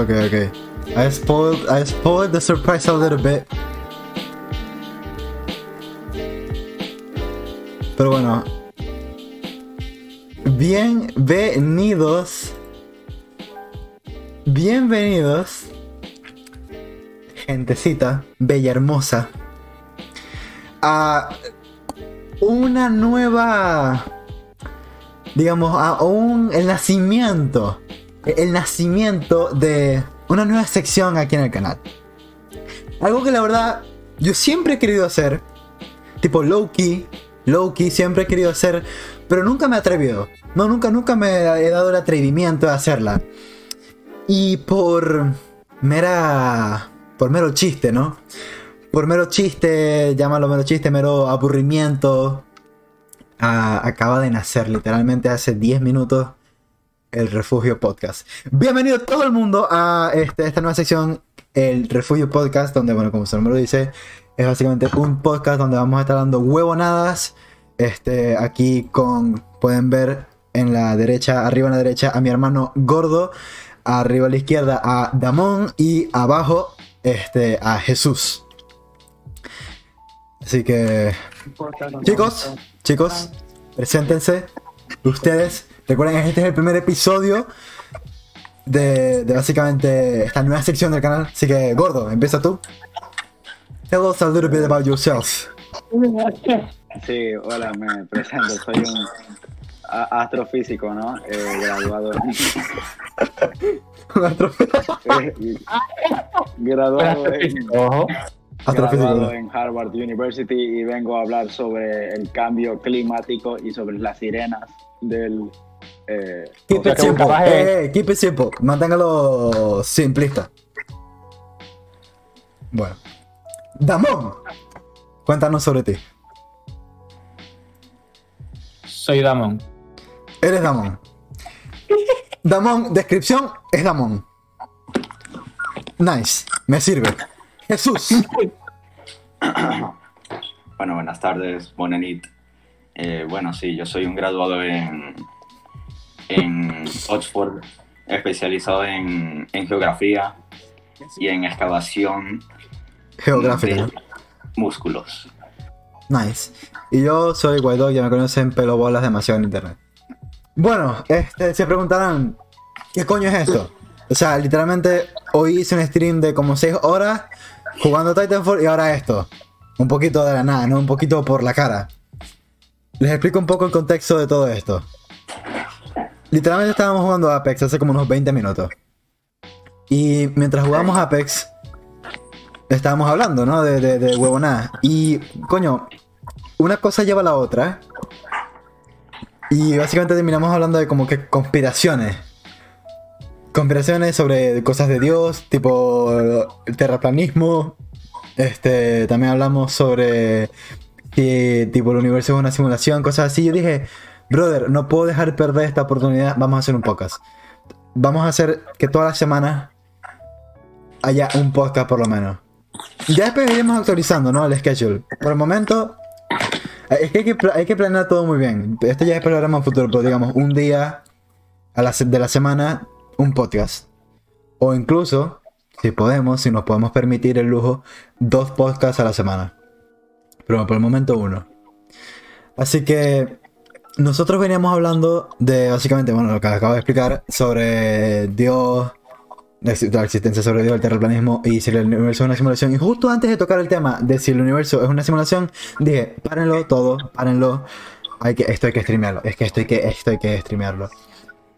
Okay, okay. I spoiled I spoiled the surprise a little bit. Pero bueno. Bienvenidos. Bienvenidos. Gentecita, bella hermosa. A una nueva. Digamos, a un. Nacimiento. El nacimiento de una nueva sección aquí en el canal. Algo que la verdad yo siempre he querido hacer. Tipo low-key. Low-key siempre he querido hacer. Pero nunca me he atrevido. No, nunca, nunca me he dado el atrevimiento de hacerla. Y por mera. Por mero chiste, ¿no? Por mero chiste, llámalo mero chiste, mero aburrimiento. acaba de nacer literalmente hace 10 minutos el Refugio Podcast. Bienvenido todo el mundo a este- esta nueva sección, el Refugio Podcast, donde, bueno, como su nombre lo dice, es básicamente un podcast donde vamos a estar dando huevonadas. Este, aquí con, pueden ver en la derecha, arriba a la derecha, a mi hermano gordo, arriba a la izquierda a Damón y abajo este, a Jesús. Así que, chicos, chicos, preséntense. Ustedes, recuerden que este es el primer episodio de, de básicamente esta nueva sección del canal. Así que, gordo, empieza tú. Tell us a little bit about yourself. Sí, hola, me presento, soy un astrofísico, ¿no? Eh, graduado, eh, graduado, en, Ojo. Astrofísico. graduado en Harvard University y vengo a hablar sobre el cambio climático y sobre las sirenas del... eh, Keep it simple. Eh, el- eh, keep it simple. Manténgalo simplista. Bueno. Damón, cuéntanos sobre ti. Soy Damon. Eres Damón. Damón, descripción es Damón. Nice, me sirve. Jesús. Bueno, buenas tardes, Bonanit. Eh, bueno, sí, yo soy un graduado en, en Oxford, especializado en, en geografía y en excavación Geográfica. de músculos. Nice. Y yo soy Guaidó, ya me conocen pelo bolas demasiado en internet. Bueno, este, se preguntarán, ¿qué coño es esto? O sea, literalmente hoy hice un stream de como 6 horas jugando Titanfall y ahora esto. Un poquito de la nada, ¿no? Un poquito por la cara. Les explico un poco el contexto de todo esto. Literalmente estábamos jugando Apex hace como unos 20 minutos. Y mientras jugamos Apex, estábamos hablando, ¿no? De, de, de huevonada. Y, coño, una cosa lleva a la otra. Y básicamente terminamos hablando de como que conspiraciones. Conspiraciones sobre cosas de Dios, tipo el terraplanismo. Este, también hablamos sobre que tipo el universo es una simulación, cosas así. Yo dije, brother, no puedo dejar perder esta oportunidad, vamos a hacer un podcast. Vamos a hacer que todas las semanas haya un podcast por lo menos. Ya después iremos actualizando, ¿no? El schedule. Por el momento, es que hay que, planear todo muy bien. Esto ya es programa en futuro, pero digamos, un día a la de la semana, un podcast. O incluso, si podemos, si nos podemos permitir el lujo, dos podcasts a la semana. Pero por el momento uno. Así que nosotros veníamos hablando de, básicamente, bueno, lo que acabo de explicar, sobre Dios, la exi- la existencia sobre Dios, el terraplanismo y si el universo es una simulación. Y justo antes de tocar el tema de si el universo es una simulación, dije, párenlo todo, párenlo. Hay que, esto hay que streamearlo. Es que esto hay que, esto hay que streamearlo.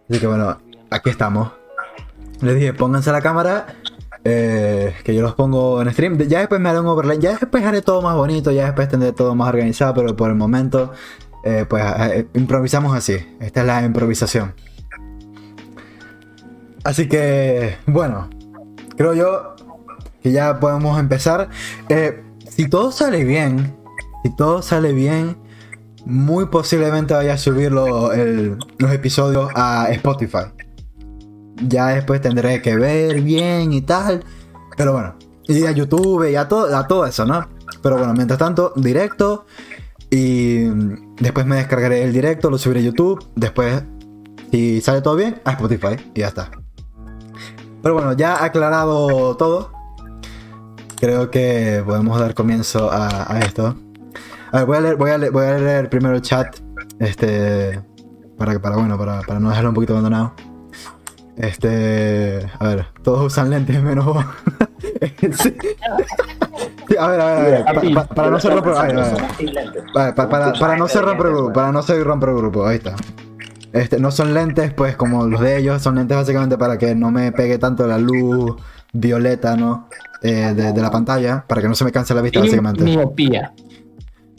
Así que bueno, aquí estamos. Les dije, pónganse la cámara. eh, que yo los pongo en stream. Ya después me haré un overlay. Ya después haré todo más bonito. Ya después tendré todo más organizado. Pero por el momento, eh, pues eh, improvisamos así. Esta es la improvisación. Así que, bueno, creo yo que ya podemos empezar. Eh, si todo sale bien, si todo sale bien, muy posiblemente vaya a subir el- los episodios a Spotify. Ya después tendré que ver bien y tal. Pero bueno, y a YouTube y a a todo eso, ¿no? Pero bueno, mientras tanto, directo. Y mm, después me descargaré el directo, lo subiré a YouTube. Después, si sale todo bien, a Spotify. Y ya está. Pero bueno, ya aclarado todo, creo que podemos dar comienzo a, esto. A ver, voy a leer, voy a leer, voy a leer primero el chat. Este. Para, para bueno, para, para no dejarlo un poquito abandonado. Este. A ver, todos usan lentes menos vos. Sí. Sí, a ver, a ver, a ver. pa- pa- para no ser romper. a ver, a ver. Vale, pa- para, para no ser romper grupo, para no ser romper grupo, ahí está. Este, no son lentes, pues como los de ellos, son lentes básicamente para que no me pegue tanto la luz violeta, ¿no? Eh, de, de la pantalla, para que no se me canse la vista, básicamente. miopía.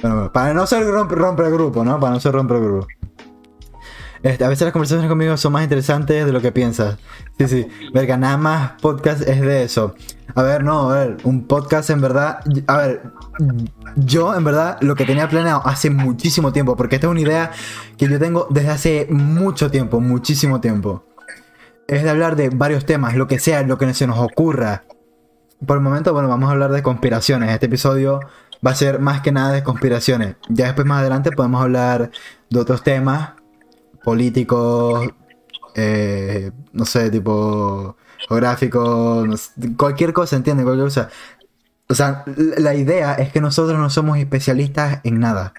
Bueno, bueno, para no ser romper, romper grupo, ¿no? Para no ser romper grupo. Este, a veces las conversaciones conmigo son más interesantes de lo que piensas. Sí, sí. Verga, nada más podcast es de eso. A ver, no, a ver, un podcast en verdad. A ver, yo en verdad lo que tenía planeado hace muchísimo tiempo, porque esta es una idea que yo tengo desde hace mucho tiempo, muchísimo tiempo. Es de hablar de varios temas, lo que sea, lo que se nos ocurra. Por el momento, bueno, vamos a hablar de conspiraciones. Este episodio va a ser más que nada de conspiraciones. Ya después más adelante podemos hablar de otros temas políticos, eh, no sé, tipo geográficos, cualquier cosa, ¿entiendes? Cualquier cosa. O sea, la la idea es que nosotros no somos especialistas en nada.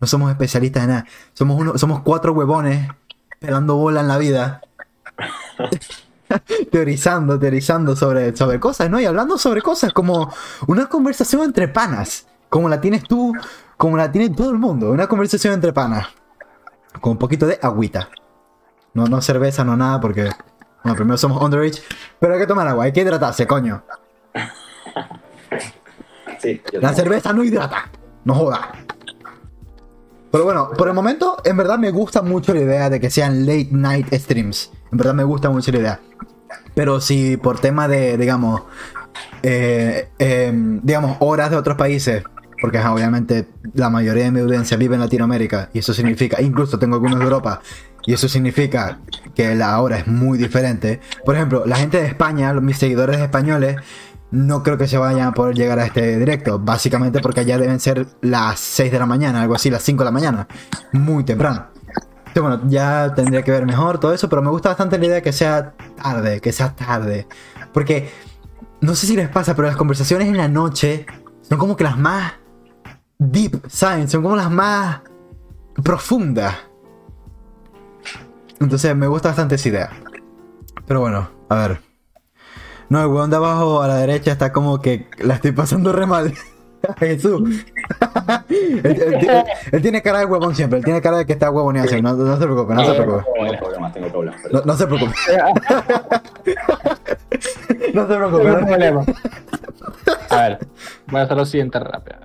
No somos especialistas en nada. Somos, uno, somos cuatro huevones pelando bola en la vida. teorizando, teorizando sobre, sobre cosas, ¿no? Y hablando sobre cosas como una conversación entre panas. Como la tienes tú, como la tiene todo el mundo. Una conversación entre panas. Con un poquito de agüita. No, no cerveza, no nada, porque. Bueno, primero somos underage. Pero hay que tomar agua, hay que hidratarse, coño. Sí, yo La cerveza no hidrata. No joda. Pero bueno, por el momento, en verdad me gusta mucho la idea de que sean late night streams. En verdad me gusta mucho la idea. Pero si por tema de, digamos, eh, eh, digamos, horas de otros países, porque obviamente la mayoría de mi audiencia vive en Latinoamérica, y eso significa, incluso tengo algunos de Europa, y eso significa que la hora es muy diferente. Por ejemplo, la gente de España, mis seguidores españoles, no creo que se vayan a poder llegar a este directo, básicamente porque allá deben ser las 6 de la mañana, algo así, las 5 de la mañana, muy temprano. Entonces, bueno, ya tendría que ver mejor todo eso, pero me gusta bastante la idea de que sea tarde, que sea tarde. Porque no sé si les pasa, pero las conversaciones en la noche son como que las más deep, ¿saben? Son como las más profundas. Entonces me gusta bastante esa idea. Pero bueno, a ver. No, el weón de abajo a la derecha está como que la estoy pasando re mal. Jesús. él, él- él- él tiene cara de huevón siempre, él tiene cara de que está huevoneado. No, no se preocupe, no se preocupe. Tengo problemas, tengo problemas. No, no se preocupe. no se preocupe. No hay no- problema. A ver, voy a hacer lo siguiente rápido.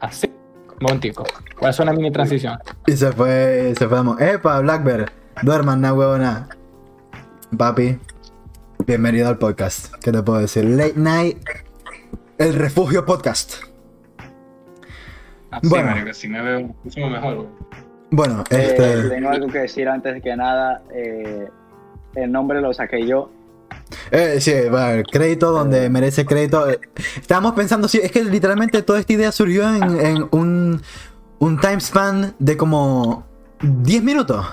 Así. Un momentico. Voy a hacer una mini transición. Y se fue, se fue. vamos. Epa, Blackbird. Duerman, na huevona. Papi, bienvenido al podcast. ¿Qué te puedo decir? Late Night, el refugio podcast. Así, Bueno. marico, así me veo muchísimo mejor. Bueno, Eh, este. tengo algo que decir antes que nada. eh, el nombre lo saqué yo. Eh, sí, bueno, crédito donde merece crédito. Eh, Estábamos pensando, sí, es que literalmente toda esta idea surgió en, en un, un time span de como 10 minutos.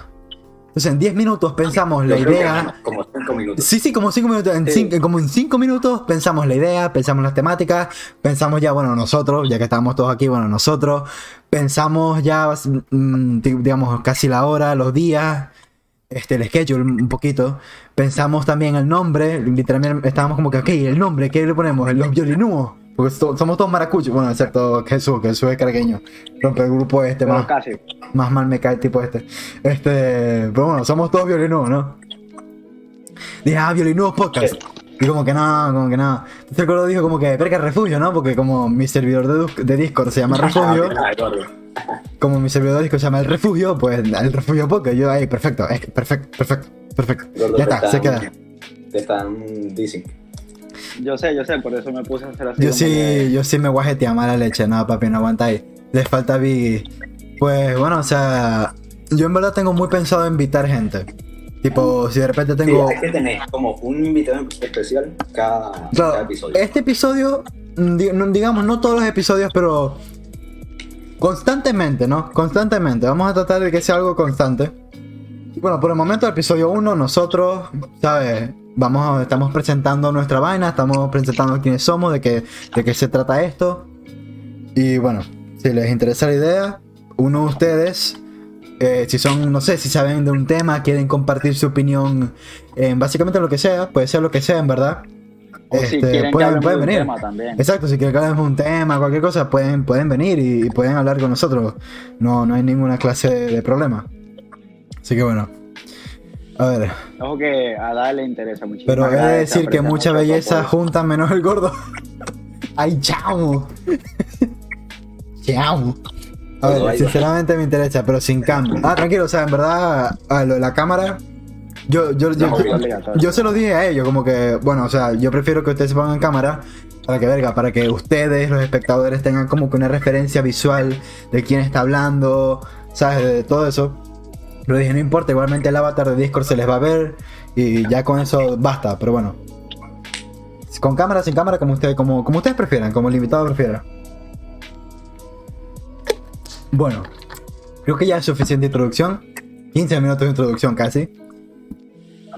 Entonces, en 10 minutos pensamos la Yo idea. Como 5 minutos. Sí, sí, como 5 minutos. En Sí. cinco- como en 5 minutos pensamos la idea, pensamos las temáticas, pensamos ya, bueno, nosotros, ya que estamos todos aquí, bueno, nosotros, pensamos ya, mm, di- digamos, casi la hora, los días, este, el schedule un poquito. Pensamos también el nombre, literalmente estábamos como que, ok, el nombre, ¿qué le ponemos? Los violinúos. Porque so- somos todos maracuchos, bueno, excepto Jesús, que Jesús es caraqueño. Rompe el grupo este más casi. más mal me cae el tipo este. Este, pero bueno, somos todos violinudos, ¿no? Dije, ah, violinudos podcast. Y como que no, como que no. Entonces el dijo como que, verga, refugio, ¿no? Porque como mi servidor de, de Discord se llama refugio, Ah, gordo. Como mi servidor de Discord se llama el refugio, pues el refugio podcast. Yo ahí, perfecto, es que perfecto, perfecto, perfecto. Gordo, Ya está, se queda. Te están dicen. Yo sé, yo sé, por eso me puse a hacer así. Yo sí, yo sí me guajetea mala leche, no, papi, no aguantáis. Les falta Biggie. Pues bueno, o sea, yo en verdad tengo muy pensado invitar gente. Tipo, si de repente Sí, tengo. hay que tener como un invitado especial cada, cada Claro, episodio. este episodio, mm, digamos, no todos los episodios, pero constantemente, ¿no? Constantemente. Vamos a tratar de que sea algo constante. Bueno, por el momento, episodio 1, nosotros, ¿sabes? vamos estamos presentando nuestra vaina, estamos presentando quiénes somos, de qué, de qué se trata esto. Y bueno, si les interesa la idea, uno de ustedes, eh, si son, no sé, si saben de un tema, quieren compartir su opinión en básicamente lo que sea, puede ser lo que sea, en verdad. O si Este, quieren pueden- pueden de un venir. tema también. Exacto, si quieren que hablemos un tema, cualquier cosa, pueden, pueden venir y, y pueden hablar con nosotros. No, no hay ninguna clase de, de problema. Así que bueno. A ver, Ojo que a Dale le interesa muchísimo. pero he de decir que mucha belleza junta menos el gordo. ¡Ay, chao! ¡Chao! A ver, sinceramente me interesa, pero sin cambio. Ah, tranquilo, o sea, en verdad, a lo de la cámara, yo, yo, yo, yo se lo dije a ellos, como que, bueno, o sea, yo prefiero que ustedes se pongan en cámara para que, verga, para que ustedes, los espectadores, tengan como que una referencia visual de quién está hablando, ¿sabes? De todo eso. Pero dije, no importa, igualmente el avatar de Discord se les va a ver y ya con eso basta, pero bueno. Con cámara, sin cámara, como ustedes, como, como ustedes prefieran, como el invitado prefiera. Bueno, creo que ya es suficiente introducción. 15 minutos de introducción casi.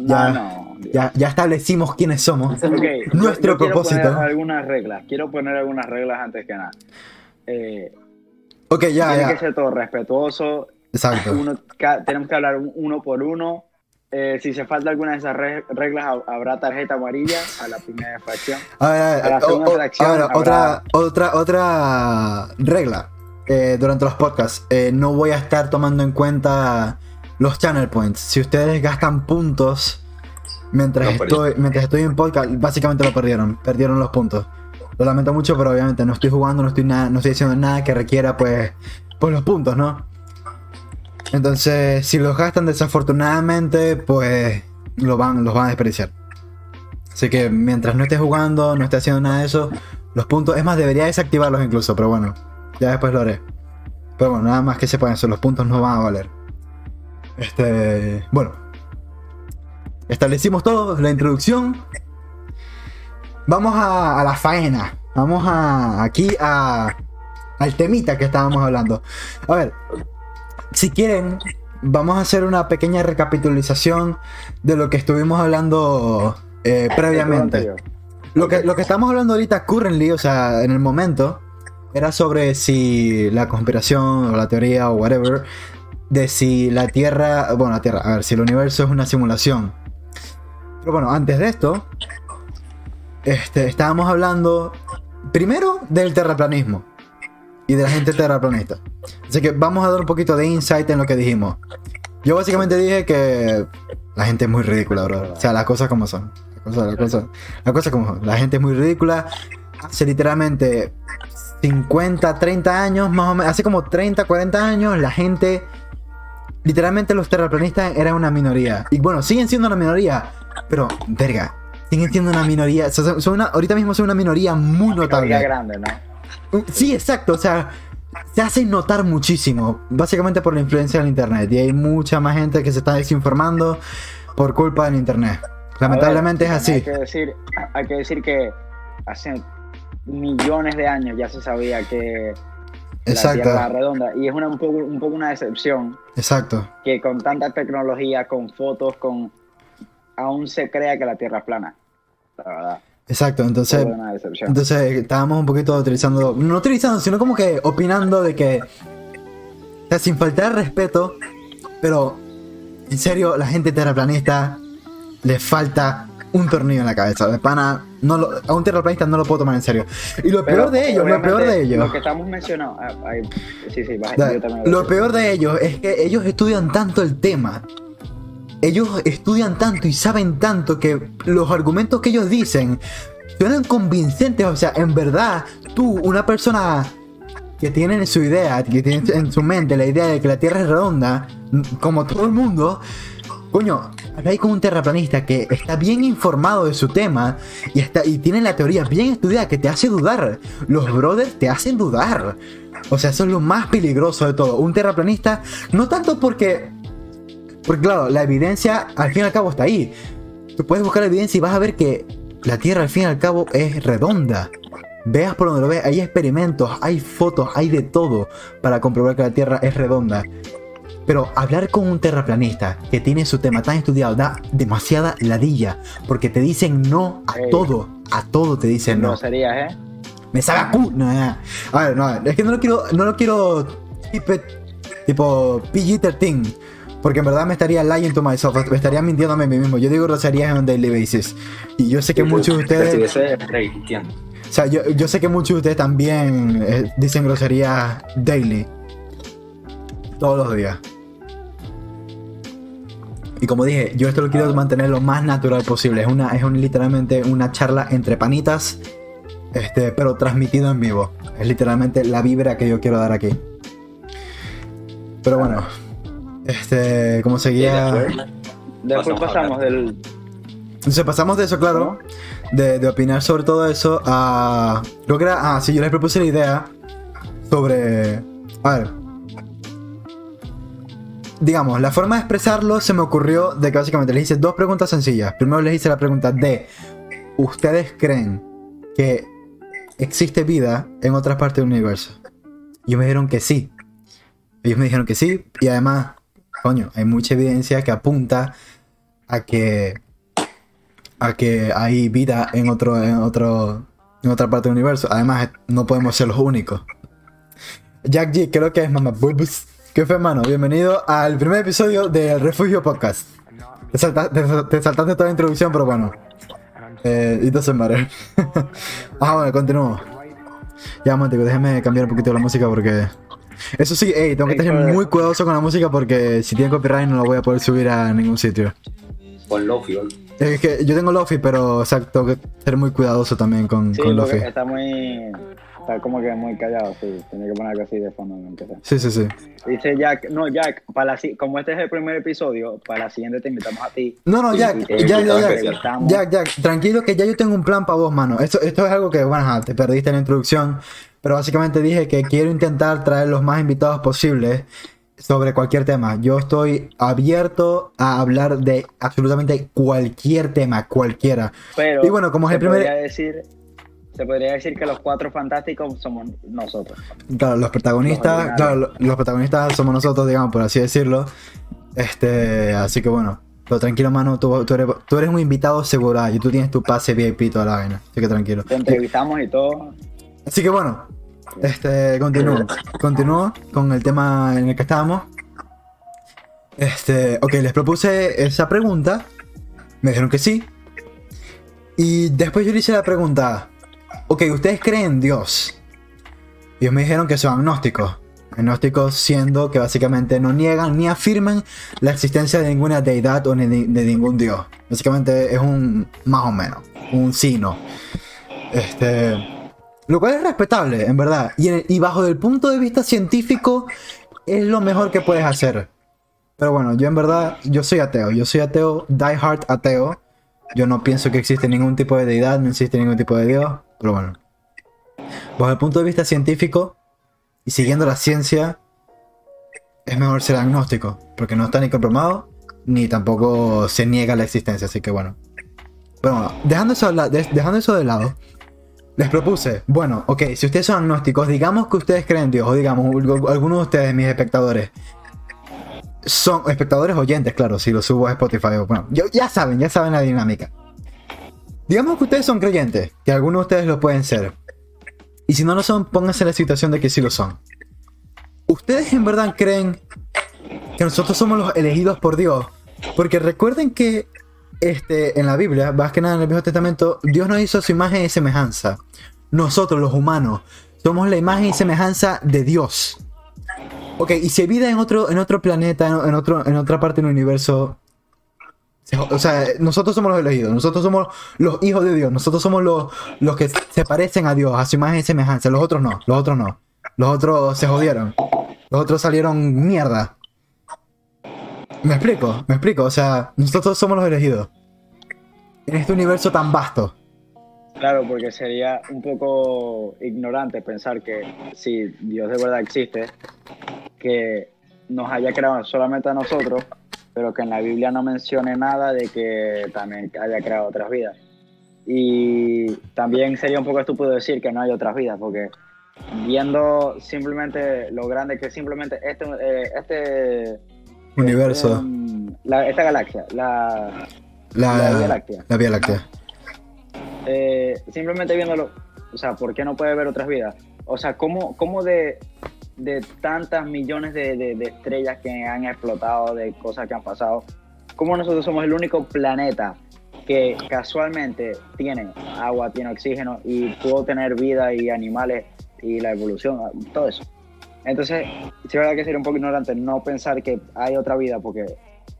Ya- No, no. Ya, ya establecimos quiénes somos. Nuestro yo quiero propósito. poner algunas reglas. Quiero poner algunas reglas antes que nada. Eh, Ok, ya, tiene que ser todo respetuoso. Exacto. Uno, ca- tenemos que hablar un- uno por uno. Eh, si se falta alguna de esas re- reglas, ha- habrá tarjeta amarilla a la primera infracción. A ver, a ver, a la o- segunda o- fracción a ver, habrá- otra, otra, otra regla eh, durante los podcasts. Eh, no voy a estar tomando en cuenta los channel points. Si ustedes gastan puntos mientras estoy, mientras estoy en podcast, básicamente lo perdieron. Perdieron los puntos. Lo lamento mucho, pero obviamente no estoy jugando, no estoy, nada, no estoy haciendo nada que requiera pues, pues los puntos, ¿no? Entonces, si los gastan desafortunadamente, pues lo van, los van a desperdiciar. Así que mientras no esté jugando, no esté haciendo nada de eso, los puntos. Es más, debería desactivarlos incluso, pero bueno, ya después lo haré. Pero bueno, nada más que sepan eso, los puntos no van a valer. Este. Bueno. Establecimos todo, la introducción. Vamos a, a la faena. Vamos a. aquí a. al temita que estábamos hablando. A ver. Si quieren, vamos a hacer una pequeña recapitulización de lo que estuvimos hablando eh, previamente. Lo que, lo que estamos hablando ahorita, currently, o sea, en el momento, era sobre si la conspiración o la teoría o whatever, de si la Tierra, bueno, la Tierra, a ver, si el universo es una simulación. Pero bueno, antes de esto, este, estábamos hablando primero del terraplanismo y de la gente terraplanista. Así que vamos a dar un poquito de insight en lo que dijimos. Yo básicamente dije que la gente es muy ridícula, bro. O sea, las cosas como son. Las cosas, las cosas, las cosas como son. La gente es muy ridícula. Hace literalmente 50, 30 años, más o menos, hace como 30, 40 años, la gente, literalmente los terraplanistas eran una minoría. Y bueno, siguen siendo una minoría, pero, verga, siguen siendo una minoría. o sea, son- una- ahorita mismo son una minoría muy notable. grande, ¿no? Sí, exacto, o sea, se hace notar muchísimo, básicamente por la influencia del internet. Y hay mucha más gente que se está desinformando por culpa del internet. Lamentablemente es así. Hay que, decir, hay que decir que hace millones de años ya se sabía que la Tierra Exacto, redonda. Y es una, un, poco, un poco una decepción exacto. que con tanta tecnología, con fotos, con aún se crea que la Tierra es plana. La verdad. Exacto, entonces, entonces estábamos un poquito utilizando, no utilizando, sino como que opinando de que, o sea, sin faltar respeto, pero en serio, la gente terraplanista le falta un tornillo en la cabeza. De pana, no lo- a un terraplanista no lo puedo tomar en serio. Y lo Pero, peor de ellos, lo peor de ellos. Lo que estamos mencionando. ah, ay, sí, sí, va, Da- yo también voy a Lo peor de ellos es que ellos estudian tanto el tema. Ellos estudian tanto y saben tanto que los argumentos que ellos dicen suenan convincentes. O sea, en verdad, tú, una persona que tiene en su idea, que tiene en su mente la idea de que la Tierra es redonda, como todo el mundo, coño, habláis con un terraplanista que está bien informado de su tema y, está, y tiene la teoría bien estudiada que te hace dudar. Los brothers te hacen dudar. O sea, eso es lo más peligroso de todo. Un terraplanista, no tanto porque. Porque, claro, la evidencia al fin y al cabo está ahí. Tú puedes buscar la evidencia y vas a ver que la Tierra al fin y al cabo es redonda. Veas por donde lo veas, hay experimentos, hay fotos, hay de todo para comprobar que la Tierra es redonda. Pero hablar con un terraplanista que tiene su tema tan estudiado da demasiada ladilla. Porque te dicen no a todo. A todo te dicen no. Groserías, ¿eh? Me sabe a cu. No, no. A ver, no, es que no lo quiero. No lo quiero. Tipo PG-13. Porque en verdad me estaría lying to myself. Me estaría mintiéndome a mí mismo. Yo digo groserías en un daily basis. Y yo sé que muchos de ustedes. O sea, yo, yo sé que muchos de ustedes también eh, dicen groserías daily. Todos los días. Y como dije, yo esto lo quiero mantener lo más natural posible. Es una, es un, literalmente una charla entre panitas. Este, pero transmitido en vivo. Es literalmente la vibra que yo quiero dar aquí. Pero bueno. Este, como seguía. después, Después Pasamos del. Entonces pasamos de eso, claro, de, de opinar sobre todo eso a... Creo que era... Ah, sí, yo les propuse la idea sobre... A ver. Digamos, la forma de expresarlo se me ocurrió de que básicamente les hice dos preguntas sencillas. Primero les hice la pregunta de... ¿Ustedes creen que existe vida en otras partes del universo? Y ellos me dijeron que sí. Ellos me dijeron que sí. Y además, coño, hay mucha evidencia que apunta a que a que hay vida en otro en otro en otra parte del universo. Además, no podemos ser los únicos. Jack G, creo que es mamá. ¿Qué fue, hermano? Bienvenido al primer episodio del Refugio Podcast. Te, salta- te- te saltaste toda la introducción, pero bueno. Eh, it doesn't matter. ah, bueno, continúo. Ya, momentico, déjame cambiar un poquito la música porque... Eso sí, ey, tengo que joder. muy cuidadoso con la música porque si tiene copyright no lo voy a poder subir a ningún sitio. Con Lofi. Es que yo tengo Lofi, pero exacto, tengo que ser muy cuidadoso también con, Sí, con Lofi. está muy. Está como que muy callado, sí. Tiene que poner algo así de fondo, aunque sea. Sí, sí, sí. Dice Jack, no, Jack, para la, como este es el primer episodio, para la siguiente te invitamos a ti. No, no, Jack, Jack, Jack, Jack. Jack, tranquilo que ya yo tengo un plan para vos, mano. Esto, esto es algo que, bueno, te perdiste en la introducción, pero básicamente dije que quiero intentar traer los más invitados posibles sobre cualquier tema. Yo estoy abierto a hablar de absolutamente cualquier tema, cualquiera. Pero Y bueno, como es el primer- decir, se podría decir que los cuatro fantásticos somos nosotros. Claro, los protagonistas, Los claro, lo- los protagonistas somos nosotros, digamos, por así decirlo. Este, así que bueno, pero tranquilo, mano, tú, tú eres, tú eres un invitado seguro y tú tienes tu pase VIP toda la vaina. Así que tranquilo. Te entrevistamos y todo. Así que bueno, este, continúo. Continúo con el tema en el que estábamos. Este, ok, les propuse esa pregunta. Me dijeron que sí. Y después yo le hice la pregunta. Ok, ¿ustedes creen en Dios? Ellos me dijeron que son agnósticos. Agnósticos siendo que básicamente no niegan ni afirman la existencia de ninguna deidad o de, ningún Dios. Básicamente es un más o menos. Un sí no. Este. Lo cual es respetable, en verdad. Y bajo el punto de vista científico, es lo mejor que puedes hacer. Pero bueno, yo en verdad, yo soy ateo. Yo soy ateo, die hard ateo. Yo no pienso que existe ningún tipo de deidad, no existe ningún tipo de Dios. Pero bueno. Bajo el punto de vista científico, y siguiendo la ciencia, es mejor ser agnóstico. Porque no está ni comprobado, ni tampoco se niega la existencia. Así que bueno. Pero bueno, dejando eso, dejando eso de lado. Les propuse, bueno, ok, si ustedes son agnósticos, digamos que ustedes creen en Dios, o digamos, algu- algunos de ustedes, mis espectadores, son espectadores oyentes, claro, si lo subo a Spotify, o- bueno, yo- ya saben, ya saben la dinámica. Digamos que ustedes son creyentes, que algunos de ustedes lo pueden ser. Y si no lo son, pónganse en la situación de que sí lo son. ¿Ustedes en verdad creen que nosotros somos los elegidos por Dios? Porque recuerden que este, en la Biblia, más que nada en el Viejo Testamento, Dios nos hizo su imagen y semejanza. Nosotros, los humanos, somos la imagen y semejanza de Dios. Ok, y si vida en otro, en otro planeta, en otro, en otra parte del universo. O sea, nosotros somos los elegidos, nosotros somos los hijos de Dios, nosotros somos los, los que se parecen a Dios, a su imagen y semejanza. Los otros no, los otros no. Los otros se jodieron. Los otros salieron mierda. Me explico, me explico. O sea, nosotros somos los elegidos. En este universo tan vasto. Claro, porque sería un poco ignorante pensar que si Dios de verdad existe, que nos haya creado solamente a nosotros, pero que en la Biblia no mencione nada de que también haya creado otras vidas. Y también sería un poco estúpido decir que no hay otras vidas, porque viendo simplemente lo grande que simplemente este, eh, este Universo. em, la- esta galaxia, la, La, la Vía Láctea. La Vía Láctea. eh, simplemente viéndolo, o sea, ¿por qué no puede haber otras vidas? O sea, ¿cómo, cómo de, de tantas millones de, de- estrellas que han explotado, de cosas que han pasado, cómo nosotros somos el único planeta que casualmente tiene agua, tiene oxígeno y pudo tener vida y animales y la evolución, todo eso? Entonces, sí verdad que sería un poco ignorante no pensar que hay otra vida, porque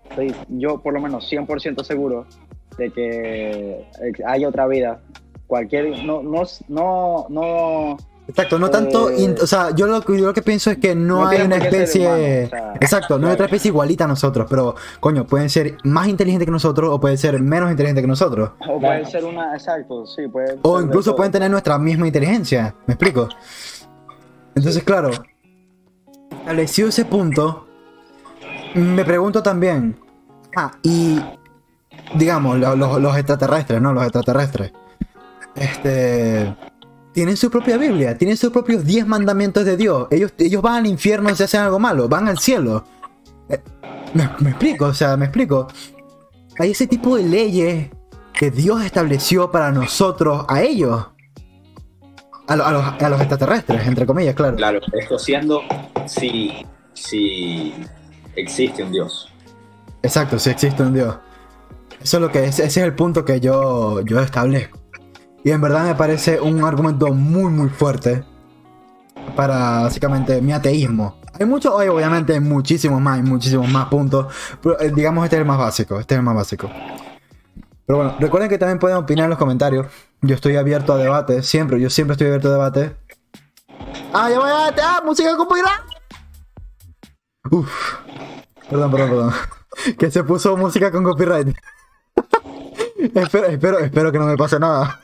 estoy yo por lo menos 100% seguro de que hay otra vida. Cualquier, no, no, no, Exacto, no tanto. Eh, o sea, yo lo, que- yo lo que pienso es que no, No hay una especie. humano, o sea, exacto, no hay otra especie igualita a nosotros, pero coño, pueden ser más inteligentes que nosotros o pueden ser menos inteligentes que nosotros. o puede ser una, exacto, sí, puede O ser incluso pueden tener nuestra misma inteligencia. ¿Me explico? Entonces, claro, establecido ese punto, me pregunto también. Ah, y digamos, lo- los, los extraterrestres, ¿no? Los extraterrestres. Este. Tienen su propia Biblia, tienen sus propios 10 mandamientos de Dios. Ellos, ellos van al infierno si hacen algo malo, van al cielo. Eh, me, me explico, o sea, me explico. Hay ese tipo de leyes que Dios estableció para nosotros, a ellos. A, lo- a los, a los extraterrestres, entre comillas, claro. Claro, esto siendo si, si existe un Dios. Exacto, si existe un Dios. Eso es lo que es, ese es el punto que yo, yo establezco. Y en verdad me parece un argumento muy muy fuerte para básicamente mi ateísmo. Hay muchos, hay obviamente muchísimos más, hay muchísimos más puntos, pero eh, digamos este es el más básico, este es el más básico. Pero bueno, recuerden que también pueden opinar en los comentarios. Yo estoy abierto a debate, siempre, yo siempre estoy abierto a debate. Ah, ya voy a... Ah, música copyright. Uf. Perdón, perdón, perdón. Que se puso música con copyright. espero, espero, espero que no me pase nada.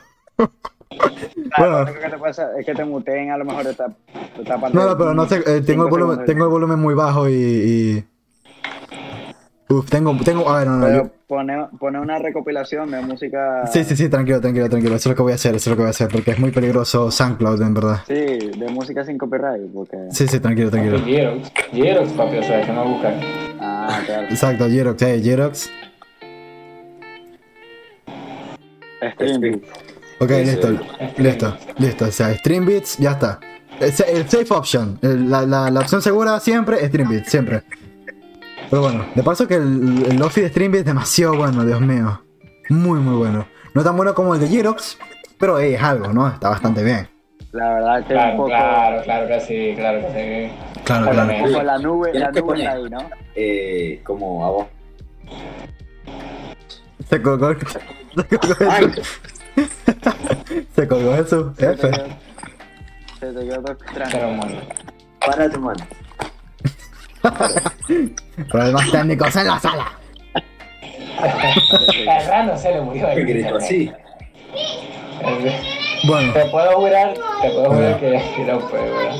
Claro, bueno. lo único que te pasa es que te muteen a lo mejor esta, esta parte. No, no, pero no sé, eh, tengo, el volumen, segundos. tengo el volumen muy bajo y... y- Uf, tengo, tengo, a ver, no, no, Pero yo- pone, pone una recopilación de música. Sí, sí, sí, tranquilo, tranquilo, tranquilo. Eso es lo que voy a hacer, eso es lo que voy a hacer, porque es muy peligroso SoundCloud, en verdad. Sí, de música sin copyright, porque... Sí, sí, tranquilo, tranquilo. Xerox, papi, o sea, que no buscar. Ah, claro. Exacto, Jerox, eh, Jerox. Stream. Ok, Sí, listo, sí. listo, listo. O sea, Streambits, ya está. El, sa- el safe option, el- la, la, la opción segura siempre, Streambits, siempre. Pero bueno, de paso que el, el Lofi de Streambits es demasiado bueno, Dios mío. Muy, muy bueno. No tan bueno como el de Jerox, pero eh, es algo, ¿no? Está bastante bien. La verdad que un Claro, poco... claro, claro que sí, claro que sí. Claro, Por claro. Ojo, la nube, la nube poner. está ahí, ¿no? Eh, como a vos. Se colgó, se colgó. Se colgó Jesús. Se te F. quedó- Se te quedó todo extraño. Pero bueno. párate, man. Problemas técnicos en la sala. A Rano se le murió ¿Qué el grito así? Bueno, Te puedo jurar, te puedo jurar que, que no fue, ¿verdad?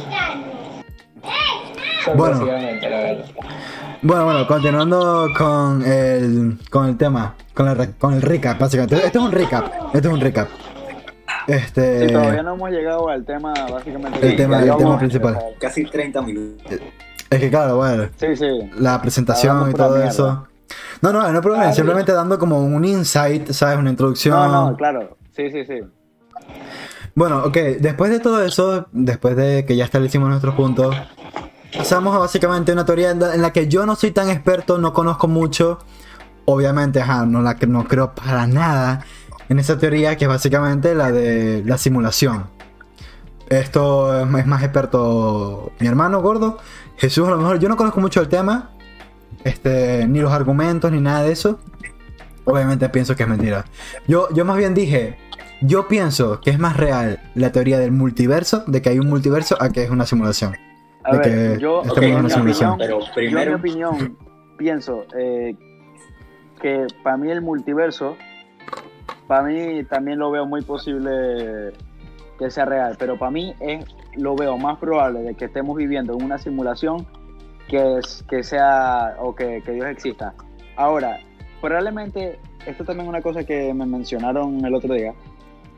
Bueno. Bueno, bueno, continuando con el, con el tema, con el, con el recap, básicamente. Este es un recap, este es un recap. Este, Sí, todavía no hemos llegado al tema, básicamente. el Sí, tema, el tema principal. Casi 30 minutos. Es que claro, bueno, Sí, sí. la presentación y todo mierda. eso. No, no, no problema, Ah, simplemente dando como un insight, ¿sabes? Una introducción. No, no, claro. Sí, sí, sí. Bueno, ok, después de todo eso, después de que ya establecimos nuestros puntos, pasamos a básicamente una teoría en la- que yo no soy tan experto, no conozco mucho. Obviamente, ajá, no, la, no creo para nada en esa teoría que es básicamente la de la simulación. Esto es es más experto mi hermano gordo. Jesús, a lo mejor yo no conozco mucho el tema, este, ni los argumentos, ni nada de eso. Obviamente pienso que es mentira. Yo, yo más bien dije, yo pienso que es más real la teoría del multiverso, de que hay un multiverso, a que es una simulación. A De ver, que yo, estamos en una mi simulación. opinión, Pero yo en mi primero, opinión pienso eh, que para mí el multiverso, para mí también lo veo muy posible que sea real, pero para mí es, lo veo más probable de que estemos viviendo en una simulación que, es, que sea o que, que Dios exista. Ahora, probablemente, esto también es una cosa que me mencionaron el otro día,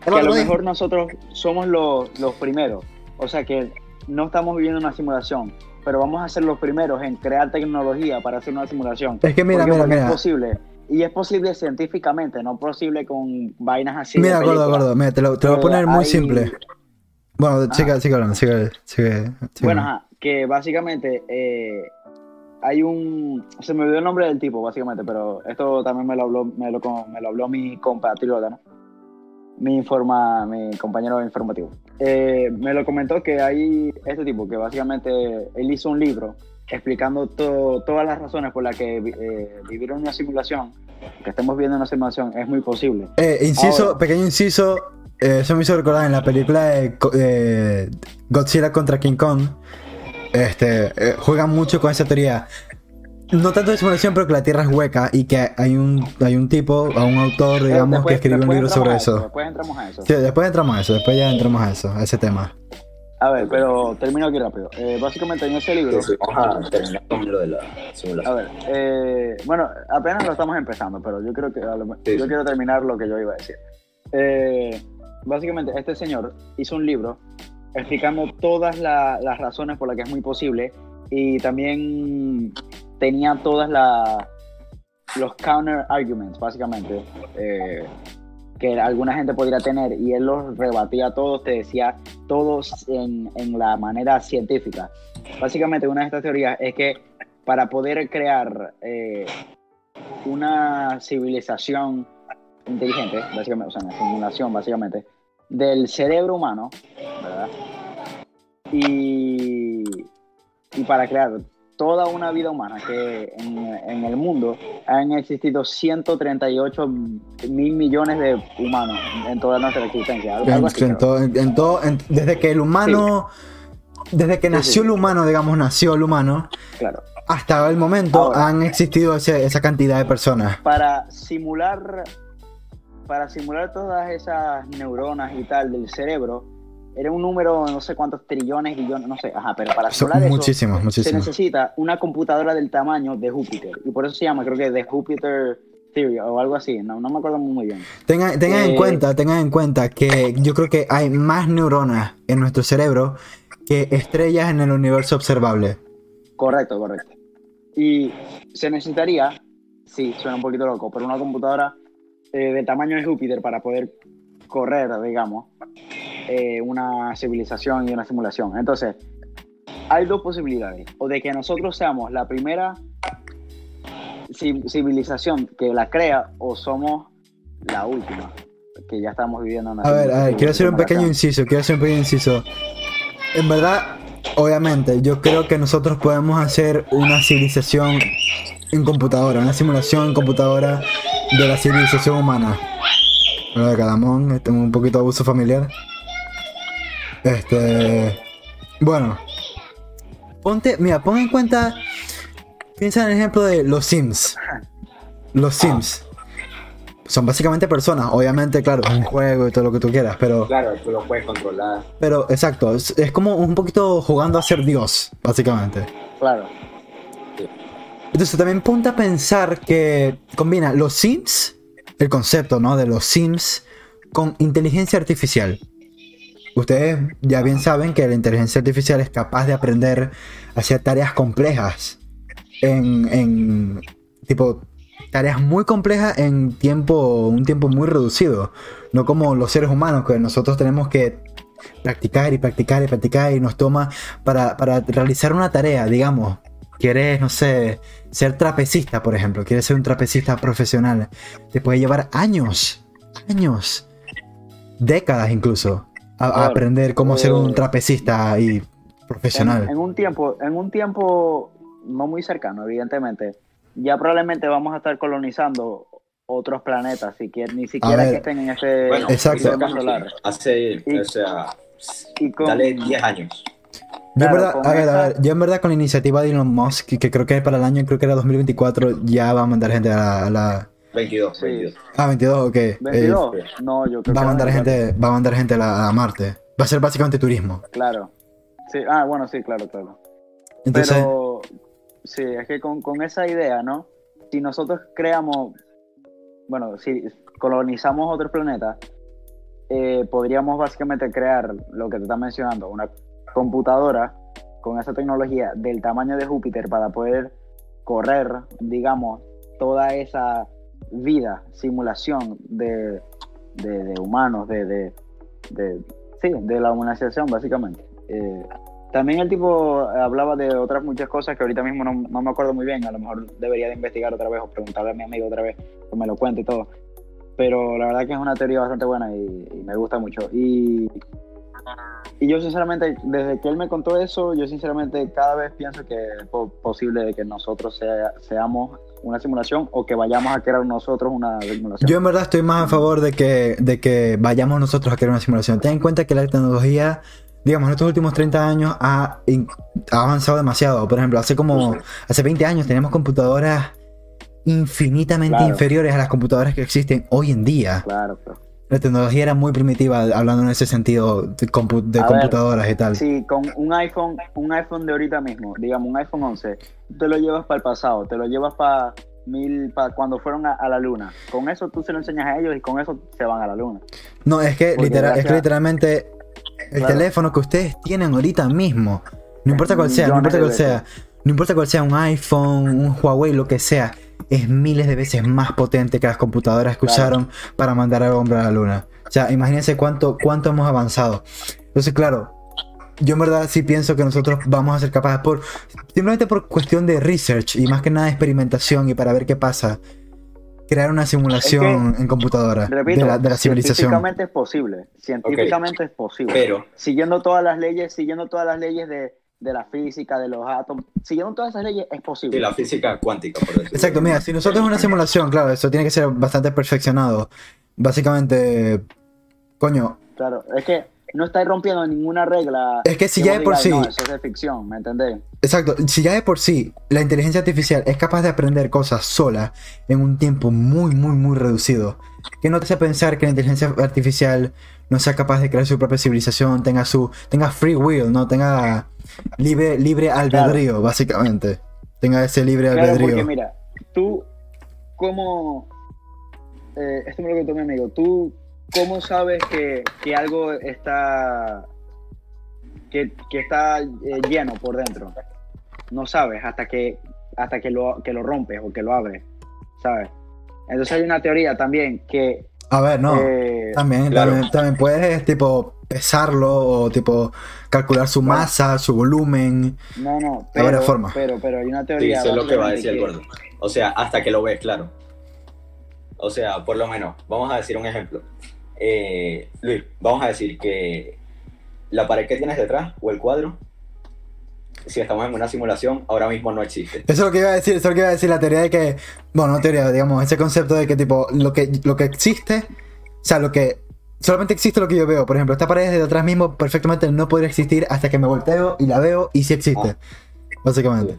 que a lo mejor nosotros somos los, los primeros, o sea que no estamos viviendo una simulación, pero vamos a ser los primeros en crear tecnología para hacer una simulación. Es que mira, mira, mira. Es posible. Y es posible científicamente, no posible con vainas así. Mira, gordo, gordo, mira, te lo, te lo voy a poner muy hay- simple. Bueno, Ah. sigue, sigue hablando, sigue, sigue, sigue Bueno, ajá, que básicamente eh, hay un... Se me olvidó el nombre del tipo, básicamente, pero esto también me lo habló, me lo, me lo habló mi compatriota, ¿no? Mi, informa, mi compañero informativo. Eh, me lo comentó que hay este tipo, que básicamente él hizo un libro explicando to- todas las razones por las que eh, vivir en una simulación, que estemos viendo una simulación, es muy posible. Eh, inciso, ahora- pequeño inciso, eh, eso me hizo recordar en la película de Godzilla contra King Kong. Este, eh, juegan mucho con esa teoría. No tanto de simulación, pero que la Tierra es hueca y que hay un, hay un tipo, o un autor, digamos, Después- que escribió un libro sobre a eso. Después entramos a eso. Sí, después entramos a eso, después ya entramos a eso, a ese tema. A ver, pero termino aquí rápido. Eh, básicamente en ese libro... Sí, sí, vamos a terminar con lo de la A simulación. ver, eh, bueno, apenas lo estamos empezando, pero yo creo que a lo- Sí, yo sí. quiero terminar lo que yo iba a decir. Eh, básicamente, este señor hizo un libro explicando todas la- las razones por las que es muy posible y también tenía todas los counter arguments, básicamente, eh, que alguna gente podría tener y él los rebatía todos, te decía todos en, en la manera científica. Básicamente, una de estas teorías es que para poder crear eh, una civilización inteligente, básicamente, o sea, una simulación, básicamente, del cerebro humano, ¿verdad? Y, y para crear toda una vida humana, que en, en el mundo han existido 138 mil millones de humanos en toda nuestra existencia. Algo, así, en todo- en- en todo- en- desde que el humano, desde que Sí, nació sí. el humano, digamos, nació el humano, Claro. hasta el momento Ahora. han existido ese- esa cantidad de personas. para simular para simular todas esas neuronas y tal del cerebro era un número no sé cuántos trillones billones no sé ajá pero para Son simular eso muchísimos, se muchísimos. necesita una computadora del tamaño de Júpiter y por eso se llama creo que de Júpiter Theory o algo así no, no me acuerdo muy bien Tengan, tengan en Eh, cuenta, tengan en cuenta que yo creo que hay más neuronas en nuestro cerebro que estrellas en el universo observable. correcto correcto y se necesitaría sí suena un poquito loco pero una computadora eh, del tamaño de Júpiter para poder correr digamos eh, una civilización y una simulación. Entonces, hay dos posibilidades. O de que nosotros seamos la primera ci- civilización que la crea o somos la última, que ya estamos viviendo una A ver, a ver, quiero hacer un pequeño inciso, quiero hacer un pequeño inciso. En verdad, obviamente, yo creo que nosotros podemos hacer una civilización en computadora, una simulación en computadora de la civilización humana. Hola, Calamón, este, un poquito de abuso familiar. Este. Bueno. Ponte, mira, pon en cuenta. Piensa en el ejemplo de los Sims. Los Sims. Son básicamente personas, obviamente, claro, es un juego y todo lo que tú quieras, pero. Claro, tú lo puedes controlar. Pero, exacto, es, es como un poquito jugando a ser Dios, básicamente. Claro, Entonces también ponte a pensar que combina los Sims, el concepto, ¿no? De los Sims con inteligencia artificial. Ustedes ya bien saben que la inteligencia artificial es capaz de aprender a hacer tareas complejas en, en tipo tareas muy complejas en tiempo un tiempo muy reducido, no como los seres humanos que nosotros tenemos que practicar y practicar y practicar y nos toma para, para realizar una tarea, digamos, quieres, no sé, ser trapecista, por ejemplo, quieres ser un trapecista profesional, te puede llevar años, años, décadas incluso, a, a Claro. aprender cómo ser un trapecista y profesional. en un tiempo, en un tiempo no muy cercano, evidentemente, ya probablemente vamos a estar colonizando otros planetas, si ni siquiera ver. que estén en este Bueno, Exacto. sistema solar. Hace, Y- o sea, y con- dale 10 años. Yo en Claro, verdad, con a ver, a esa- ver, yo en verdad con la iniciativa de Elon Musk, que, que creo que para el año, creo que era 2024, ya va a mandar gente a la... a la- 22, Sí. 22. ah, 22, ok. Eh, 22, no, yo creo va a que mandar 24. gente, va a mandar gente a, Marte. Va a ser básicamente turismo. Claro. Sí, ah, bueno, sí, claro, claro. Entonces, Pero sí, es que con, con esa idea, ¿no? Si nosotros creamos, bueno, si colonizamos otros planetas, eh, podríamos básicamente crear lo que te estás mencionando, una computadora con esa tecnología del tamaño de Júpiter para poder correr, digamos, toda esa vida, simulación de, de- de humanos, de, de, sí, de la humanización, básicamente. Eh, también el tipo hablaba de otras muchas cosas que ahorita mismo no, no me acuerdo muy bien, a lo mejor debería de investigar otra vez o preguntarle a mi amigo otra vez que me lo cuente y todo. Pero la verdad que es una teoría bastante buena y, y me gusta mucho. Y, y yo sinceramente, desde que él me contó eso, yo sinceramente cada vez pienso que es po- posible de que nosotros sea- seamos una simulación o que vayamos a crear nosotros una simulación. Yo en verdad estoy más a favor de que, de que vayamos nosotros a crear una simulación. Ten en cuenta que la tecnología, digamos, en estos últimos 30 años ha, avanzado demasiado. Por ejemplo, hace como, hace 20 años teníamos computadoras infinitamente Claro. inferiores a las computadoras que existen hoy en día. Claro, pero La tecnología era muy primitiva, hablando en ese sentido de, compu- de A ver, computadoras y tal. Sí, con un iPhone, un iPhone de ahorita mismo, digamos un iPhone 11, tú te lo llevas para el pasado, te lo llevas para mil, para cuando fueron a, a la luna. Con eso tú se lo enseñas a ellos y con eso se van a la luna. No, es que, literal, es que literalmente el Claro. teléfono que ustedes tienen ahorita mismo, no importa cuál sea, no importa cuál sea, no importa cuál sea un iPhone, un Huawei, lo que sea, es miles de veces más potente que las computadoras que Claro. usaron para mandar al hombre a la luna. O sea, imagínense cuánto, cuánto hemos avanzado. Entonces, claro, yo en verdad sí pienso que nosotros vamos a ser capaces por simplemente por cuestión de research y más que nada experimentación y para ver qué pasa. Crear una simulación en computadora Repito, de la, de la civilización. científicamente es posible, científicamente es posible. Pero, Siguiendo todas las leyes, siguiendo todas las leyes de, de la física, de los átomos, siguiendo todas esas leyes es posible. y la física cuántica, por decirlo. Exacto, mira, si nosotros es una simulación, claro, eso tiene que ser bastante perfeccionado. Básicamente, coño, Claro, es que no estáis rompiendo ninguna regla. Es que si ya de por sí- "No, eso es de ficción, ¿me entendés? exacto, si ya de por sí la inteligencia artificial es capaz de aprender cosas sola en un tiempo muy, muy, muy reducido, que no te hace pensar que la inteligencia artificial no sea capaz de crear su propia civilización, tenga su, tenga free will, no tenga libre, libre albedrío, básicamente. Tenga ese libre Claro, albedrío. porque mira, tú, ¿cómo. Eh, esto me lo contó mi amigo. Tú, ¿cómo sabes que, que algo está. Que, que está eh, lleno por dentro? No sabes hasta que hasta que lo, que lo rompes o que lo abres, ¿sabes? Entonces hay una teoría también que. A ver, no. eh, También, Claro. también, también puedes tipo pesarlo o tipo calcular su masa, su volumen. no, no, De varias pero, pero, pero hay una Sí, teoría. sé lo que va a decir el gordo. O sea, hasta que lo ves, claro. O sea, por lo menos, vamos a decir un ejemplo. Eh, Luis, vamos a decir que la pared que tienes detrás o el cuadro, si estamos en una simulación, ahora mismo no existe. Eso es lo que iba a decir, eso es lo que iba a decir, la teoría de que, bueno, no teoría, digamos, ese concepto de que tipo, lo que, lo que existe, o sea, lo que, solamente existe lo que yo veo. Por ejemplo, esta pared de atrás mismo perfectamente no podría existir hasta que me volteo y la veo y sí existe. Básicamente.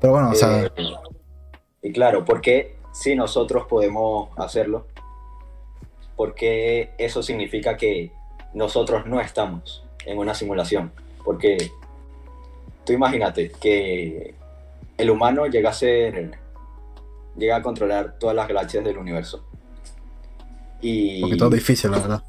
Pero bueno, o sea, Eh, y claro, porque si nosotros podemos hacerlo, porque eso significa que nosotros no estamos en una simulación. Porque tú imagínate que el humano llega a ser, llega a controlar todas las galaxias del universo. Y un poquito difícil, la verdad.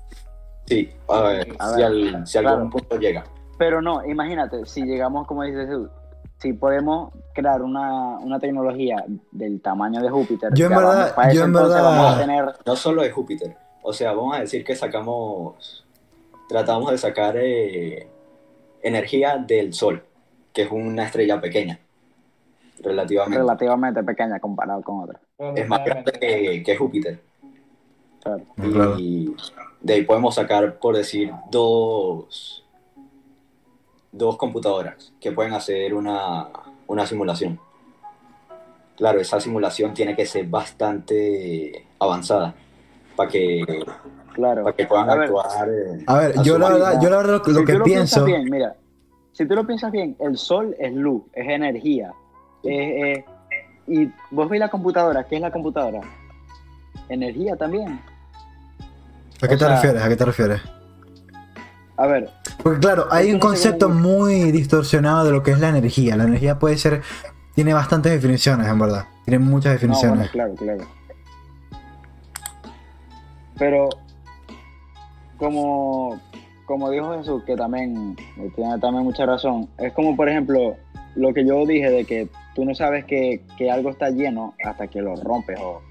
sí, a ver, A si, ver, al- si claro. algún punto llega. Pero no, imagínate, si llegamos, como dices tú, si podemos crear una, una tecnología del tamaño de Júpiter, Yo en verdad- vamos- yo en verdad- vamos a tener, no solo de Júpiter. O sea, vamos a decir que sacamos, tratamos de sacar eh, energía del Sol, que es una estrella pequeña, relativamente. relativamente pequeña comparado con otras. es más grande que, que Júpiter. Claro. Claro. Y de ahí podemos sacar, por decir, dos, dos computadoras que pueden hacer una, una simulación. Claro, esa simulación tiene que ser bastante avanzada para que, Claro. para que puedan A ver, actuar. eh, A ver, a yo la verdad, yo la verdad lo, lo si que tú lo pienso. bien, mira, si tú lo piensas bien, el sol es luz, es energía. es- es- y vos veis la computadora, ¿qué es la computadora? Energía también. ¿A qué o te sea- refieres? ¿A qué te refieres? A ver, Porque claro, hay un no concepto muy distorsionado de lo que es la energía. La energía puede ser, tiene bastantes definiciones, en verdad. Tiene muchas no, definiciones. bueno, claro, claro. Pero, como como dijo Jesús, que también tiene también mucha razón, es como, por ejemplo, lo que yo dije de que tú no sabes que, que algo está lleno hasta que lo rompes. O...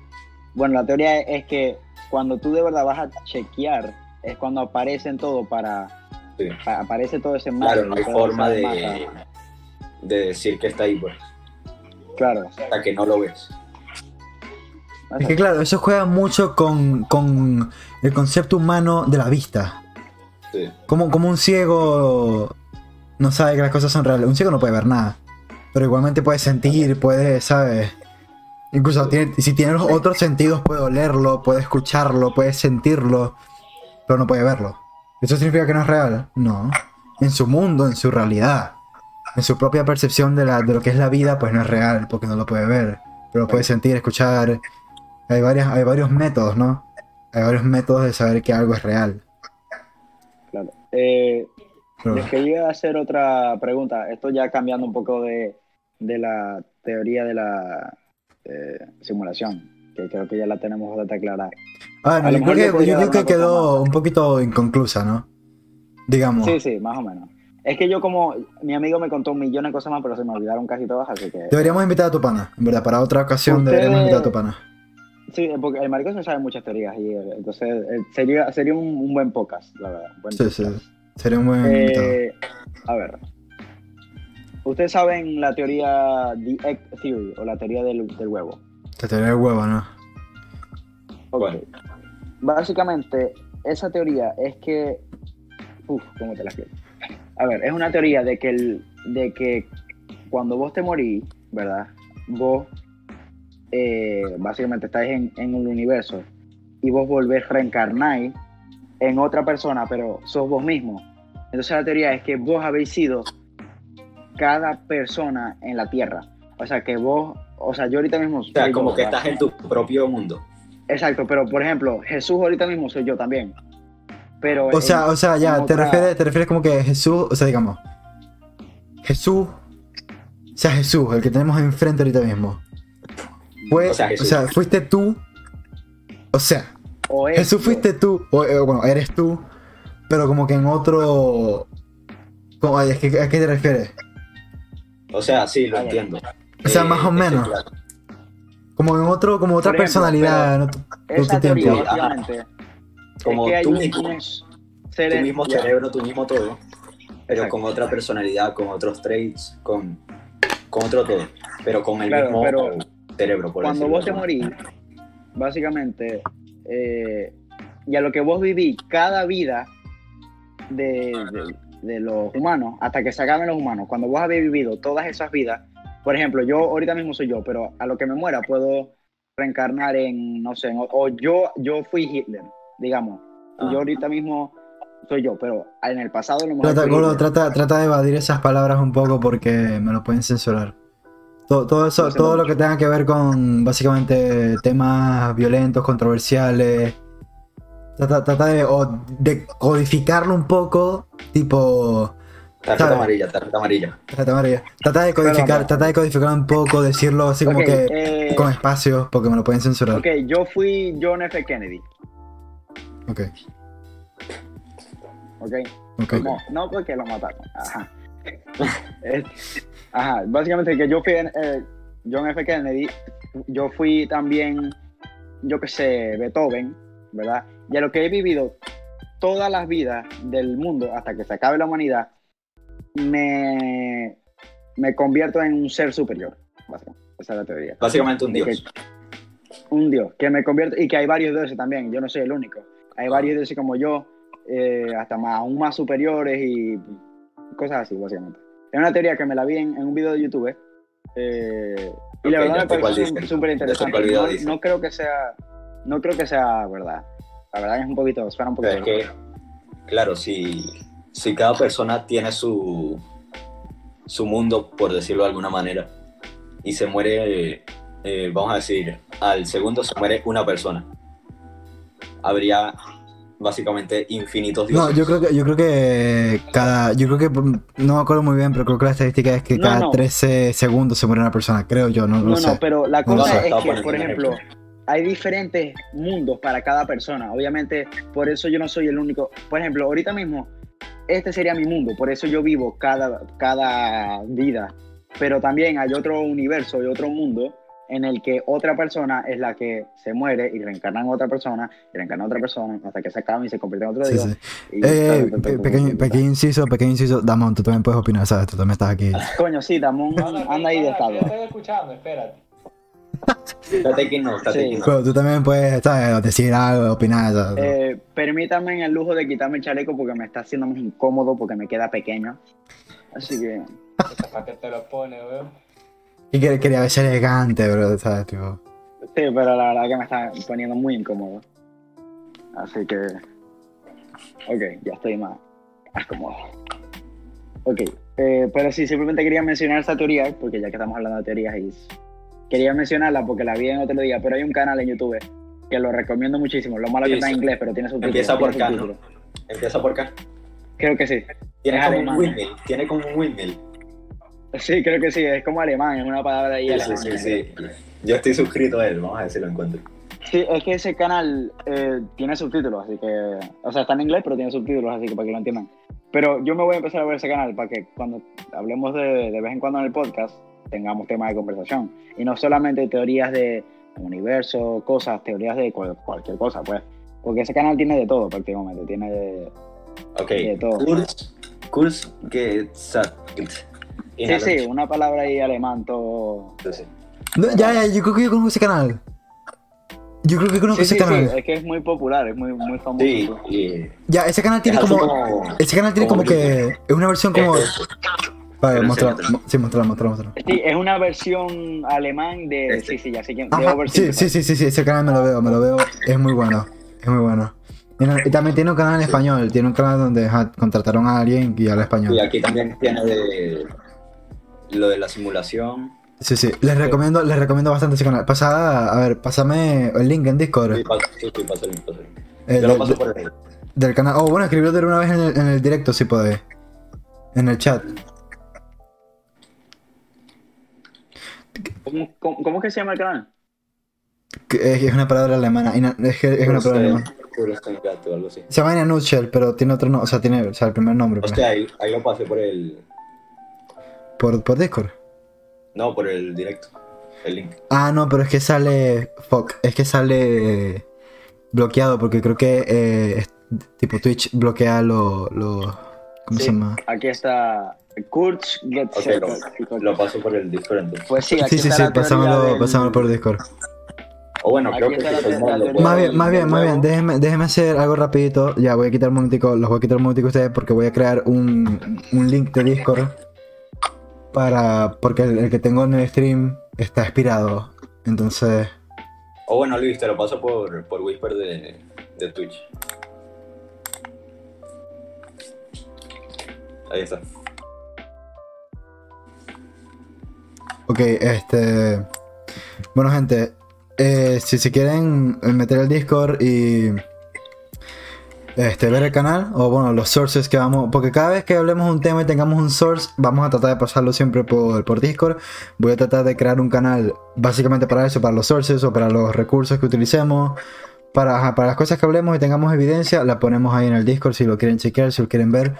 Bueno, la teoría es que cuando tú de verdad vas a chequear, es cuando aparecen todo para... Sí. pa- aparece todo ese mar. Claro, no hay forma de, masa. de decir que está ahí, pues, Claro. hasta que no lo ves. Es que claro, eso juega mucho con, con el concepto humano de la vista. Sí. Como, como un ciego no sabe que las cosas son reales. Un ciego no puede ver nada. Pero igualmente puede sentir, puede, ¿sabes? Incluso tiene- si tiene los otros sentidos puede olerlo, puede escucharlo, puede sentirlo, pero no puede verlo. ¿Eso significa que no es real? No. En su mundo, en su realidad, en su propia percepción de, la, de lo que es la vida, pues no es real, porque no lo puede ver. Pero lo puede sentir, escuchar. Hay, varias, hay varios métodos, ¿no? Hay varios métodos de saber que algo es real. Claro. Eh, Pero- les quería hacer otra pregunta. Esto ya cambiando un poco de, de la teoría de la eh, simulación, que creo que ya la tenemos bastante clara. Ah, no, A lo yo creo que, yo creo que quedó más. un poquito inconclusa, ¿no? Digamos. Sí, sí, más o menos. Es que yo como mi amigo me contó millones de cosas más, pero se me olvidaron casi todas, así que... Deberíamos invitar a tu pana, en verdad, para otra ocasión Ustedes- deberíamos invitar a tu pana. Sí, porque el marico se sabe muchas teorías y eh, entonces eh, sería, sería un, un buen podcast, la verdad. buen Sí, sí. Sería un buen invitado. Eh, a ver. Ustedes saben la teoría The Egg Theory o la teoría del, del huevo. Te teoría del huevo, ¿no? Ok. Bueno. Básicamente, esa teoría es que. Uf, ¿cómo te la explico? A ver, es una teoría de que, el, de que cuando vos te morís, ¿verdad? Vos eh, básicamente estáis en, en el universo y vos volvés reencarnáis en otra persona, pero sos vos mismo. Entonces la teoría es que vos habéis sido cada persona en la Tierra. O sea, que vos, o sea, yo ahorita mismo... O sea, como que ¿verdad? estás en tu propio mundo. Exacto, pero por ejemplo, Jesús ahorita mismo soy yo también. Pero O sea, o sea, ya, te otra- refieres, te refieres como que Jesús, o sea, digamos, Jesús, o sea, Jesús, el que tenemos enfrente ahorita mismo. Fue, O o sea, fuiste tú, o sea, o es Jesús yo. fuiste tú, o eh, bueno, eres tú, pero como que en otro... ¿Cómo, ay, es que, ¿A qué te refieres? O sea, sí, lo A ver. entiendo. O sea, Eh, más o sí, menos. claro. Como en otro, como otra ejemplo, personalidad, en otro, Esa otro teoría, tiempo. básicamente, Como es que tú mismo. Tu mismo ya, cerebro, tu mismo todo. Pero Exacto. con otra personalidad, con otros traits, con, con otro todo. Pero con el Claro, mismo pero cerebro, por Cuando vos te morís, básicamente, eh, y a lo que vos vivís cada vida de, de- de los humanos, hasta que se acaben los humanos, cuando vos habéis vivido todas esas vidas, por ejemplo, yo ahorita mismo soy yo, pero a lo que me muera puedo reencarnar en, no sé, en- o yo, yo fui Hitler, digamos, y Ah. yo ahorita mismo soy yo, pero en el pasado lo mejor Trata, Gordo, trata, trata de evadir esas palabras un poco porque me lo pueden censurar. Todo, todo eso, Lo sé todo lo mucho. que tenga que ver con básicamente temas violentos, controversiales. Trata, trata de, o de codificarlo un poco, tipo. Tarjeta ¿sabes? amarilla, tarjeta amarilla. Trata, María. Trata de codificar, Perdón. trata de codificarlo un poco, decirlo así como que eh, con espacio, porque me lo pueden censurar. ok, yo fui John F. Kennedy, Ok, ¿ok? ok. No, no porque lo mataron. Ajá. Ajá, básicamente que yo fui eh, John F. Kennedy, yo fui también, yo que sé, Beethoven, ¿verdad? Y a lo que he vivido todas las vidas del mundo hasta que se acabe la humanidad, me, me convierto en un ser superior. básicamente. Esa es la teoría. Básicamente un dios. que- un dios, que me convierto, y que hay varios dioses también, yo no soy el único. Hay varios dioses como yo, eh, hasta más, aún más superiores y cosas así, básicamente. Es una teoría que me la vi en, en un video de YouTube. eh, y la Ok, verdad me pareció súper interesante. No, no creo que sea, no creo que sea verdad. La verdad es un poquito, suena un poquito. es que, claro, si, si cada persona tiene su, su mundo, por decirlo de alguna manera, y se muere, eh, vamos a decir, al segundo se muere una persona, habría básicamente infinitos No, dioses. yo creo que, yo creo que cada, yo creo que, no me acuerdo muy bien, pero creo que la estadística es que No, cada no. 13 segundos se muere una persona, creo yo, no, No, lo no, sé. pero la No cosa es que, por ejemplo. Hay diferentes mundos para cada persona. Obviamente, por eso yo no soy el único. Por ejemplo, ahorita mismo este sería mi mundo, por eso yo vivo cada, cada vida. Pero también hay otro universo y otro mundo en el que otra persona es la que se muere y reencarna en otra persona, y reencarna en otra persona, hasta que se acaba y se convierte en otro Sí, dios. sí. Eh, pequeño, pequeño inciso, pequeño inciso. Damon, tú también puedes opinar, ¿sabes? Tú también estás aquí. Coño, sí, Damón anda ahí de estado. Estoy escuchando, espérate. No, Sí. Pero tú también puedes, ¿sabes? Decir algo, opinar, ¿sabes? Eh, permítanme el lujo de quitarme el chaleco porque me está haciendo más incómodo porque me queda pequeño. Así que, ¿Para qué te lo pone, weón? Y que- quería ser elegante, bro, ¿sabes? Tipo... sí, pero la verdad que me está poniendo muy incómodo. Así que, ok, ya estoy más, más cómodo. Ok, eh, pero sí, simplemente quería mencionar esta teoría, porque ya que estamos hablando de teorías, y quería mencionarla porque la vi en otro día, pero hay un canal en YouTube que lo recomiendo muchísimo. Lo malo es Sí, que está en inglés, pero tiene subtítulos. Empieza por acá, ¿no? Empieza por acá. Creo que sí. Tiene Es como alemán. un windmill. Tiene como un windmill. Sí, creo que sí, es como alemán, es una palabra ahí Sí, alemán. sí, sí, sí. Yo estoy suscrito a él, vamos a ver si lo encuentro. Sí, es que ese canal eh, tiene subtítulos, así que. O sea, está en inglés, pero tiene subtítulos, así que para que lo entiendan. Pero yo me voy a empezar a ver ese canal para que cuando hablemos de, de vez en cuando en el podcast tengamos temas de conversación. Y no solamente teorías de universo, cosas, teorías de cual- cualquier cosa, pues. Porque ese canal tiene de todo prácticamente. Tiene de. Ok. De todo. Kurs, Kurs. Sí, sí, una palabra ahí alemán, todo. Sí. No, ya, ya, yo creo que yo conozco ese canal. Yo creo que conozco Sí, ese sí, sí, canal. es que es muy popular, es muy, muy famoso. Sí, y Ya, ese canal tiene es como. como- Ese canal tiene como como que. Es una versión como. Vale, mostrar. Sí, mostrar, mostrar, mostrar. Sí, es una versión alemán de. Este. Sí, sí, ya sé quién. De Ajá, sí, sí, sí, sí, sí, ese canal me lo veo, me lo veo. Es muy bueno. Es muy bueno. Y, no- y también tiene un canal en español. Tiene un canal donde contrataron a alguien y habla español. Y aquí también tiene de lo de la simulación. Sí, sí. Les recomiendo, les recomiendo bastante ese canal. Pasa, a ver, pásame el link en Discord. Sí, pasa- sí, sí, pásalo, pásalo. eh, Yo lo de- paso de- por el. del canal. Oh, bueno, escribirlo de una vez en el, en el directo si podéis. En el chat. ¿Cómo, cómo, cómo es que se llama el canal? Es, es una palabra alemana. Es, que es una palabra alemana. Kurstengato o algo así. Se llama Ina Nutshell, pero tiene otro nombre. O sea, tiene o sea, el primer nombre. pues, Hostia, ahí, ahí lo pasé por el. por, por Discord. No, por el directo. El link. Ah, no, pero es que sale. Fuck, es que sale bloqueado porque creo que eh, es- tipo Twitch bloquea lo. lo ¿Cómo Sí. se llama? Aquí está Kurz Get lo, lo paso por el diferente. Pues sí, aquí Sí, sí, está sí, pasámoslo, del- pasámoslo por Discord. O bueno, Aquí creo que si teoría puedo- Más bien, más bien, más bien, déjenme, déjenme hacer algo rapidito. Ya, voy a quitar un momentico, los voy a quitar un momentico a ustedes porque voy a crear un, un link de Discord para, porque el, el que tengo en el stream está expirado. Entonces, O bueno, Luis, te lo paso por, por Whisper de, de Twitch. Ahí está. Ok, este... Bueno, gente, eh, si se quieren meter al Discord y este, ver el canal, o bueno, los sources que vamos, porque cada vez que hablemos un tema y tengamos un source, vamos a tratar de pasarlo siempre por, Discord. Voy a tratar de crear un canal básicamente para eso, para los sources o para los recursos que utilicemos. Para, para las cosas que hablemos y tengamos evidencia, la ponemos ahí en el Discord si lo quieren chequear, si lo quieren ver.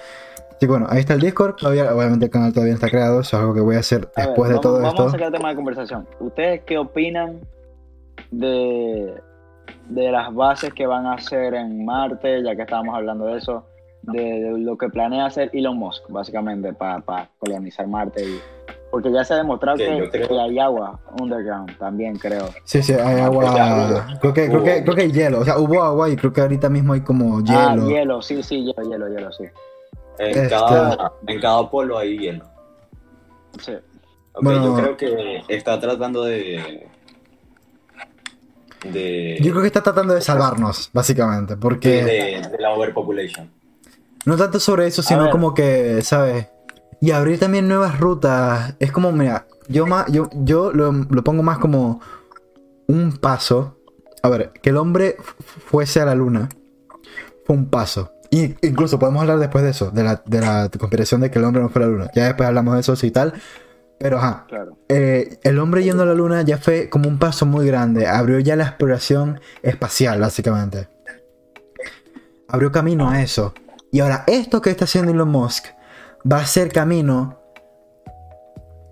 Y bueno, ahí está el Discord. Todavía, obviamente el canal todavía no está creado, eso es algo que voy a hacer A ver, después de vamos, todo vamos esto. a sacar el tema de conversación. ¿Ustedes qué opinan de, de las bases que van a hacer en Marte, ya que estábamos hablando de eso? De, de lo que planea hacer Elon Musk, básicamente, para colonizar Marte. y- porque ya se ha demostrado Que que, creo- que hay agua underground, también creo. Sí, sí, hay agua. Creo que, creo, que, creo que hay hielo. O sea, hubo agua y creo que ahorita mismo hay como Ah, hielo. hielo, sí, sí, hielo, hielo, hielo, sí. En, Este- cada, en cada polo hay hielo. sí. Ok, Bueno. yo creo que está tratando de. De. Yo creo que está tratando de salvarnos, básicamente. de, Porque de- de la overpopulation. no tanto sobre eso, sino como que, ¿sabes? Y abrir también nuevas rutas. Es como, mira, yo, más, yo, yo lo, lo pongo más como un paso. A ver, que el hombre fu- fuese a la luna fue un paso. Y incluso podemos hablar después de eso, de la, de la conspiración de que el hombre no fue a la luna. Ya después hablamos de eso y tal. Pero ajá, Claro. eh, el hombre yendo a la luna ya fue como un paso muy grande. Abrió ya la exploración espacial, básicamente. Abrió camino a eso. Y ahora, esto que está haciendo Elon Musk va a ser camino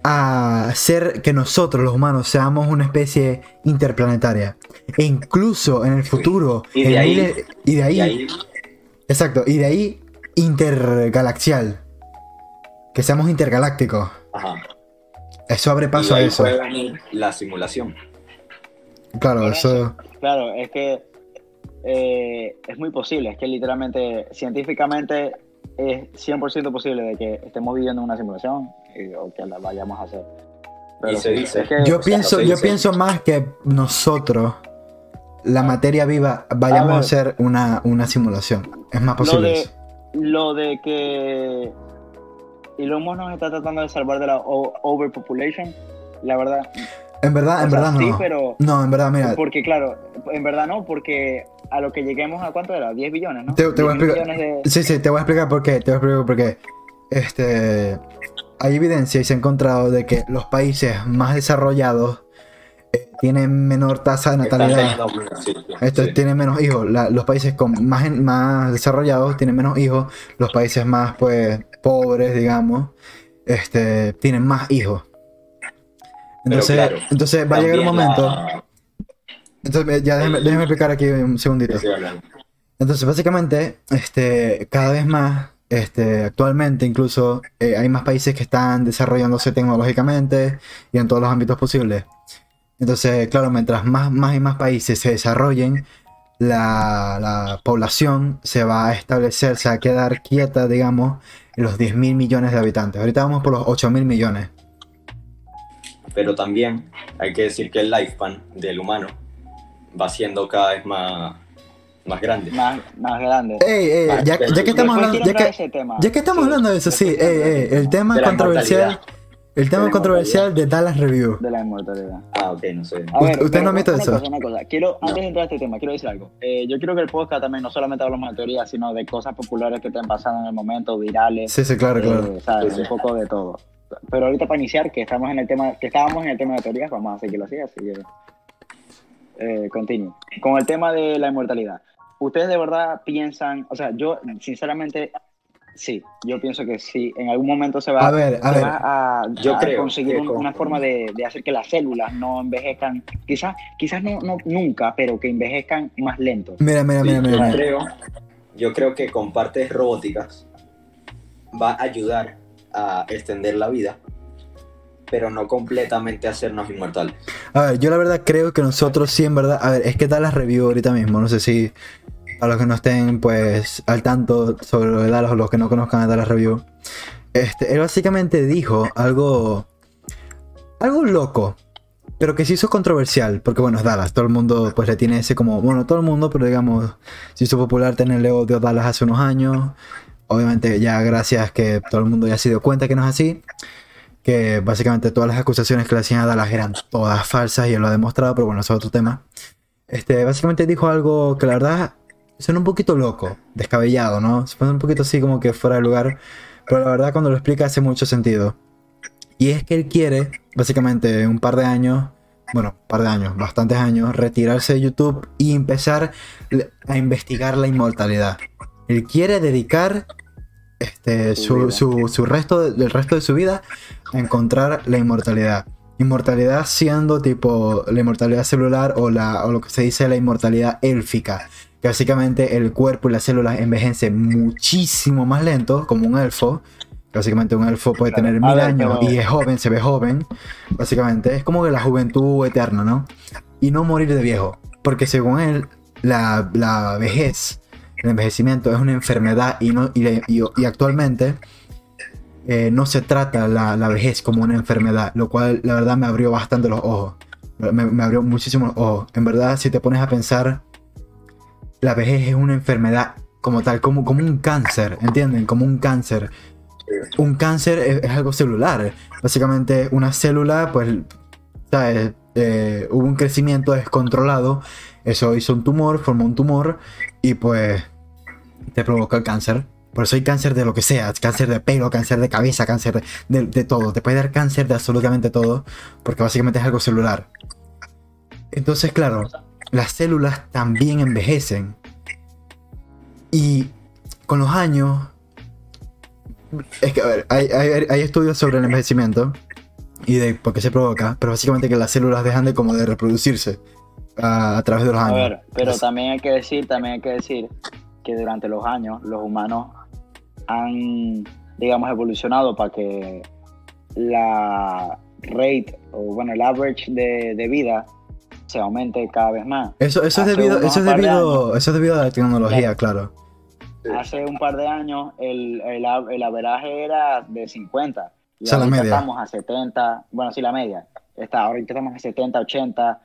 a hacer que nosotros, los humanos, seamos una especie interplanetaria. E incluso en el futuro, Y de en ahí- miles- y de ahí, Y ahí, exacto, y de ahí intergalaxial. Que seamos intergalácticos. ajá. Eso abre Y paso a eso. la simulación. Claro, eso. Claro, es que eh, es muy posible, es que literalmente, científicamente, es 100% posible de que estemos viviendo una simulación y- o que la vayamos a hacer. Y se sí, dice- es que- Yo o sea, pienso, yo dice. pienso más que nosotros, la materia viva, vayamos a, hacer una, una simulación. Es más lo posible de, eso. lo de que Elon Musk nos está tratando de salvar de la overpopulation, la verdad, En verdad, en sea, verdad sí, no. pero- No, en verdad, mira. porque claro, en verdad no, porque a lo que lleguemos a cuánto era, 10 billones, ¿no? Te, te voy a 10 mil explicar. millones de- Sí, sí, te voy a explicar por qué. Te voy a explicar por qué. Este. Hay evidencia y se ha encontrado de que los países más desarrollados tienen menor tasa de natalidad. Estos tienen menos hijos. La- los países con más, en- más desarrollados tienen menos hijos. Los países más, pues, pobres, digamos, este, tienen más hijos. Entonces, claro, entonces va a llegar un momento. la- Entonces, ya déjeme, déjeme explicar aquí un segundito. Entonces, básicamente, este, cada vez más, este, actualmente incluso, eh, hay más países que están desarrollándose tecnológicamente y en todos los ámbitos posibles. Entonces, claro, mientras más, más y más países se desarrollen, la, la población se va a establecer, se va a quedar quieta, digamos, en los 10 mil millones de habitantes. Ahorita vamos por los 8 mil millones. Pero también hay que decir que el lifespan del humano va siendo cada vez más, más grande. más, más grande. Ey, ey, Vale, ya, ya que estamos hablando, ya que, ese tema. ya que estamos Sí, hablando de eso, sí, ey, el tema De controversial. El tema De controversial de Dallas Review. de la inmortalidad. Ah, ok, no sé. A U- ver, ¿usted no ha visto eso? Cosa, una cosa. Quiero, antes de entrar a este tema, quiero decir algo. Eh, yo quiero que el podcast también no solamente hablamos de teorías, sino de cosas populares que estén pasando en el momento, virales, Sí, sí, claro, claro. eh, ¿sabes? Sí, sí. un poco de todo. Pero ahorita para iniciar, que estamos en el tema, que estábamos en el tema de teorías, vamos a seguirlo así, así que eh, continúo. Con el tema de la inmortalidad. ¿Ustedes de verdad piensan, o sea, yo sinceramente sí, yo pienso que sí, en algún momento se va, A ver, a se ver. va a, Yo a creo conseguir que un- con- una forma de, de hacer que las células no envejezcan, quizás, quizás no, no nunca, pero que envejezcan más lento. Mira, mira, Sí, mira, mira. yo, mira. creo, yo creo que con partes robóticas va a ayudar a extender la vida, pero no completamente hacernos inmortales. A ver, yo la verdad creo que nosotros sí, en verdad. A ver, es que Dallas Review ahorita mismo. No sé si a los que no estén, pues, al tanto sobre Dallas o los que no conozcan a Dallas Review. Este, él básicamente dijo algo. Algo loco. Pero que se hizo controversial. Porque bueno, es Dallas. Todo el mundo, pues, le tiene ese como. Bueno, todo el mundo, pero digamos. Se hizo popular tenerle odio a Dallas hace unos años. Obviamente, ya gracias que todo el mundo ya se dio cuenta que no es así que básicamente todas las acusaciones que le hacían a Dallas eran todas falsas y él lo ha demostrado, pero bueno, eso es otro tema. Este, básicamente dijo algo que la verdad suena un poquito loco, descabellado, ¿no? Suena un poquito así como que fuera de lugar, pero la verdad cuando lo explica hace mucho sentido. Y es que él quiere, básicamente, en un par de años, bueno, un par de años, bastantes años, retirarse de YouTube y empezar a investigar la inmortalidad. Él quiere dedicar este, Su su, su, resto de- del resto de su vida a encontrar la inmortalidad. Inmortalidad siendo tipo la inmortalidad celular o, la, o lo que se dice la inmortalidad élfica. Que básicamente el cuerpo y las células envejecen muchísimo más lento, como un elfo. Básicamente un elfo puede tener A mil ver, años y es joven, se ve joven. Básicamente es como que la juventud eterna, ¿no? Y no morir de viejo. Porque según él, la, la vejez, el envejecimiento es una enfermedad y, no, y, y- y actualmente eh, no se trata la, la vejez como una enfermedad, lo cual la verdad me abrió bastante los ojos. Me, me abrió muchísimo los ojos. En verdad, si te pones a pensar, la vejez es una enfermedad como tal, como, como un cáncer, ¿entienden? Como un cáncer. Un cáncer es, algo celular. Básicamente, una célula, pues, ¿sabes? Eh, hubo un crecimiento descontrolado, eso hizo un tumor, formó un tumor y pues te provoca el cáncer. Por eso hay cáncer de lo que sea, cáncer de pelo, cáncer de cabeza, cáncer de, de- de todo. Te puede dar cáncer de absolutamente todo, porque básicamente es algo celular. Entonces, claro, las células también envejecen. Y con los años. Es que, a ver, hay, hay- hay estudios sobre el envejecimiento y de por qué se provoca, pero básicamente que las células dejan de como de reproducirse a, a través de los A años. ver, pero también hay que decir, también hay que decir que durante los años los humanos han, digamos, evolucionado para que la rate o bueno el average de, de vida se aumente cada vez más. Eso, eso, es debido, eso, es debido, eso es debido a la tecnología, claro. Hace un par de años el, el, el averaje era de 50 y O sea, la ahorita media. estamos a 70, bueno sí la media, está, ahorita estamos a 70, 80,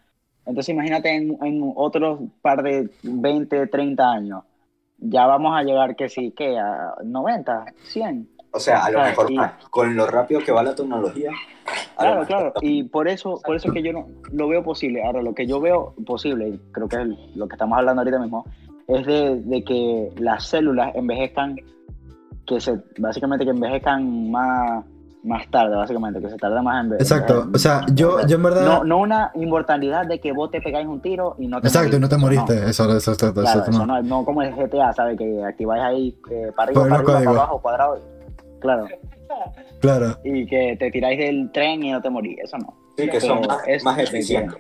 entonces imagínate en, en otros par de 20, 30 años, ya vamos a llegar que sí, que a 90, 100. O sea, a lo Claro, mejor y- ah, con lo rápido que va la tecnología. Claro, mejor claro, y por eso, por eso es que yo no lo veo posible. Ahora, lo que yo veo posible, y creo que es lo que estamos hablando ahorita mismo, es de, de que las células envejezcan, que se, básicamente que envejezcan más, más tarde, básicamente, que se tarda más en envejecer. Exacto, o sea, yo, yo en verdad... No, no una inmortalidad de que vos te pegáis un tiro y no te exacto, y no te moriste. Eso, eso, eso, eso, Claro, eso eso no. no, no como el GTA, ¿sabes? Que activáis ahí eh, para arriba, para arriba, para abajo, cuadrado. Claro, Claro. y que te tiráis del tren y no te morís, eso no. Sí, que son más, es más de eficientes.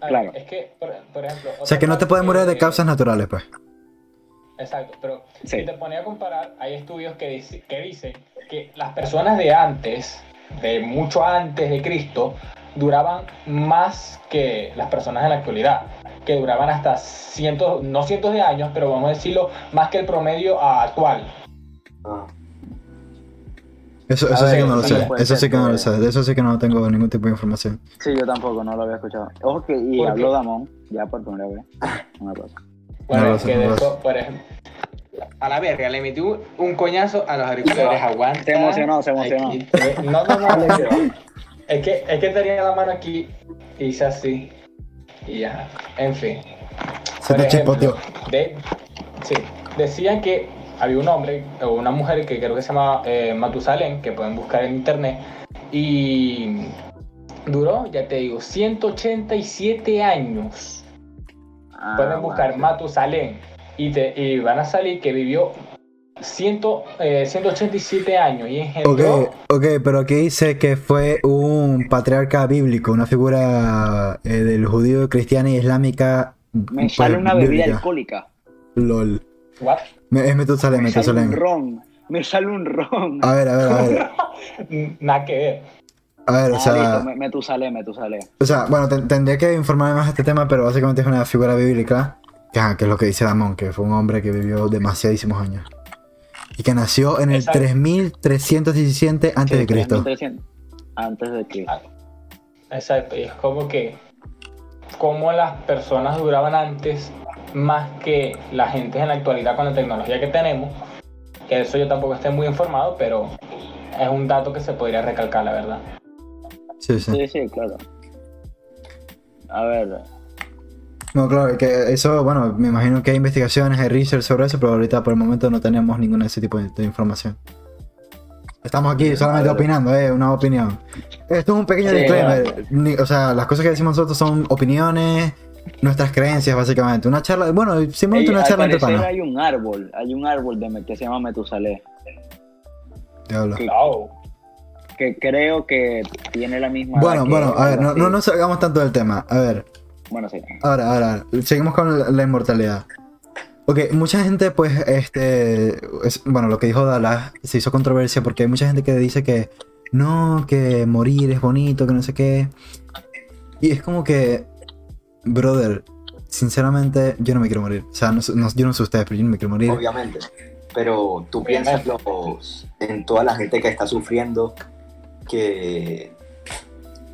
Claro. Es que, por, por ejemplo. O sea, que no te puedes morir de causas naturales, pues. Exacto, pero Sí. si te ponía a comparar, hay estudios que, dice- que dicen que las personas de antes, de mucho antes de Cristo, duraban más que las personas en la actualidad, que duraban hasta cientos, no cientos de años, pero vamos a decirlo, más que el promedio actual. Ah, Eso, eso sí ver, que no lo sé. Eso ser sí que no lo sé. De eso sí que no tengo ningún tipo de información. Sí, yo tampoco, no lo había escuchado. Ojo que, y habló Damón, ya por primera vez. Una cosa. Bueno, No es que no de lo eso, por ejemplo. A la verga, le metí un, coñazo a los auriculares, aguanta. Se emocionó, se emocionó. Aquí te- No, no, no, no. Es que, es que tenía la mano aquí y hice así. Y ya, en fin. Se Por te ejemplo, chispoteó. de- sí, decían que había un hombre o una mujer que creo que se llama eh, Matusalén, que pueden buscar en internet, y duró, ya te digo, 187 años. Ah, Pueden buscar bueno. Matusalén y, te, y van a salir que vivió 100, eh, 187 años y engendró... Ok, ok, pero aquí dice que fue un patriarca bíblico, una figura eh, del judío, cristiana y islámica. Me pues, sale una bebida bíblica. alcohólica. LOL. What? Me- Es Metusalén, Me sale un ron. Me sale un ron. A ver, a ver, a ver. Nada que ver. A ver, o Ah, sea. listo, me, me tu sale, me tu sale. O sea, bueno, ten- tendría que informarme más de este tema, pero básicamente es una figura bíblica, que, ajá, que es lo que dice Damón, que fue un hombre que vivió demasiadísimos años. Y que nació en el Exacto. 3317 antes de Cristo. 1300. Antes de que. Exacto, y es como que como las personas duraban antes más que la gente en la actualidad con la tecnología que tenemos. Que eso yo tampoco estoy muy informado, pero es un dato que se podría recalcar, la verdad. Sí, sí. Sí, sí, claro. A ver, No, claro, que eso, bueno, me imagino que hay investigaciones, hay research sobre eso, pero ahorita por el momento no tenemos ninguna de ese tipo de, de información. Estamos aquí solamente opinando, eh, una opinión. Esto es un pequeño Sí, disclaimer. Ni- o sea, las cosas que decimos nosotros son opiniones, nuestras creencias, básicamente. Una charla, bueno, simplemente una charla entre panas. hay un árbol, hay un árbol de, que se llama Metusalé, Diablo. que, Oh, que creo que tiene la misma. Bueno, bueno, a ver, no, no nos salgamos tanto del tema. A ver, Bueno, sí. ahora, ahora, ahora, seguimos con la, la inmortalidad. Ok, mucha gente, pues, este, es- bueno, lo que dijo Dallas se hizo controversia porque hay mucha gente que dice que no, que morir es bonito, que no sé qué. Y es como que, brother, sinceramente, yo no me quiero morir. O sea, no, no- yo no sé ustedes, pero yo no me quiero morir. Obviamente. Pero tú piensas los, en toda la gente que está sufriendo, que,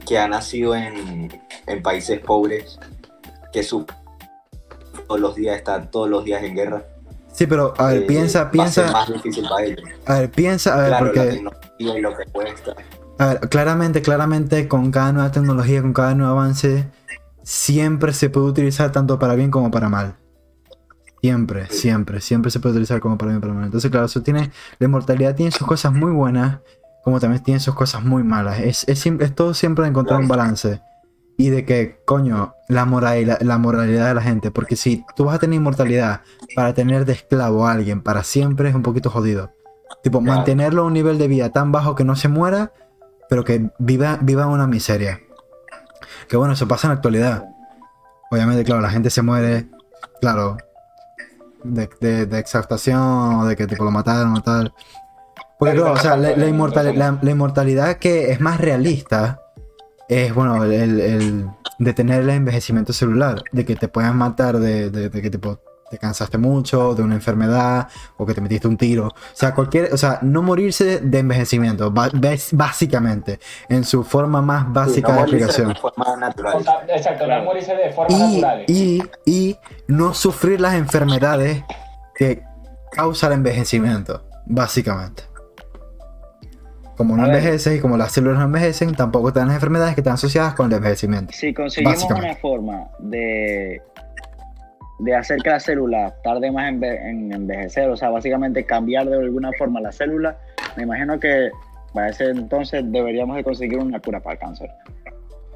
que ha nacido en, en países pobres, que su, todos los días están todos los días en guerra. Sí, pero, a ver, eh, piensa, va a ser piensa, más difícil para ellos. a ver, piensa, a ver, claro, la porque... tecnología y lo que cuesta. A ver, claramente, claramente, con cada nueva tecnología, con cada nuevo avance, siempre se puede utilizar tanto para bien como para mal. Siempre, siempre, siempre se puede utilizar como para bien para mal. Entonces, claro, eso tiene, la inmortalidad tiene sus cosas muy buenas, como también tiene sus cosas muy malas. Es, es, siempre- es todo siempre encontrar un balance. y de que, coño, la moralidad, la moralidad de la gente. Porque si tú vas a tener inmortalidad para tener de esclavo a alguien para siempre es un poquito jodido. Tipo, mantenerlo a un nivel de vida tan bajo que no se muera, pero que viva, viva una miseria. Que bueno, eso pasa en la actualidad. Obviamente, claro, la gente se muere, claro, de, de, o de que tipo lo mataron o tal. Porque claro, o sea, la- la inmortalidad que es más realista es, bueno, el, el detener el envejecimiento celular, de que te puedan matar de, de- de que tipo te cansaste mucho, de una enfermedad, o que te metiste un tiro. O sea, cualquier, o sea, no morirse de envejecimiento, básicamente, en su forma más básica no de morirse explicación. de forma natural. Exacto, no morirse de formas Y, naturales. y, y no sufrir las enfermedades que causa el envejecimiento, básicamente. Como no envejeces y como las células no envejecen, tampoco te dan las enfermedades que están asociadas con el envejecimiento. Si conseguimos una forma de, de hacer que la célula tarde más en, en envejecer, o sea, básicamente cambiar de alguna forma la célula, me imagino que para ese entonces deberíamos de conseguir una cura para el cáncer.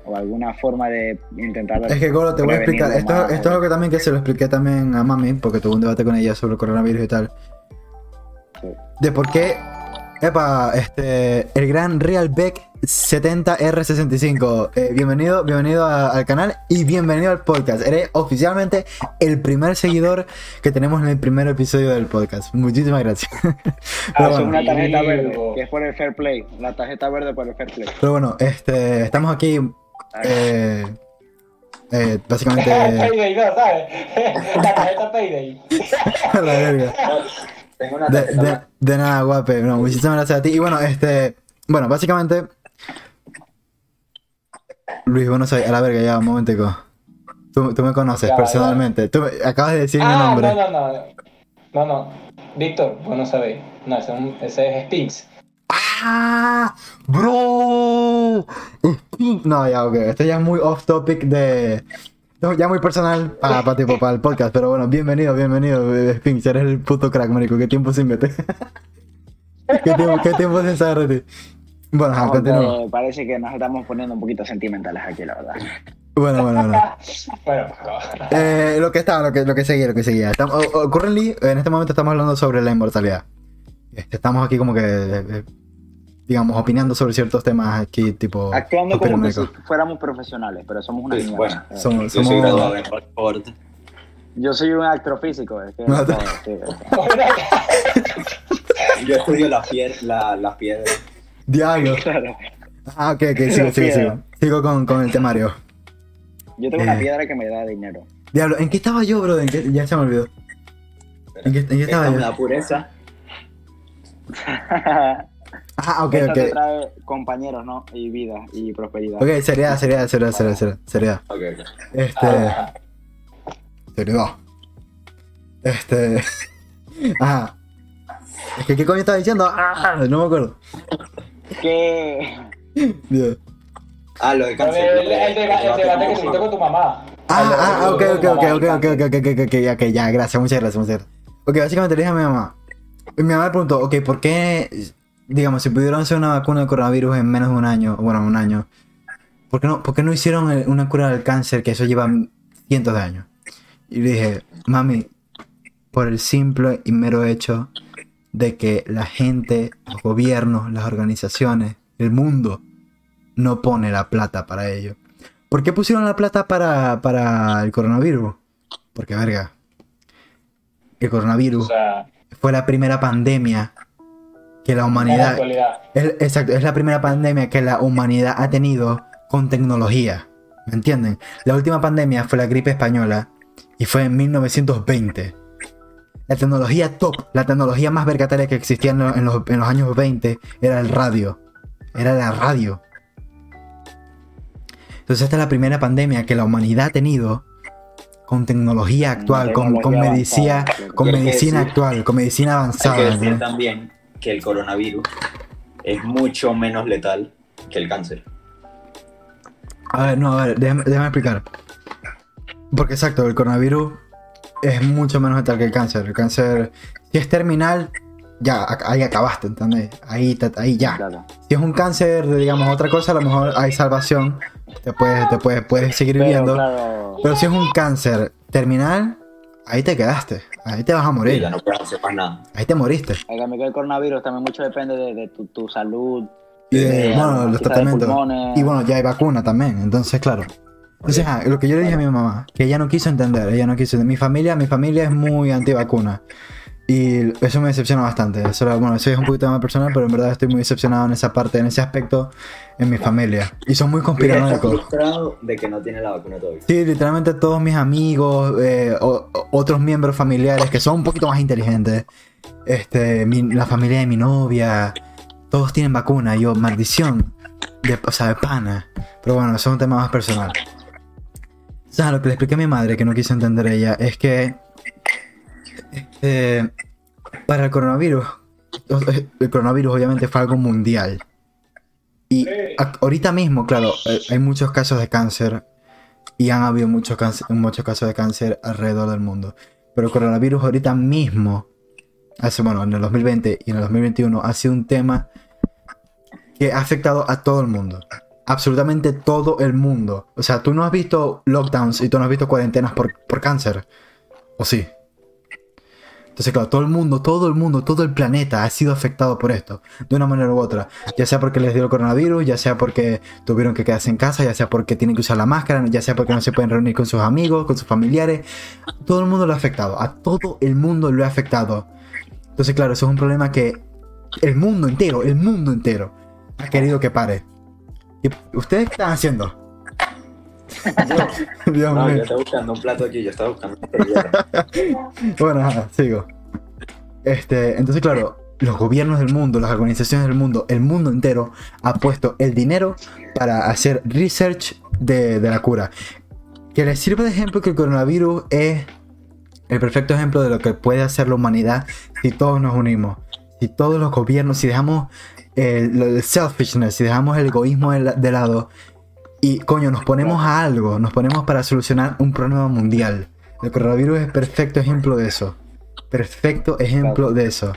O alguna forma de intentar... Es que, Goro, te voy a explicar. Esto, más, esto es algo que también que se lo expliqué también a mami, porque tuve un debate con ella sobre el coronavirus y tal. Sí. De por qué, epa, este, el gran Realbeck 70R65. eh, bienvenido, bienvenido a- al canal y bienvenido al podcast. Eres oficialmente el primer seguidor que tenemos en el primer episodio del podcast. Muchísimas gracias. Ah, bueno, una tarjeta verde, que es por el fair play. La tarjeta verde por el fair play. pero bueno, este, estamos aquí, eh, eh, básicamente, Payday, ¿no? ¿Sabes? La tarjeta Payday. la verga. Tengo una De, tarjeta de- de nada, guape. No, muchísimas gracias a ti. Y bueno, este. Bueno, básicamente. Luis, bueno, soy a la verga, ya, un momentico. Tú, tú me conoces Ya, personalmente. Tú me- acabas de decir mi Ah, nombre. no, no, no. No, no. Víctor, vos no sabéis. No, ese, ese es Spinks. ¡Ah! ¡Bro! Spin- No, ya, ok. Esto ya es muy off topic de. no, ya muy personal para tipo, para el podcast. Pero bueno, bienvenido, bienvenido, Spinks. Eres el puto crack, marico. ¿Qué tiempo sin vete? ¿Qué tiempo, qué tiempo sin saber de ti? Bueno, ajá, continúa. Eh, parece que nos estamos poniendo un poquito sentimentales aquí, la verdad. Bueno, bueno, bueno. Bueno, Eh, lo que estaba, lo que, lo que seguía, lo que seguía. Estamos, currently, en este momento estamos hablando sobre la inmortalidad. Este, estamos aquí como que, eh, digamos, opinando sobre ciertos temas aquí, tipo... Actuando como que si fuéramos profesionales, pero somos una Sí, bueno, Eh, Somos, Yo soy graduado en. Yo soy un astrofísico. Es que, No, no, te- sí, Yo estudio las pied- la, las piedras. Diablo. claro. Ah, ok, ok, sigo, sigo, sigo. Sigo con, con el temario. Yo tengo Eh. una piedra que me da dinero. Diablo, ¿en qué estaba yo, bro? ¿En qué- Ya se me olvidó. ¿En qué, en qué estaba Esta yo? la pureza. Ah, ok, Esa te ok. trae compañeros, ¿no? Y vida y prosperidad. Ok, seriedad, seriedad, seriedad, seriedad, seriedad, seriedad. Ok, ok. Este... Ah, Seriedad. Este... Ajá. Es que, ¿qué coño estaba diciendo? Ah, no me acuerdo. Que Dios. Ah, lo de cáncer. el, el, de- el el debate que tuviste con tu mamá. Ah, ah, debate ok, ok, ok, ok, ok, ok, ok, ok, ok, ya, ok, ya, gracias, muchas gracias, muchas gracias. Ok, básicamente le dije a mi mamá. Mi mamá me preguntó, ok, ¿por qué, digamos, si pudieron hacer una vacuna de coronavirus en menos de un año, bueno, un año, ¿por qué no, por qué no hicieron el- una cura del cáncer que eso lleva cientos de años? Y le dije, mami, por el simple y mero hecho de que la gente, los gobiernos, las organizaciones, el mundo, no pone la plata para ello. ¿Por qué pusieron la plata para, para el coronavirus? Porque, verga, el O coronavirus sea, fue la primera pandemia que la humanidad... Es, exacto, es la primera pandemia que la humanidad ha tenido con tecnología. ¿Me entienden? La última pandemia fue la gripe española y fue en 1920. La tecnología top, la tecnología más vergataria que existía en, lo- en los, en los años 20 era el radio. Era la radio. Entonces esta es la primera pandemia que la humanidad ha tenido con tecnología actual, con, con medicina, con hay medicina decir- actual, con medicina Hay avanzada. que decir ¿no? también que el coronavirus es mucho menos letal que el cáncer. A ver, no, a ver, déjame, déjame explicar. Porque exacto, el coronavirus es mucho menos letal que el cáncer. El cáncer, si es terminal, ya, ahí acabaste, ¿entendés? Ahí, ahí ya. Claro. Si es un cáncer de, digamos, otra cosa, a lo mejor hay salvación, te puedes, te puedes, puedes seguir Pero viviendo. claro, Pero si es un cáncer terminal, ahí te quedaste. Ahí te vas a morir. ya no puedes hacer más nada. Ahí te moriste. el coronavirus también mucho depende de, de tu, tu salud. Y de, de bueno, los tratamientos. Y bueno, ya hay vacuna también, entonces claro. Entonces, ah, lo que yo le dije a mi mamá, que ella no quiso entender, ella no quiso Mi familia, mi familia es muy antivacuna. Y eso me decepciona bastante. Eso, era- bueno, eso es un poquito más personal, pero en verdad estoy muy decepcionado en esa parte, en ese aspecto, en mi familia. Y son muy conspiranoicos. frustrado de que no tiene la vacuna todavía. Sí, literalmente todos mis amigos, eh, o- o- otros miembros familiares que son un poquito más inteligentes, este, mi- la familia de mi novia, todos tienen vacuna. Yo, maldición, de, o sea, de pana. Pero bueno, eso es un tema más personal. O sea, lo que le expliqué a mi madre, que no quiso entender ella, es que este, para el coronavirus, el coronavirus obviamente fue algo mundial. Y ahorita mismo, claro, eh, hay muchos casos de cáncer y han habido muchos, muchos casos de cáncer alrededor del mundo. Pero el coronavirus ahorita mismo, hace, bueno, en el 2020 y en el 2021, ha sido un tema que ha afectado a todo el mundo. Absolutamente todo el mundo. O sea, tú no has visto lockdowns y tú no has visto cuarentenas por, por cáncer. ¿O sí? Entonces, claro, todo el mundo, todo el mundo, todo el planeta ha sido afectado por esto, de una manera u otra. Ya sea porque les dio el coronavirus, ya sea porque tuvieron que quedarse en casa, ya sea porque tienen que usar la máscara, ya sea porque no se pueden reunir con sus amigos, con sus familiares. Todo el mundo lo ha afectado, a todo el mundo lo ha afectado. Entonces, claro, eso es un problema que el mundo entero, el mundo entero, ha querido que pare. ¿Y ustedes qué están haciendo? Dios No, yo mío. estaba buscando un plato aquí, yo estaba buscando. Bueno, nada, sigo. Este, entonces, claro, los gobiernos del mundo, las organizaciones del mundo, el mundo entero ha puesto el dinero para hacer research de, de la cura. Que les sirve de ejemplo que el coronavirus es el perfecto ejemplo de lo que puede hacer la humanidad si todos nos unimos. Si todos los gobiernos, si dejamos el, el selfishness, si dejamos el egoísmo de, la- de lado y, coño, nos ponemos a algo, nos ponemos para solucionar un problema mundial. El coronavirus es perfecto ejemplo de eso. Perfecto ejemplo de eso.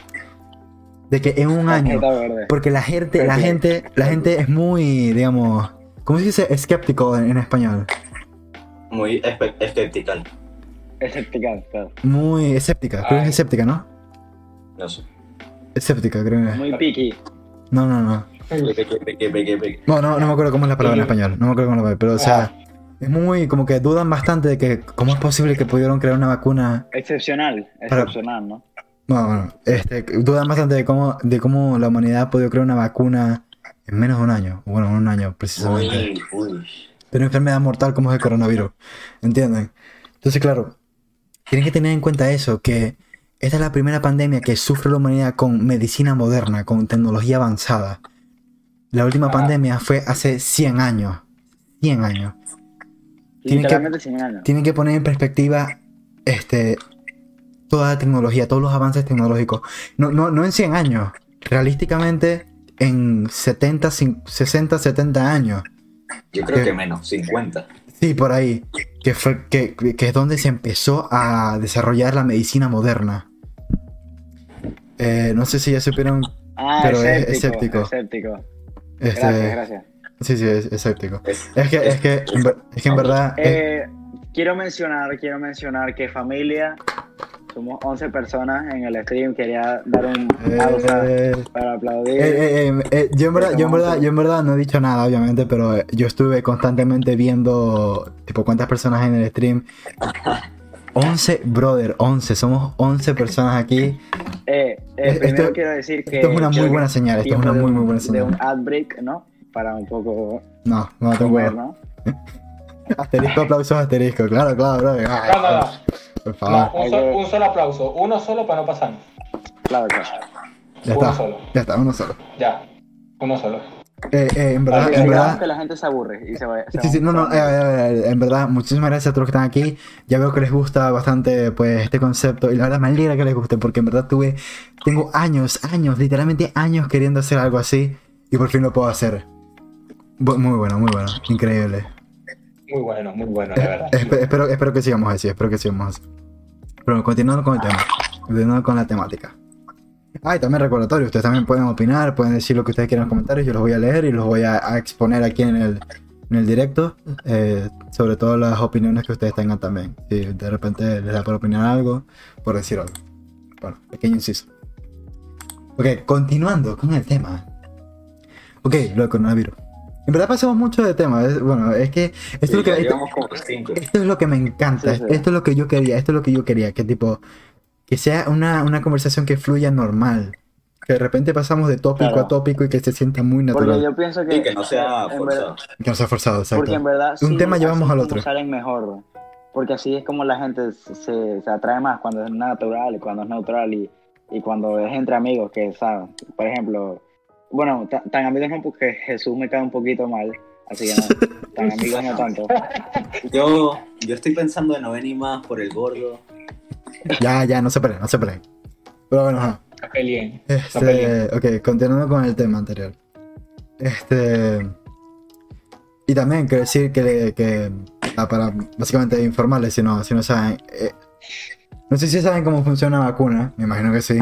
De que en un año, porque la gente, la Perfecto. gente, la gente es muy, digamos, ¿cómo se dice? Escéptico en, en español. Muy escéptica. Escéptica, claro. Muy escéptica, creo que es escéptica, ¿no? No sé. Escéptica, creo que es. Muy picky. No, no, no. No, no, no me acuerdo cómo es la palabra en español. No me acuerdo cómo es la palabra, pero o sea, es muy, como que dudan bastante de que cómo es posible que pudieron crear una vacuna Excepcional, excepcional, ¿no? No, bueno, este, dudan bastante de cómo, de cómo la humanidad ha podido crear una vacuna en menos de un año. Bueno, en un año precisamente. Uy, uy. De una enfermedad mortal como es el coronavirus. ¿Entienden? Entonces, claro, tienen que tener en cuenta eso, que esta es la primera pandemia que sufre la humanidad con medicina moderna, con tecnología avanzada. La última Ah. pandemia fue hace 100 años. 100 años. Tienen que- Literalmente 100 años. tienen que poner en perspectiva este toda la tecnología, todos los avances tecnológicos. No, no, no en 100 años, realísticamente en 70, cin- 60, 70 años. Yo creo ¿Qué? que menos, 50. Sí, por ahí. Que, fue, que, que es donde se empezó a desarrollar la medicina moderna. Eh, no sé si ya supieron. Ah, Pero es escéptico. escéptico. Este, Gracias, gracias. Sí, sí, es escéptico. Es, Es que, es que, en, es que en verdad. es- Eh, quiero mencionar, quiero mencionar que familia, somos 11 personas en el stream. Quería dar un pausa eh, para aplaudir. Eh, eh, eh, eh, yo, en verdad, yo, en verdad, yo en verdad no he dicho nada, obviamente, pero eh, yo estuve constantemente viendo, tipo, cuántas personas hay en el stream. 11, brother, 11, somos 11 personas aquí. Eh, eh, esto- quiero decir que. Esto es una muy buena señal, esto es una muy, un- muy buena De un señal. ad break, ¿no? Para un poco No, no tengo comer, ¿no? Asterisco, aplausos, asterisco, claro, claro, brother. Ay, No, no, no. Por No, favor, un, sol- un solo aplauso. Uno solo para no pasar. Claro, claro. ya uno está, solo. ya está, uno solo. Ya. Uno solo. Eh, eh, en verdad, en verdad. que la gente se aburre y se va. se Sí, sí, no, no, eh, eh, en verdad, muchísimas gracias a todos los que están aquí. Ya veo que les gusta bastante pues este concepto y la verdad me alegra que les guste porque en verdad tuve, tengo años, años, literalmente años queriendo hacer algo así y por fin lo puedo hacer. Bu- Muy bueno, muy bueno, increíble. Muy bueno, muy bueno, la verdad. Espe- espero, espero que sigamos así, espero que sigamos así. Pero continuando con el tema, continuando con la temática. Ah, y también recordatorio, ustedes también pueden opinar, pueden decir lo que ustedes quieran en los comentarios, yo los voy a leer y los voy a, a exponer aquí en el, en el directo, eh, sobre todo las opiniones que ustedes tengan también. Si de repente les da por opinar algo, por decir algo. Bueno, pequeño inciso. Ok, continuando con el tema. Ok, lo del coronavirus. En verdad pasamos mucho de tema. es- bueno, es que esto es, lo Sí, que, esto, esto es lo que me encanta. Sí, sí. Esto es lo que yo quería. Esto es lo que yo quería. Que tipo, que sea una, una conversación que fluya normal. Que de repente pasamos de tópico Claro. a tópico y que se sienta muy Porque natural. yo pienso que. Y que no sea forzado. verdad- Que no sea forzado, porque en exacto. verdad. Un sí, tema llevamos al otro. salen mejor. Porque así es como la gente se, se atrae más cuando es natural y cuando es neutral y, y cuando es entre amigos que saben. Por ejemplo, bueno, ta- tan amigos no porque Jesús me cae un poquito mal. Así que no, tan amigos no tanto. Yo, yo estoy pensando en no venir más por el gordo. Ya, ya, no se peleen, no se peleen. Pero bueno, ajá. No peleen. Este, ok, continuando con el tema anterior. Este. Y también quiero decir que, que ah, para básicamente informarles si no, si no saben. eh, no sé si saben cómo funciona una vacuna, me imagino que sí.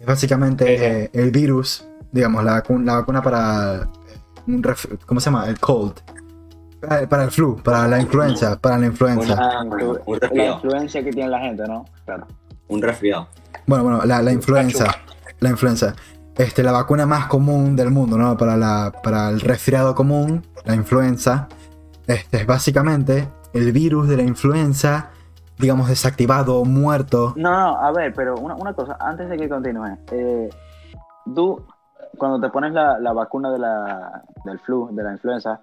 Es básicamente eh, el virus, digamos, la, vacu- la vacuna para. Un ref- ¿Cómo se llama? El cold. Para, para el flu, para la influenza, para la influenza. Una- un La resfriado. influencia que tiene la gente, ¿no? Claro. Un resfriado. Bueno, bueno, la, la influenza. La influenza. Este, la vacuna más común del mundo, ¿no? Para, la, para el resfriado común, la influenza. Este es básicamente el virus de la influenza, digamos, desactivado, muerto. No, no, a ver, pero una, una cosa, antes de que continúe. eh, tú, cuando te pones la, la vacuna de la, del flu, de la influenza,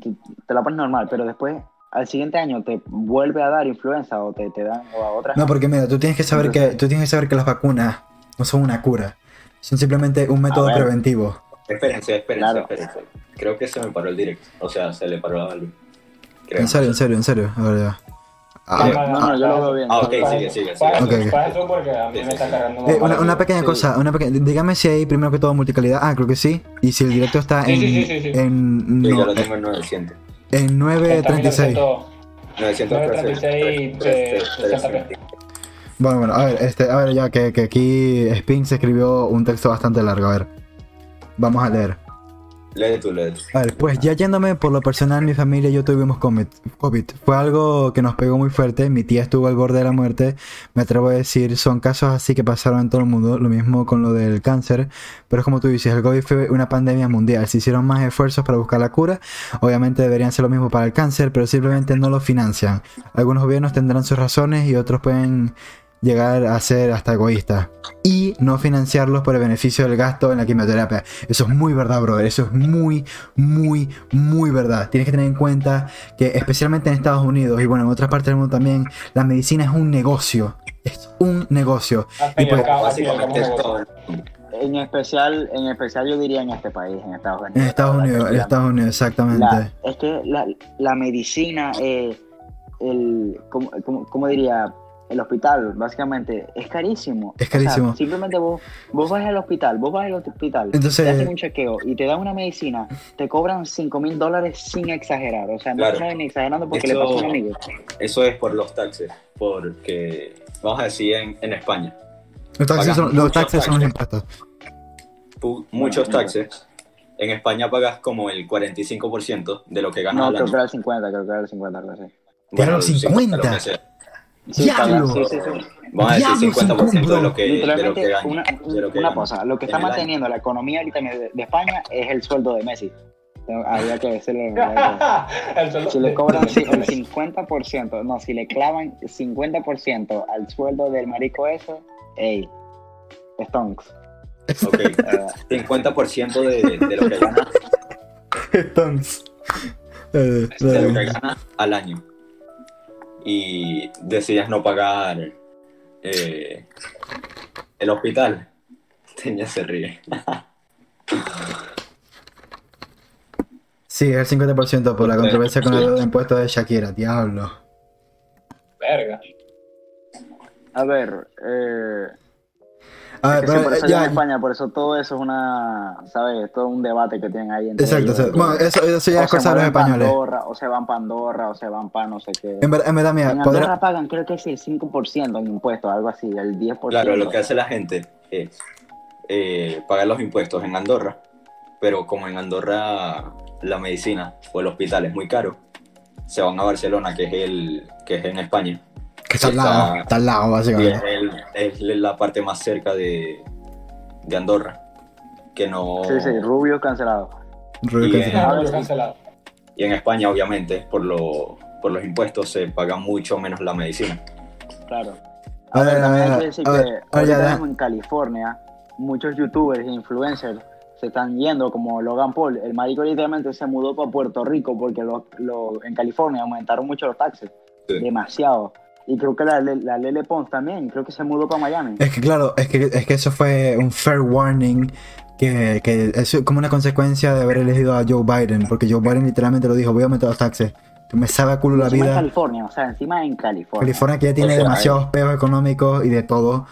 te la pones normal, pero después, al siguiente año, te vuelve a dar influenza o te, te dan o a otras. No, porque mira, tú tienes que saber que, tú tienes que saber que las vacunas no son una cura. Son simplemente un método preventivo. Espérense, espérense, Claro. espérense. Creo que se me paró el directo. O sea, se le paró algo. Creo. En serio, en serio, en serio. A ver, ya. Ah, no, no, yo lo veo bien. Ah, ok, sigue, sigue, para sigue. para eso porque a mí Sí, me está cargando Eh, una, una pequeña Sí. cosa, una pequeña, dígame si hay primero que todo multicalidad. Ah, creo que sí. Y si el directo está en, sí, sí, sí, sí. en, Sí, no, ya lo tengo en 900. en Está 936. 1900, 936, eh, 60p. Bueno, bueno, a ver, este, a ver, ya que, que aquí Spin se escribió un texto bastante largo, a ver. Vamos a leer. Lee tú. A ver, pues ya yéndome por lo personal, mi familia y yo tuvimos. COVID. Fue algo que nos pegó muy fuerte. Mi tía estuvo al borde de la muerte. Me atrevo a decir, son casos así que pasaron en todo el mundo. Lo mismo con lo del cáncer. Pero es como tú dices, el COVID fue una pandemia mundial. Se hicieron más esfuerzos para buscar la cura. Obviamente deberían ser lo mismo para el cáncer, pero simplemente no lo financian. Algunos gobiernos tendrán sus razones y otros pueden llegar a ser hasta egoístas. Y no financiarlos por el beneficio del gasto en la quimioterapia. Eso es muy verdad, brother. Eso es muy, muy, muy verdad. Tienes que tener en cuenta que especialmente en Estados Unidos y bueno, en otras partes del mundo también, la medicina es un negocio. Es un y pues, negocio. En especial, en especial yo diría en este país, en Estados Unidos. En Estados Unidos, en Estados Unidos, exactamente. La- es que la, la medicina, eh, el, ¿cómo, cómo- cómo diría? El hospital, básicamente, es carísimo. Es O sea, carísimo. simplemente vos, vos vas al hospital, vos vas al hospital, Entonces- te hacen un chequeo y te dan una medicina, te cobran 5 mil dólares sin exagerar. O sea, no Claro. ni exagerando porque Eso- le pasó a un amigo. Eso es por los taxes. Porque, vamos a decir, en, en España, Los taxes son, los muchos taxes son los taxes. impuestos. pu- muchos Bueno, taxes. En España pagas como el 45% de lo que ganas No, al creo año. que era el 50, creo que era el 50, algo así. 50. Sí, ¡Diablo! sí, sí, sí. Vamos a decir Diablo, 50% de lo que, de lo Literalmente, que gana. una, de lo que una gana. cosa, lo que está año. manteniendo la economía ahorita de, de España es el sueldo de Messi. Había que decirlo. Si le cobran el de- 50%, no, si le clavan 50% al sueldo del marico eso, ey, stonks. Ok, Eh, 50% de, de lo que gana, Entonces, eh, de lo que gana al año. Y decides no pagar eh, el hospital. Teña se ríe. sí, es el 50% por la controversia con el impuesto de Shakira, diablo. Verga. a ver, eh, A ver, que sí, pero, por eso eh, ya, en España, por eso todo eso es una, ¿sabes? Todo un debate que tienen ahí entre exacto, ellos. exacto. Bueno, eso, eso ya es cosa de los españoles. O se van para Andorra, o se van para no sé qué. En verdad, en verdad, mira, En podrá- Andorra pagan, creo que es el 5% en impuestos, algo así, el 10%. Claro, lo que hace la gente es eh, pagar los impuestos en Andorra, pero como en Andorra la medicina o el hospital es muy caro, se van a Barcelona, que es el que es en España. Que está al lado, está al lado, es, básicamente. el- es la parte más cerca de, de Andorra. Que no. Sí, sí, Rubio cancelado. Rubio y- cancelado. Y en España, obviamente, por, lo, por los impuestos se paga mucho menos la medicina. Claro. A ver, a también hay ver, que decir a ver, que a en California, muchos youtubers e influencers se están yendo, como Logan Paul. El marico literalmente se mudó para Puerto Rico porque lo- lo- en California aumentaron mucho los taxes. Sí. Demasiado. Y creo que la, la Lele Pons también, creo que se mudó para Miami. Es que claro, es que, es que eso fue un fair warning que, que es como una consecuencia de haber elegido a Joe Biden, porque Joe Biden literalmente lo dijo, voy a aumentar los taxes. Me sabe a culo la encima en vida. California, o sea, encima en California. California que ya tiene O sea, demasiados peos económicos y de todo.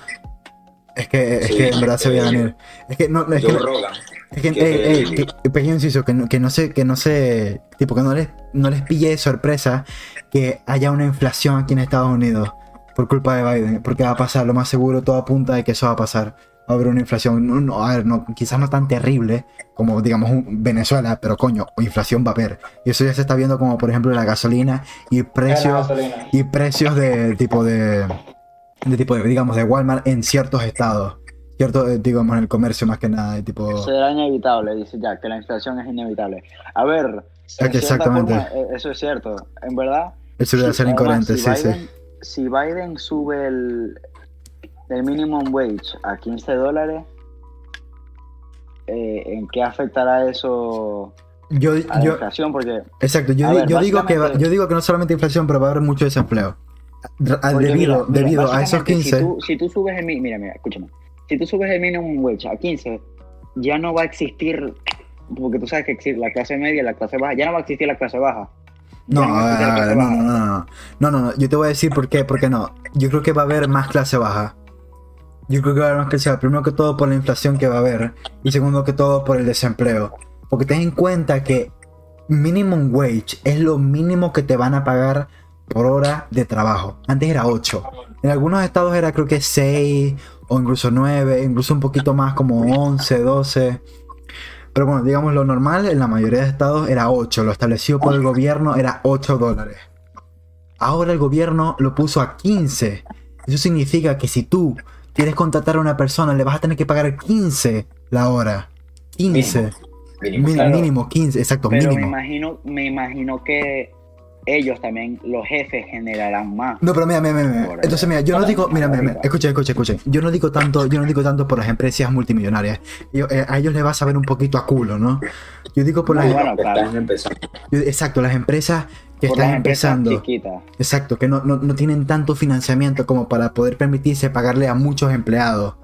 Es que, es Sí, que en verdad se veía venir. Es que no, no, es Joe que, Rogan. Que, pequeño inciso, que no, que no se, que no se, tipo, que no les, no les pille de sorpresa que haya una inflación aquí en Estados Unidos por culpa de Biden, porque va a pasar, lo más seguro, todo apunta de que eso va a pasar. Va a haber una inflación, no, no, a ver, no, quizás no tan terrible como, digamos, un Venezuela, pero coño, inflación va a haber. Y eso ya se está viendo como, por ejemplo, la gasolina y precios gasolina. y precios de tipo de, de tipo de, digamos, de Walmart en ciertos estados. Cierto, eh, digamos, en el comercio más que nada, de tipo... Será inevitable, dice ya, que la inflación es inevitable. A ver, exactamente. forma, eh, eso es cierto. En verdad, Eso debe Sí, ser incoherente, si sí, sí. Biden, Si Biden sube el, el minimum wage a 15 dólares, eh, ¿en qué afectará eso Yo, a la yo, inflación? Porque, exacto, yo, A di- ver, yo digo que va- yo digo que no solamente inflación, pero va a haber mucho desempleo. Debido mira, mira, debido a esos básicamente, 15. Si tú, si tú subes el mi- mira, mira, escúchame. Si tú subes el minimum wage a 15, ya no va a existir, porque tú sabes que existe la clase media y la clase baja, ya no va a existir la clase baja. No, no, no, no, no, no, no, yo te voy a decir por qué, por qué no. Yo creo que va a haber más clase baja. Yo creo que va a haber más clase baja. Primero que todo por la inflación que va a haber. Y segundo que todo por el desempleo. Porque ten en cuenta que minimum wage es lo mínimo que te van a pagar por hora de trabajo. Antes era 8. En algunos estados era creo que 6 o incluso 9, incluso un poquito más como 11, 12. Pero bueno, digamos lo normal en la mayoría de estados era 8. Lo establecido por el gobierno era 8 dólares. Ahora el gobierno lo puso a 15. Eso significa que si tú quieres contratar a una persona, le vas a tener que pagar 15 la hora. 15. Mínimo. Mínimo, Claro. mínimo 15, exacto, Pero me mínimo. imagino, me imagino que ellos también, los jefes, generarán más. No, pero mira, mira, mira, mira. Entonces, mira, yo no digo, mira, mira, mira, escuchen, escuchen, escuchen. Yo no digo tanto, yo no digo tanto por las empresas multimillonarias. Yo, eh, a ellos les va a saber un poquito a culo, ¿no? Yo digo por las, bueno, claro. Están empezando. yo- exacto, las empresas que Por están las empresas empezando. chiquitas. Exacto, que no, no, no tienen tanto financiamiento como para poder permitirse pagarle a muchos empleados.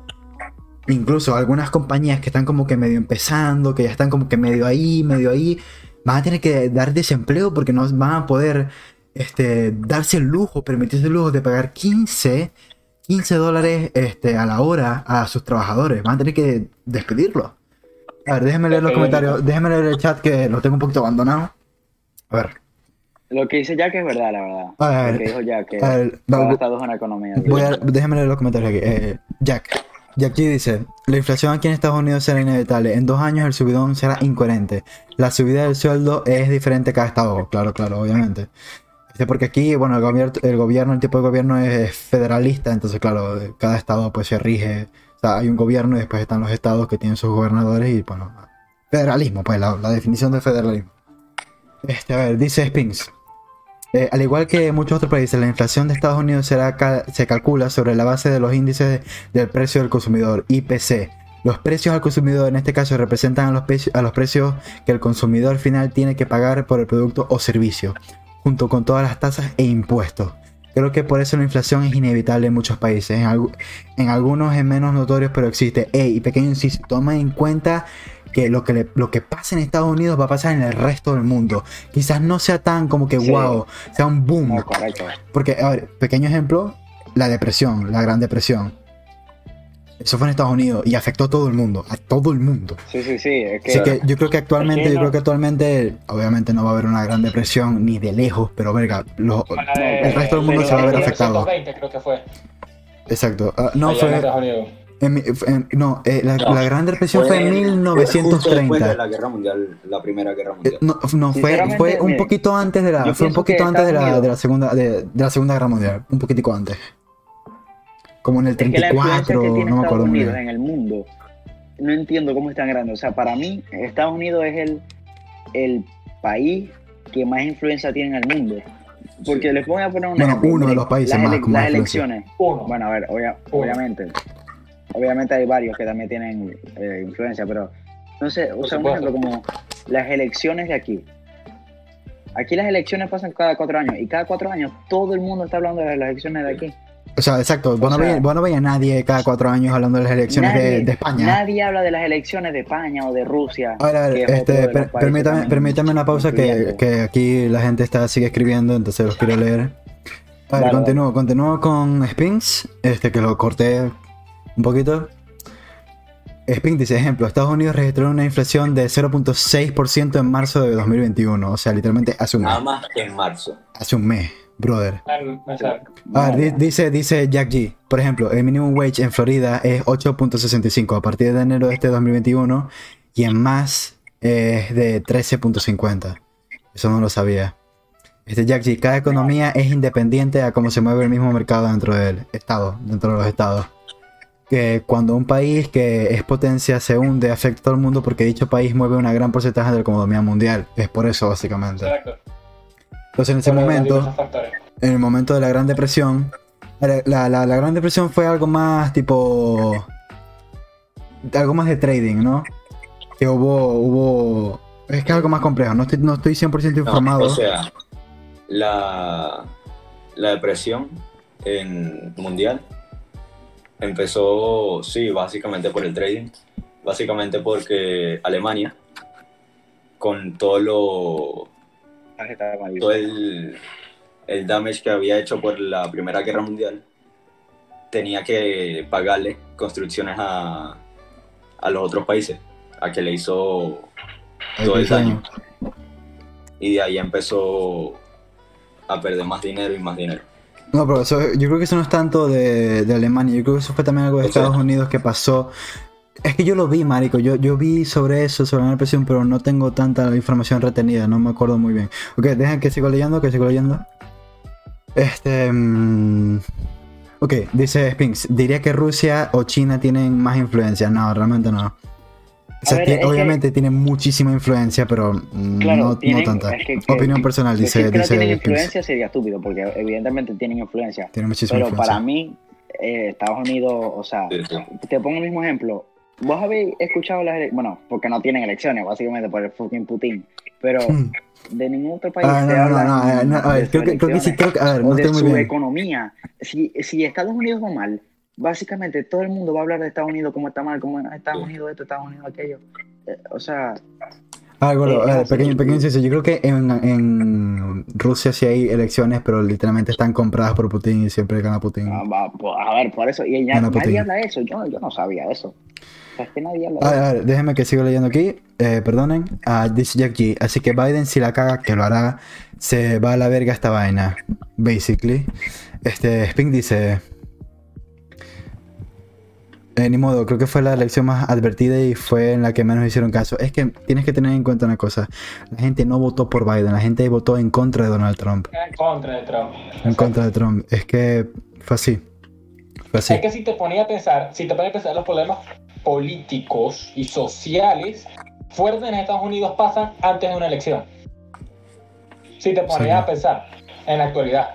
Incluso algunas compañías que están como que medio empezando, que ya están como que medio ahí, medio ahí, van a tener que dar desempleo porque no van a poder este, darse el lujo, permitirse el lujo de pagar 15, 15 dólares este, a la hora a sus trabajadores. Van a tener que despedirlos. A ver, déjenme leer los Despedirlos. comentarios, déjenme leer el chat que lo tengo un poquito abandonado. A ver. Lo que dice Jack es verdad, la verdad. A ver, Lo que dijo Jack, que a ver, una economía. Voy a, déjame leer los comentarios aquí. Eh, Jack. Jack G dice, la inflación aquí en Estados Unidos será inevitable. En dos años el subidón será incoherente. La subida del sueldo es diferente cada estado. Claro, claro, obviamente. Porque aquí, bueno, el gobierno, el gobierno, el tipo de gobierno es federalista, entonces claro, eh, cada estado pues se rige. O sea, hay un gobierno y después están los estados que tienen sus gobernadores y bueno, federalismo, pues la, la definición de federalismo. Este, a ver, dice Spinks. Eh, al igual que muchos otros países, la inflación de Estados Unidos se calcula sobre la base de los índices del precio del consumidor, IPC. Los precios al consumidor en este caso representan a los, los precios que el consumidor final tiene que pagar por el producto o servicio, junto con todas las tasas e impuestos. Creo que por eso la inflación es inevitable en muchos países. En, algu- en algunos es menos notorios, pero existe. Ey, pequeño inciso, toma en cuenta que lo que, le- lo que pasa en Estados Unidos va a pasar en el resto del mundo. Quizás no sea tan como que Sí. wow, sea un boom. No, correcto. Porque, a ver, pequeño ejemplo, la depresión, la gran depresión. Eso fue en Estados Unidos y afectó a todo el mundo, a todo el mundo. Sí, sí, sí. Es que, Así que yo creo que actualmente, Es que yo creo que actualmente, obviamente no va a haber una gran depresión ni de lejos, pero verga, los- de- el resto del mundo de se va a ver afectado. 1920 creo que fue. Exacto. Ah, no allá fue. En mi- en- no, eh, la, No, la Gran Depresión fue en Justo después de 1930. la guerra mundial, la primera guerra Eh, mundial. No, no, fue, fue un poquito antes de la, fue un que poquito antes de la, de la segunda, de, de la segunda guerra mundial, un poquitico antes. Como en el Es que la influencia 34, que tiene no me acuerdo muy bien. en el mundo, no entiendo cómo es tan grande. O sea, para mí, Estados Unidos es el, el país que más influencia tiene en el mundo. Porque les voy a poner un Bueno, ejemplo. uno de los países las más Las influencia. elecciones. Uno. Bueno, a ver, obvia- Uno. obviamente. Obviamente hay varios que también tienen eh, influencia, pero entonces, o sea, un ejemplo como las elecciones de aquí. Aquí las elecciones pasan cada cuatro años y cada cuatro años todo el mundo está hablando de las elecciones de aquí. O sea, exacto, vos no, sea, veías, vos no veías nadie cada cuatro años hablando de las elecciones de, Nadie- de España. Nadie habla de las elecciones de España o de Rusia. A ver, a ver, este, per- permítame, permítame una pausa que, que aquí la gente está sigue escribiendo, entonces los quiero leer. A ver, continúo, continúo con Spinks, este que lo corté un poquito. Spink dice, ejemplo, Estados Unidos registró una inflación de 0.6% en marzo de 2021, o sea, literalmente hace un mes. Nada más que en marzo. Hace un mes, brother. Exacto. A ver, dice, dice Jack G. Por ejemplo, el minimum wage en Florida es 8.65 a partir de enero de este 2021 y en más es de 13.50. Eso no lo sabía. Este Jack G. Cada economía es independiente a cómo se mueve el mismo mercado dentro del estado, dentro de los estados. Que cuando un país que es potencia se hunde, afecta a todo el mundo porque dicho país mueve una gran porcentaje de la economía mundial. Es por eso, básicamente. Exacto. Entonces, en ese momento en el momento de la Gran Depresión. La, la- la Gran Depresión fue algo más tipo. Algo más de trading, ¿no? Que hubo. hubo es que es algo más complejo. No estoy, no estoy 100% No, informado. o sea, la, la depresión en mundial empezó, sí, básicamente por el trading. Básicamente porque Alemania, con todo lo, todo el, el damage que había hecho por la Primera Guerra Mundial, tenía que pagarle construcciones a, a los otros países, a que le hizo todo el daño. Y de ahí empezó a perder más dinero y más dinero. No, pero eso- yo creo que eso no es tanto de, de Alemania. Yo creo que eso fue también algo de O sea- Estados Unidos que pasó. Es que yo lo vi, marico. Yo, yo vi sobre eso, sobre la depresión, pero no tengo tanta información retenida. No me acuerdo muy bien. Ok, dejen que sigo leyendo, que sigo leyendo. Este... mm, ok, dice Spinks. Diría que Rusia o China tienen más influencia. No, realmente no. O sea, ver, tie- es que- obviamente tienen muchísima influencia, pero mm, Claro, no, tienen- no tanta. es que- que- Opinión personal, dice, Decir que no dice tienen Spinks. influencia sería estúpido, porque evidentemente tienen influencia. Tienen muchísima Pero influencia. para mí, eh, Estados Unidos, o sea, Sí, sí. te pongo el mismo ejemplo. Vos habéis escuchado las elecciones, bueno, porque no tienen elecciones, básicamente por el fucking Putin, pero Hmm. de ningún otro país Ah, no, se no, no, habla no, no, a ver, de creo que, creo que sí, creo que, a ver, no de estoy su muy bien. economía. Si, si Estados Unidos va mal, básicamente todo el mundo va a hablar de Estados Unidos como está mal, como Estados Sí. Unidos esto, Estados Unidos aquello. Eh, o sea, Ah, gordo, Eh, así. pequeño, pequeño inciso. Yo creo que en, en Rusia sí hay elecciones, pero literalmente están compradas por Putin y siempre gana Putin. ah, va, pues, a ver, por eso, y ya, nadie Putin. habla de eso, yo, yo no sabía eso. O sea, es que nadie habla A de eso. a ver, déjenme que siga leyendo aquí. Eh, perdonen. Ah, dice Jack G. Así que Biden, si la caga, que lo hará, se va a la verga esta vaina. Basically. Este, Spink dice. Eh, ni modo, creo que fue la elección más advertida y fue en la que menos hicieron caso. Es que tienes que tener en cuenta una cosa. La gente no votó por Biden, la gente votó en contra de Donald Trump. En contra de Trump. En contra de Trump. Es que fue así. Fue así. Es que si te ponía a pensar, si te ponía a pensar los problemas políticos y sociales fuertes en Estados Unidos pasan antes de una elección. Si te ponías Sí. a pensar en la actualidad,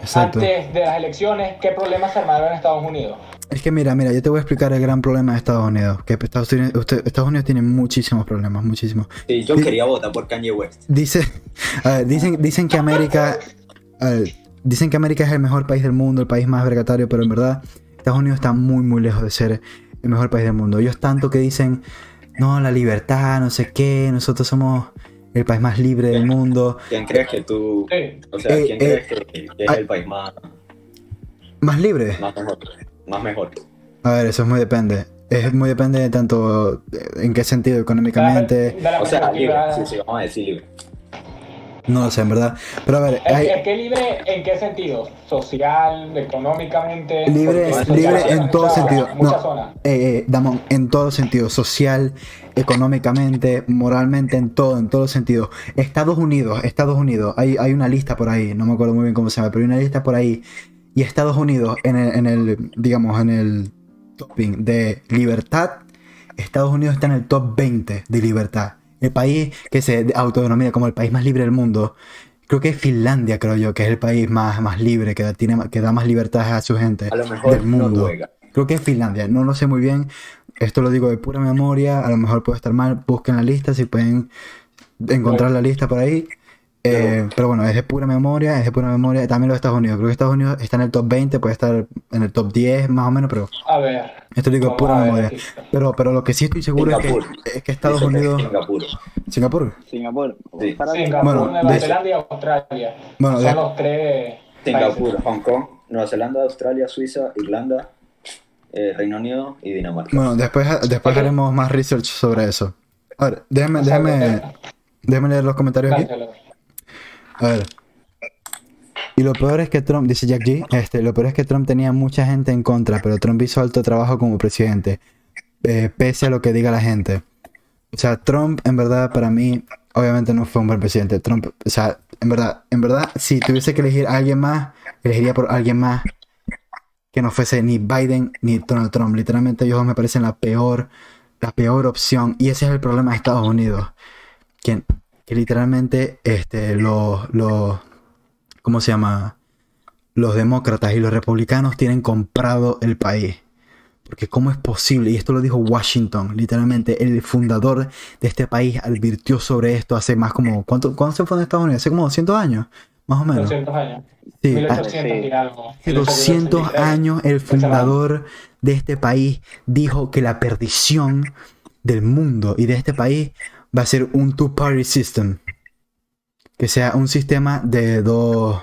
Exacto. antes de las elecciones, ¿qué problemas se armaron en Estados Unidos? Es que mira, mira, yo te voy a explicar el gran problema de Estados Unidos. Que Estados Unidos, usted- Estados Unidos tiene muchísimos problemas, muchísimos. Sí, yo quería votar por Kanye West. Dice, a ver, dicen, dicen que América, a ver, dicen que América es el mejor país del mundo, el país más vergatario, pero en verdad Estados Unidos está muy, muy lejos de ser el mejor país del mundo. Ellos tanto que dicen, no, la libertad, no sé qué, nosotros somos el país más libre del mundo. ¿Quién crees que tú, o sea, Eh, quién eh, crees que, que es el país más, Más libre. más mejor? Más mejor. A ver, eso es muy depende. Es muy depende de tanto en qué sentido, económicamente. O sea, libre, sí, sí, vamos a decir libre. No lo sé, en verdad. Pero a ver, ¿Es, hay- es que libre en qué sentido? ¿Social, económicamente? Libre, libre muchas- en todo sentido. Muchas No, zonas. eh, eh, Damon, en todo sentido, social, económicamente, moralmente, en todo, en todos los sentidos. Estados Unidos, Estados Unidos, hay, hay una lista por ahí, no me acuerdo muy bien cómo se llama, pero hay una lista por ahí. Y Estados Unidos, en el, en el digamos, en el topping de libertad, Estados Unidos está en el top 20 de libertad. El país que se autodenomina como el país más libre del mundo. Creo que es Finlandia, creo yo, que es el país más, más libre, que da, tiene, que da más libertad a su gente A lo mejor del mundo. Noruega. Creo que es Finlandia, no lo sé muy bien. Esto lo digo de pura memoria, a lo mejor puede estar mal. Busquen la lista si pueden encontrar la lista por ahí. Eh, pero bueno, es de pura memoria, es de pura memoria. También los Estados Unidos. Creo que Estados Unidos está en el top 20, puede estar en el top 10 más o menos, pero A ver. esto lo digo pura memoria. Pero, pero lo que sí estoy seguro es que, es que Estados Dice que es Unidos. Singapur. Singapur. Singapur. Sí. Para Singapur, Bueno, Nueva de- Zelanda y Australia. Bueno, Son de- los tres. Singapur, países. Hong Kong, Nueva Zelanda, Australia, Suiza, Irlanda, eh, Reino Unido y Dinamarca. Bueno, después, después haremos más research sobre eso. A ver, déjame leer los comentarios aquí. A ver. Y lo peor es que Trump, dice Jack G, este, lo peor es que Trump tenía mucha gente en contra, pero Trump hizo alto trabajo como presidente, eh, pese a lo que diga la gente. O sea, Trump, en verdad, para mí, obviamente no fue un buen presidente. Trump, o sea, en verdad, en verdad, si tuviese que elegir a alguien más, elegiría por alguien más que no fuese ni Biden ni Donald Trump. Literalmente ellos me parecen la peor, la peor opción. Y ese es el problema de Estados Unidos. Que, que literalmente este, los, los, ¿cómo se llama? Los demócratas y los republicanos tienen comprado el país. Porque cómo es posible, y esto lo dijo Washington, literalmente el fundador de este país advirtió sobre esto hace más como, ¿cuánto, ¿cuándo se fue en Estados Unidos? Hace como 200 años, más o menos. 200 años. Sí, 1800 ah, y algo. Hace 200 1883. años el fundador de este país dijo que la perdición del mundo y de este país va a ser un two-party system. Que sea un sistema de dos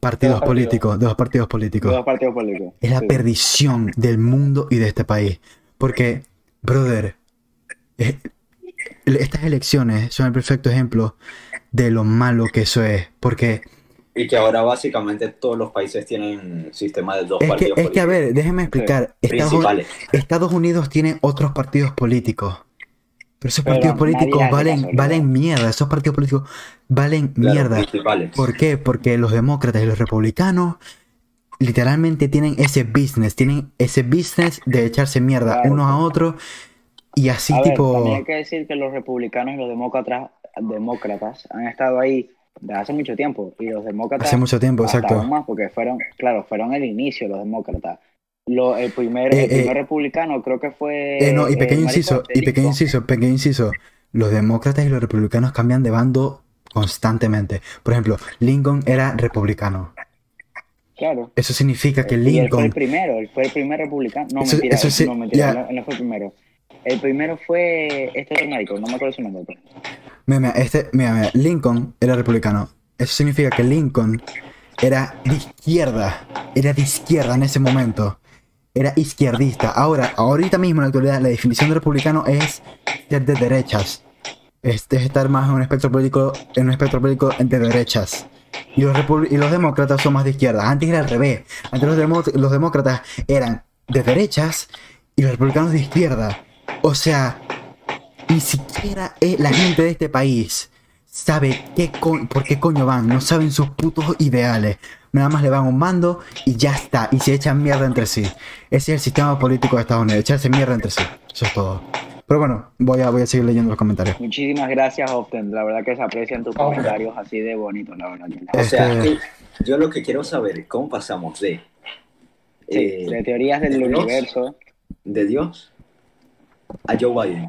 partidos partidos. políticos, de dos partidos políticos. Dos partidos políticos. Es la Sí. perdición del mundo y de este país. Porque, brother, estas elecciones son el perfecto ejemplo de lo malo que eso es. Porque Y que ahora básicamente todos los países tienen sistema de dos es que, partidos es que, a ver, déjeme explicar. Estados, principales. Estados Unidos tiene otros partidos políticos. Pero esos Pero partidos políticos valen, valen mierda. Esos partidos políticos valen Claro, mierda. ¿Por qué? Porque los demócratas y los republicanos literalmente tienen ese business, tienen ese business de echarse mierda Claro. unos a otros y así A ver, tipo... también hay que decir que los republicanos y los demócratas, demócratas han estado ahí desde hace mucho tiempo y los demócratas Hace mucho tiempo, exacto. más porque fueron, claro, fueron el inicio los demócratas. Lo, el primer, Eh, el primer eh, republicano creo que fue Eh, no, y eh, pequeño marico, inciso, y Lincoln. pequeño inciso, pequeño inciso. Los demócratas y los republicanos cambian de bando constantemente. Por ejemplo, Lincoln era republicano. Claro. Eso significa que Y él fue el Lincoln... primero, él fue el primer republicano. No, Eso- mentira, eso sí, no, mentira, él no- no fue el primero. El primero fue este otro no me acuerdo su nombre. pero- Mira, mira, este, mira, mira, Lincoln era republicano. Eso significa que Lincoln era de izquierda. Era de izquierda en ese momento. Era izquierdista. Ahora, ahorita mismo en la actualidad, la definición de republicano es ser de derechas. Es, es estar más en un espectro político, en un espectro político de derechas. Y los, y los demócratas son más de izquierda. Antes era al revés. Antes los, los demócratas eran de derechas y los republicanos de izquierda. O sea, ni siquiera eh, la gente de este país sabe qué por qué coño van. No saben sus putos ideales. Nada más le van un mando y ya está. Y se echan mierda entre sí. Ese es el sistema político de Estados Unidos. Echarse mierda entre sí. Eso es todo. Pero bueno, voy a, voy a seguir leyendo los comentarios. Muchísimas gracias, Often. La verdad que se aprecian tus comentarios así de bonitos, la verdad. que- O sea, Este- que yo lo que quiero saber es cómo pasamos de, Sí, eh, de teorías del ¿de Dios? universo. de Dios a Joe Biden.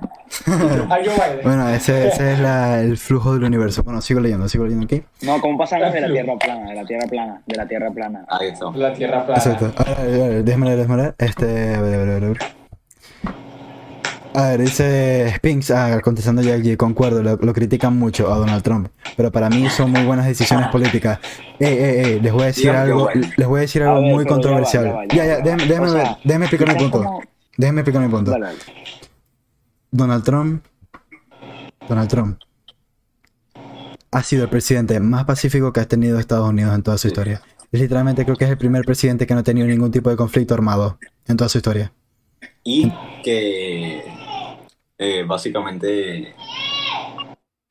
A Joe Biden. Bueno, ese, ese es la- el flujo del universo. Bueno, sigo leyendo, sigo leyendo aquí. No, ¿cómo pasamos de la Tierra plana? De la Tierra plana, de la Tierra plana. Ahí está. La Tierra plana. Exacto. A ver, a ver, déjame leer, déjame leer. Este, a ver, a ver, a ver, a ver. A ver, dice Spinks, ah, contestando ya aquí, concuerdo, lo, lo critican mucho a Donald Trump, pero para mí son muy buenas decisiones políticas. Eh, eh, eh, les voy a decir algo, bueno. les voy a decir A algo ver, muy pero ya va, controversial. ya va, ya Ya, va, ya, déjame, va. déjame O ver, déjame explicar mi punto. como- Déjame explicar mi punto. Dale, dale. Donald Trump. Donald Trump. ha sido el presidente más pacífico que ha tenido Estados Unidos en toda su historia. Literalmente creo que es el primer presidente que no ha tenido ningún tipo de conflicto armado en toda su historia. Y que eh, básicamente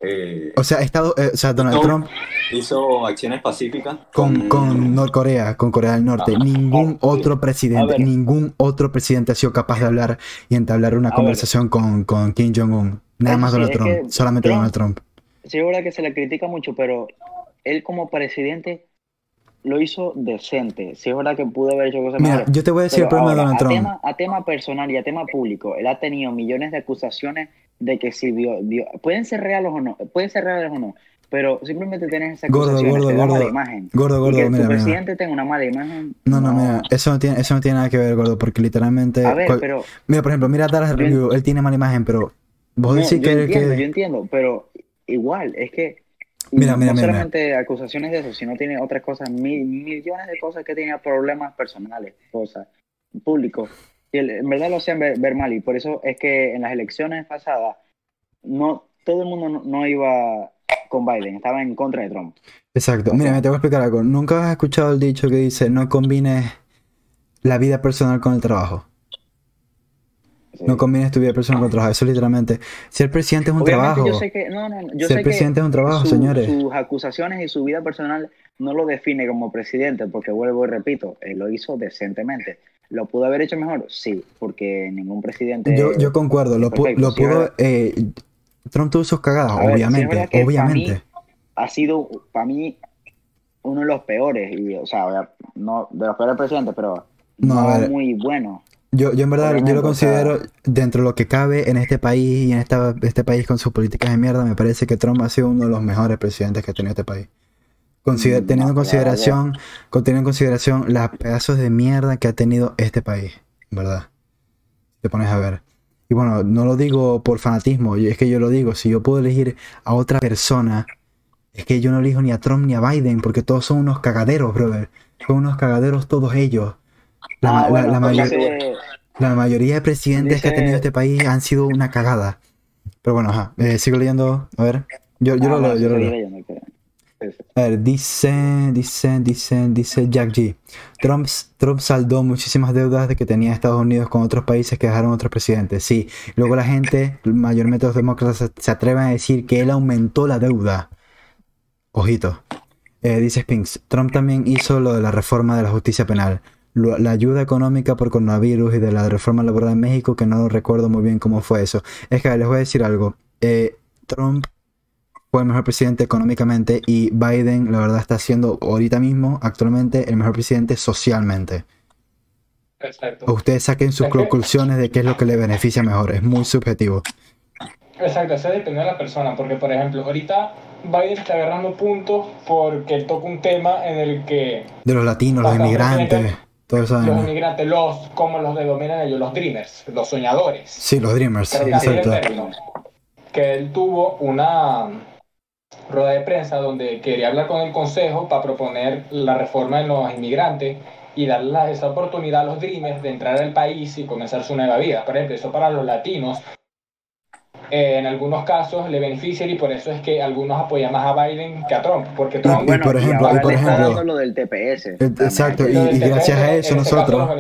eh, O sea, Estado, eh, o sea Donald No. Trump hizo acciones pacíficas con, con Norcorea, con Corea del Norte. Ajá. Ningún otro presidente, ningún otro presidente ha sido capaz de hablar y entablar una A ver. conversación con, con Kim Jong-un. Nada más sí, Donald Trump, solamente Trump- Donald Trump. Sí, es verdad que se le critica mucho, pero él como presidente lo hizo decente. Sí, es verdad que pudo haber hecho cosas Mira, mejores. yo te voy a decir el problema de ahora, Donald a, Trump. tema, a tema personal y a tema público, él ha tenido millones de acusaciones de que si vio, vio- pueden ser reales o no, pueden ser reales o no, pero simplemente tienes esas Gordo, gordo, gordo. mala imagen. Gordo, Y gordo, que mira, tu mira. presidente tenga una mala imagen. No, no, mira, eso no tiene, eso no tiene nada que ver, gordo, porque literalmente. A ver, cual- pero Mira, por ejemplo, mira Dallas Review, él tiene mala imagen, pero vos no, decís yo que, entiendo, que- yo entiendo, pero igual, es que Mira, no, mira, no mira, solamente acusaciones de eso, sino tiene otras cosas, mil, millones de cosas que tenía problemas personales, cosas, públicos. Y en verdad lo hacían ver, ver mal, y por eso es que en las elecciones pasadas, no todo el mundo no, no iba con Biden, estaba en contra de Trump. Exacto. Mira, me te voy a explicar algo. ¿Nunca has escuchado el dicho que dice no combines la vida personal con el trabajo? Sí. No combines tu vida personal con el trabajo. Eso literalmente. Si el presidente es un Obviamente trabajo. yo sé que, no, no, yo Si el sé que presidente es un trabajo, su- señores. sus acusaciones y su vida personal no lo define como presidente, porque vuelvo y repito, él lo hizo decentemente. ¿Lo pudo haber hecho mejor? Sí, porque ningún presidente... Yo, yo concuerdo. Lo, Perfecto, lo pudo. eh, Trump tuvo sus cagadas, A ver, sí, es obviamente. para obviamente. mí- ha sido para mí uno de los peores, y, o sea, no de los peores presidentes, pero No, no, a ver. muy bueno. Yo, yo en verdad, yo lo o sea- considero dentro de lo que cabe en este país y en esta, este país con sus políticas de mierda, me parece que Trump ha sido uno de los mejores presidentes que ha tenido este país. Consider- Mm, teniendo en consideración, con- teniendo en consideración los pedazos de mierda que ha tenido este país, ¿verdad? Te pones a ver. Y bueno, no lo digo por fanatismo, es que yo lo digo, si yo puedo elegir a otra persona, es que yo no elijo ni a Trump ni a Biden, porque todos son unos cagaderos, brother. Son unos cagaderos todos ellos. La, Ah, la- bueno, la pues mayor- dice- la mayoría de presidentes que ha Dice- tenido este país han sido una cagada. Pero bueno, ajá. eh, sigo leyendo. A ver. Yo, yo Ah, lo no, leo, yo lo leo. leyendo, que- sí, sí. A ver, dice, dice, dice, dice Jack G. Trump, Trump saldó muchísimas deudas de que tenía Estados Unidos con otros países que dejaron otros presidentes. Sí. Luego la gente, mayormente los demócratas, se, atreven a decir que él aumentó la deuda. Ojito. Eh, dice Spinks. Trump también hizo lo de la reforma de la justicia penal. La ayuda económica por coronavirus y de la reforma laboral en México, que no recuerdo muy bien cómo fue eso. Es que les voy a decir algo. Eh, Trump fue el mejor presidente económicamente y Biden, la verdad, está siendo ahorita mismo, actualmente, el mejor presidente socialmente. Exacto. Ustedes saquen sus conclusiones de qué es lo que le beneficia mejor. Es muy subjetivo. Exacto, eso depende de la persona, porque por ejemplo, ahorita Biden está agarrando puntos porque toca un tema en el que De los latinos, los inmigrantes, presidente. todo eso. los inmigrantes, los, como los denominan ellos, los dreamers, los soñadores. Sí, los Dreamers, exacto. Que él tuvo una rueda de prensa donde quería hablar con el consejo para proponer la reforma de los inmigrantes y darle esa oportunidad a los dreamers de entrar al país y comenzar su nueva vida. Por ejemplo, eso para los latinos eh, en algunos casos le beneficia y por eso es que algunos apoyan más a Biden que a Trump, porque Y Trump Bueno, por ejemplo- y por ejemplo- lo del TPS. Eh, también. exacto, y- gracias a eso este nosotros-.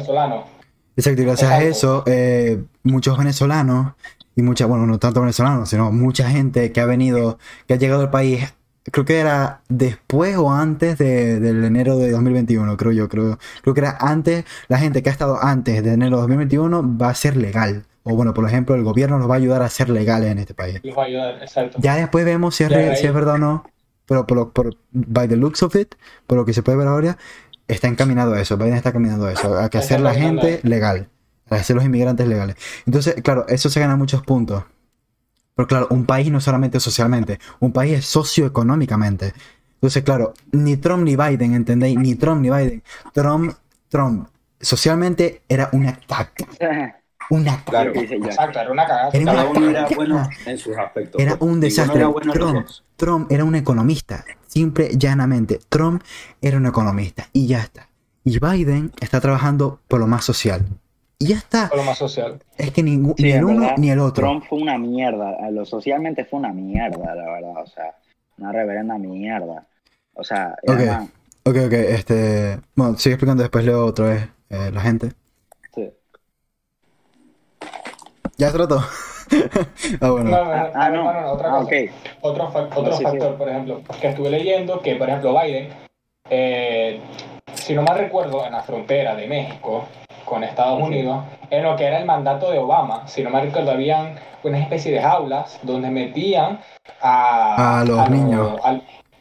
Exacto, y gracias a Exacto. eso, eh, muchos venezolanos y mucha, bueno, no tanto venezolanos, sino mucha gente que ha venido, que ha llegado al país, creo que era después o antes de, del enero de 2021, creo yo, creo, creo que era antes, la gente que ha estado antes de enero de 2021 va a ser legal. O bueno, por ejemplo, el gobierno nos va a ayudar a ser legales en este país. Va a ayudar, exacto. Ya después vemos si es, re- si es verdad o no, pero por, lo- por by the looks of it, por lo que se puede ver ahora, está encaminado a eso, Biden está caminando a eso, a que Está hacer la gente legal, a hacer los inmigrantes legales. Entonces, claro, eso se gana muchos puntos. Pero claro, un país no solamente socialmente, un país es socioeconómicamente. Entonces, claro, ni Trump ni Biden, ¿entendéis? Ni Trump ni Biden. Trump, Trump, socialmente era una caca, una. Claro. Dice ya. Exacto, era una cagada. Era Cada una uno era bueno en sus aspectos. Era un desastre. era bueno en los Trump. Trump era un economista. Simple, llanamente. Trump era un economista. Y ya está. Y Biden está trabajando por lo más social. Y ya está. Por lo más social. Es que ningún, Sí, ni el uno verdad, ni el otro. Trump fue una mierda, a lo socialmente fue una mierda, la verdad, o sea, Una reverenda mierda. O sea, Ok. además, Ok, ok, este. Bueno, sigue explicando, después leo otra vez eh, la gente. sí. ¿Ya trató? ah, bueno. No, no, no, Ah, ah, no. no, no, otra Ah, cosa. Otro, fa- otro No, sí, sí. factor, por ejemplo, que estuve leyendo que, por ejemplo, Biden, eh, si no mal recuerdo, en la frontera de México con Estados Unidos, en lo que era el mandato de Obama, si no mal recuerdo, habían una especie de jaulas donde metían a, A los niños. a,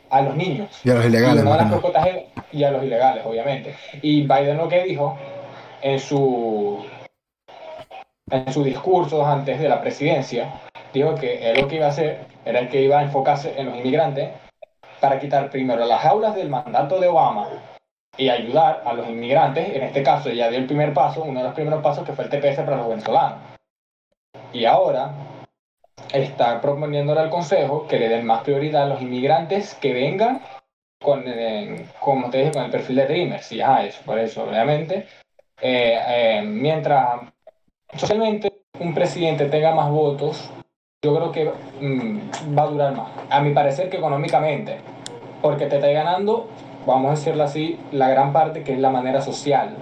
a los niños. Y a los ilegales, las y a los ilegales, obviamente. Y Biden lo que dijo en su en sus discursos antes de la presidencia, dijo que él lo que iba a hacer era el que iba a enfocarse en los inmigrantes para quitar primero las jaulas del mandato de Obama y ayudar a los inmigrantes. En este caso ya dio el primer paso, uno de los primeros pasos que fue el TPS para los venezolanos. Y ahora está proponiéndole al Consejo que le den más prioridad a los inmigrantes que vengan con, eh, como te dije, con el perfil de Dreamers. Y ajá, eso, por eso, obviamente. Eh, eh, mientras socialmente un presidente tenga más votos, yo creo que mm, va a durar más. A mi parecer que económicamente, porque te está ganando, vamos a decirlo así, la gran parte que es la manera social.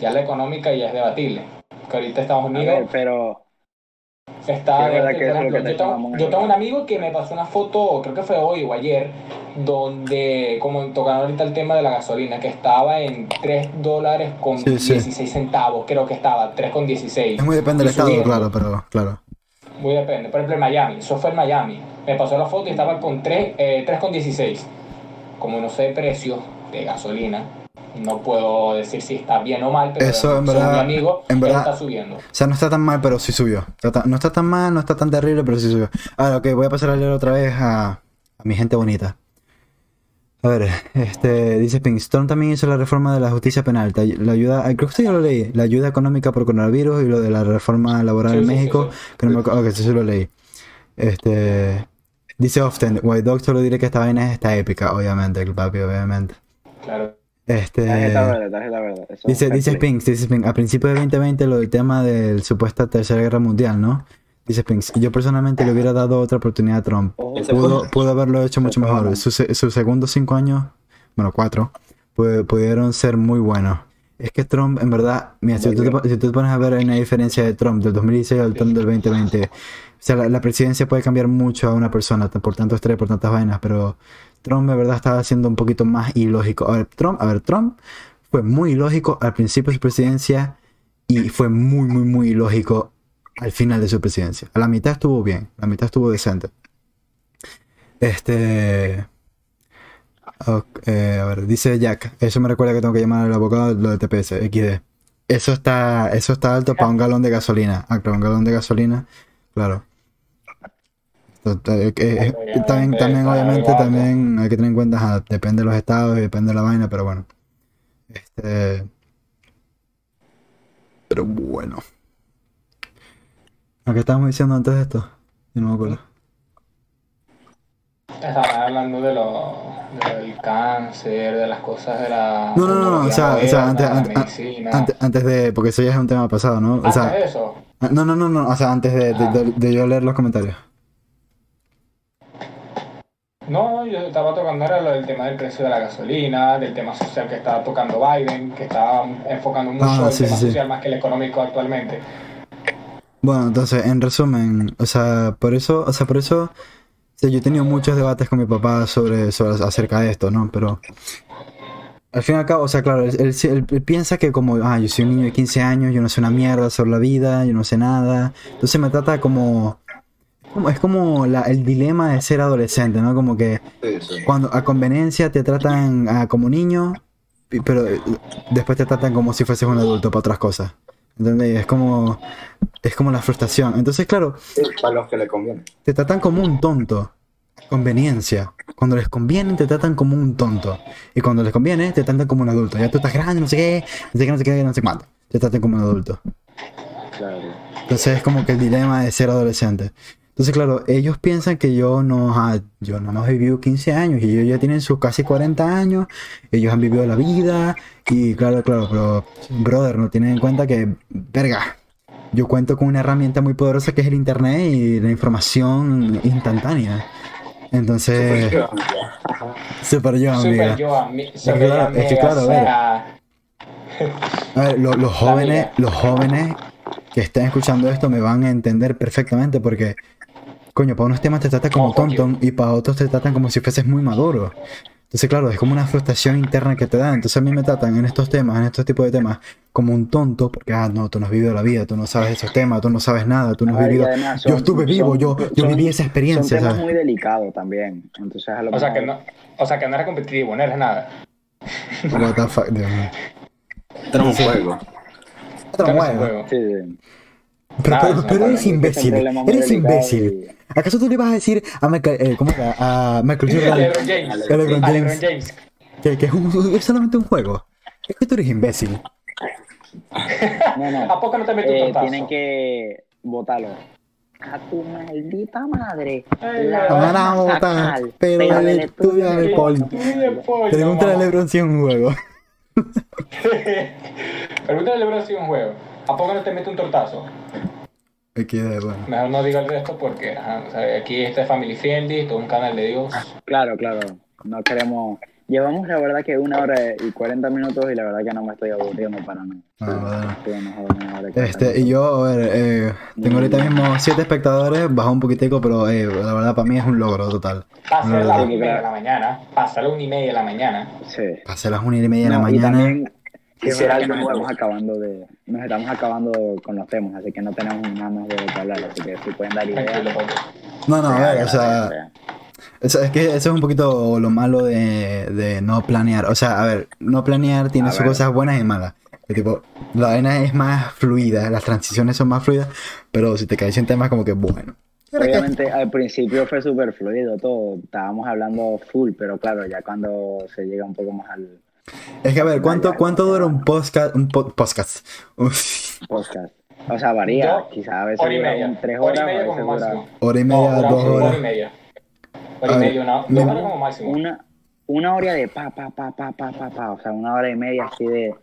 Ya la económica ya es debatible. Que ahorita Estados Unidos ver, pero Está, Es verdad que por ejemplo, que te yo, tengo, yo tengo un amigo que me pasó una foto, creo que fue hoy o ayer, donde, como tocaron ahorita el tema de la gasolina, que estaba en 3 dólares con Sí, sí. 16 centavos, creo que estaba, 3 con 16. Es muy depende del estado, claro, pero claro. Muy depende. Por ejemplo, en Miami, eso fue en Miami. Me pasó la foto y estaba con 3, eh, 3 con 16. Como no sé precio de gasolina, no puedo decir si está bien o mal, pero Eso, en verdad- mi amigo, en verdad- está subiendo. O sea, no está tan mal, pero sí subió. No está tan mal, no está tan terrible, pero sí subió. Ahora, ok, voy a pasar a leer otra vez a, a mi gente bonita. A ver, este, dice Pink, Storm también hizo la reforma de la justicia penal. La ayuda, ay, creo que esto ya lo leí. La ayuda económica por coronavirus y lo de la reforma laboral Sí, en sí, México. sí. Que no me acuerdo, ok, eso sí lo leí. Este, dice Often, White Dog solo diré que esta vaina está épica, obviamente, el papi, obviamente. Claro. Este, tarjeta verde, tarjeta verde. Eso Dice, dice. Spinks, dice Spinks, a principios de 2020 lo del tema del supuesta tercera guerra mundial, ¿no? Dice Spinks, yo personalmente le hubiera dado otra oportunidad a Trump. Pudo, pudo haberlo hecho mucho mejor. Sus, sus segundos cinco años, bueno, cuatro, pu- pudieron ser muy buenos. Es que Trump, en verdad, mira, si tú, te, si tú te pones a ver, hay una diferencia de Trump del 2016 al Trump del 2020. O sea, la, presidencia puede cambiar mucho a una persona por tanto estrés, por tantas vainas, pero Trump, en verdad, estaba siendo un poquito más ilógico. A ver, Trump, a ver, Trump fue muy ilógico al principio de su presidencia y fue muy, muy, muy ilógico al final de su presidencia. A la mitad estuvo bien, la mitad estuvo decente. Este. eh, a ver, dice Jack. Eso me recuerda que tengo que llamar al abogado lo de TPS, XD. Eso está, eso está alto para un galón de gasolina. Ah, para un galón de gasolina, claro. Eh, eh, eh, también, también, obviamente, también hay que tener en cuenta, ajá, depende de los estados y depende de la vaina, pero bueno. Este. Pero bueno. ¿A qué estábamos diciendo antes de esto? Yo no me acuerdo. Estaban hablando de lo, de lo del cáncer, de las cosas de la. No, no, no, no, o sea, o sea, antes, antes, antes, de. Porque eso ya es un tema pasado, ¿no? O Antes sea, eso. no, no, no, no, o sea, antes de, de, de- de yo leer los comentarios. No, yo estaba tocando era lo del tema del precio de la gasolina, del tema social que estaba tocando Biden, que estaba enfocando mucho Ah, el sí, tema sí. social más que el económico actualmente. Bueno, entonces, en resumen, o sea, por eso, o sea, por eso, o sea, yo he tenido muchos debates con mi papá sobre, sobre acerca de esto, ¿no? Pero al fin y al cabo, o sea, claro, él, él- él- él piensa que como, ah, yo soy un niño de 15 años, yo no sé una mierda sobre la vida, yo no sé nada. Entonces me trata como, como- es como la- el dilema de ser adolescente, ¿no? Como que Sí, sí. cuando a conveniencia te tratan ah, como niño, pero eh, después te tratan como si fueses un adulto para otras cosas. ¿Entendés? Es como, es como la frustración. Entonces, claro, Sí, para los que le conviene. te tratan como un tonto. Conveniencia. Cuando les conviene, te tratan como un tonto. Y cuando les conviene, te tratan como un adulto. Ya tú estás grande, no sé qué, no sé qué, no sé qué, no sé cuánto. Te tratan como un adulto. Claro. Entonces es como que el dilema de ser adolescente. Entonces, claro, ellos piensan que yo no, ah, yo no más he vivido 15 años y ellos ya tienen sus casi 40 años, ellos han vivido la vida y claro, claro, pero brother, no tienen en cuenta que, verga, yo cuento con una herramienta muy poderosa que es el internet y la información instantánea. Entonces, super yo, amiga. Super yo, ami- Es super que yo, claro, es que amiga, claro, a ver. A ver, lo- los jóvenes, amiga. los jóvenes que estén escuchando esto me van a entender perfectamente porque, coño, para unos temas te tratan como tonto y para otros te tratan como si fueses muy maduro. Entonces, claro, es como una frustración interna que te da. Entonces a mí me tratan en estos temas, en estos tipos de temas, como un tonto porque, ah, no, tú no has vivido la vida, tú no sabes esos temas, tú no sabes nada, tú no has vivido... además Yo estuve vivo, son- yo, yo son- viví esa experiencia, ¿sabes? muy delicados también. Entonces, a lo o sea que no, o sea que no eres competitivo, no eres nada. What the fuck, Dios mío. Era un juego. Otro es juego. Sí, sí. Pero, pero, es eres es imbécil, eres imbécil. ¿Acaso tú le vas a decir a Michael, eh, ¿cómo era? A Michael Jordan LeBron James. A LeBron A James. LeBron James. que, que es, un- es solamente un juego? Es que tú eres imbécil. No, no. ¿A poco no te metes un Eh, tortazo? tienen que votarlo. A tu maldita madre. Ay, la Van a votar, pero del el estudio del del poli. Pregúntale a. LeBron si es un juego. Pregúntale a LeBron si es un juego. ¿A poco no te mete un tortazo? Aquí, bueno. Mejor no digo el resto porque ajá, o sea, aquí este es Family Friendly, esto es un canal de Dios. Claro, claro. No queremos. Llevamos la verdad que una hora y 40 minutos y la verdad que no me estoy aburriendo para nada. Ah, bueno. 40 Este, y yo, a ver, eh, tengo ahorita mismo 7 espectadores, bajó un poquitico, pero eh, la verdad para mí es un logro total. No, las no. una y media de la mañana. Pasa a las una y media de la mañana. Sí. Pasé las 1 y media de la No, y mañana. también, sí, Quisiera verdad que nos estamos acabando de nos estamos acabando con los temas así que no tenemos nada más de qué hablar así que si pueden dar ideas. No, no, a ver, o sea, sea, es, que eso es un poquito lo malo de, de no planear. O sea, a ver, no planear tiene A sus ver. cosas buenas y malas. Que tipo, la vaina es más fluida, las transiciones son más fluidas, pero si te caes en temas como que, bueno. obviamente al principio fue súper fluido todo estábamos hablando full pero claro ya cuando se llega un poco más al Es que a ver, ¿cuánto, cuánto dura un podcast? Un po- podcast. Podcast o sea varía Yo, quizás a veces Hora y dura media. un tres Hora horas y a media como máximo. hora y media, dos horas. hora y media. Hora y media, una, dos horas como máximo. una una hora de pa pa pa pa pa pa pa o sea una hora y media así de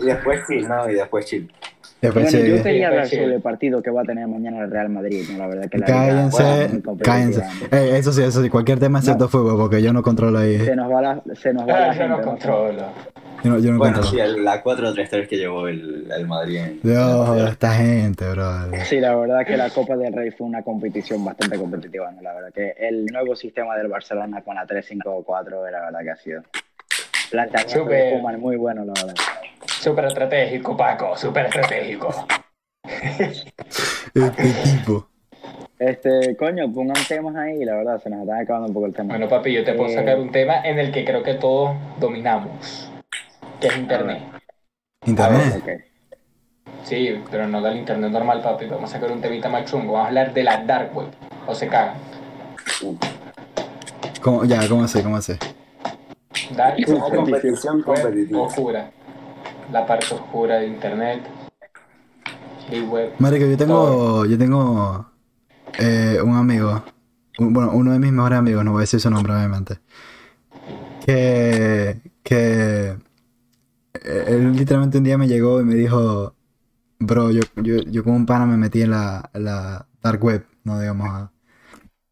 Y después chill, ¿no? Y después chill. Después Bueno, yo quería hablar sobre el partido que va a tener mañana el Real Madrid no, la verdad que la Cállense, competitiva. cállense. Eh, eso sí, eso sí, cualquier tema excepto fútbol, porque yo no controlo ahí. se nos va la se nos va la Ah, yo no gente, ¿no? controlo. Yo no, yo no Bueno, controlo. sí, el- la 4-3-3 que llevó el, el Madrid. en- Dios, esta gente, bro. Sí, la verdad que la Copa del Rey fue una competición bastante competitiva, ¿no? La verdad que el nuevo sistema del Barcelona con la 3-5-4, la verdad que ha sido planteamiento de Súper. Koeman muy bueno, la verdad. Súper estratégico, Paco, súper estratégico. Este tipo. Este, coño, pongan temas ahí, la verdad, se nos está acabando un poco el tema. Bueno, papi, yo te puedo Eh, sacar un tema en el que creo que todos dominamos, que es Internet. Internet. Ok. Sí, pero no del Internet normal, papi. Vamos a sacar un temita más chungo. Vamos a hablar de la Dark Web. O se cagan. ¿Cómo, ya, ¿cómo sé? ¿Cómo sé? Dark Una competición competitiva. oscura. La parte oscura de Internet. Deep Web. Marico, yo tengo, yo tengo eh, un amigo, un- bueno, uno de mis mejores amigos, no voy a decir su nombre obviamente, que, que eh, él literalmente un día me llegó y me dijo, bro, yo, yo, yo con un pana me metí en la, la dark web, no digamos, ah,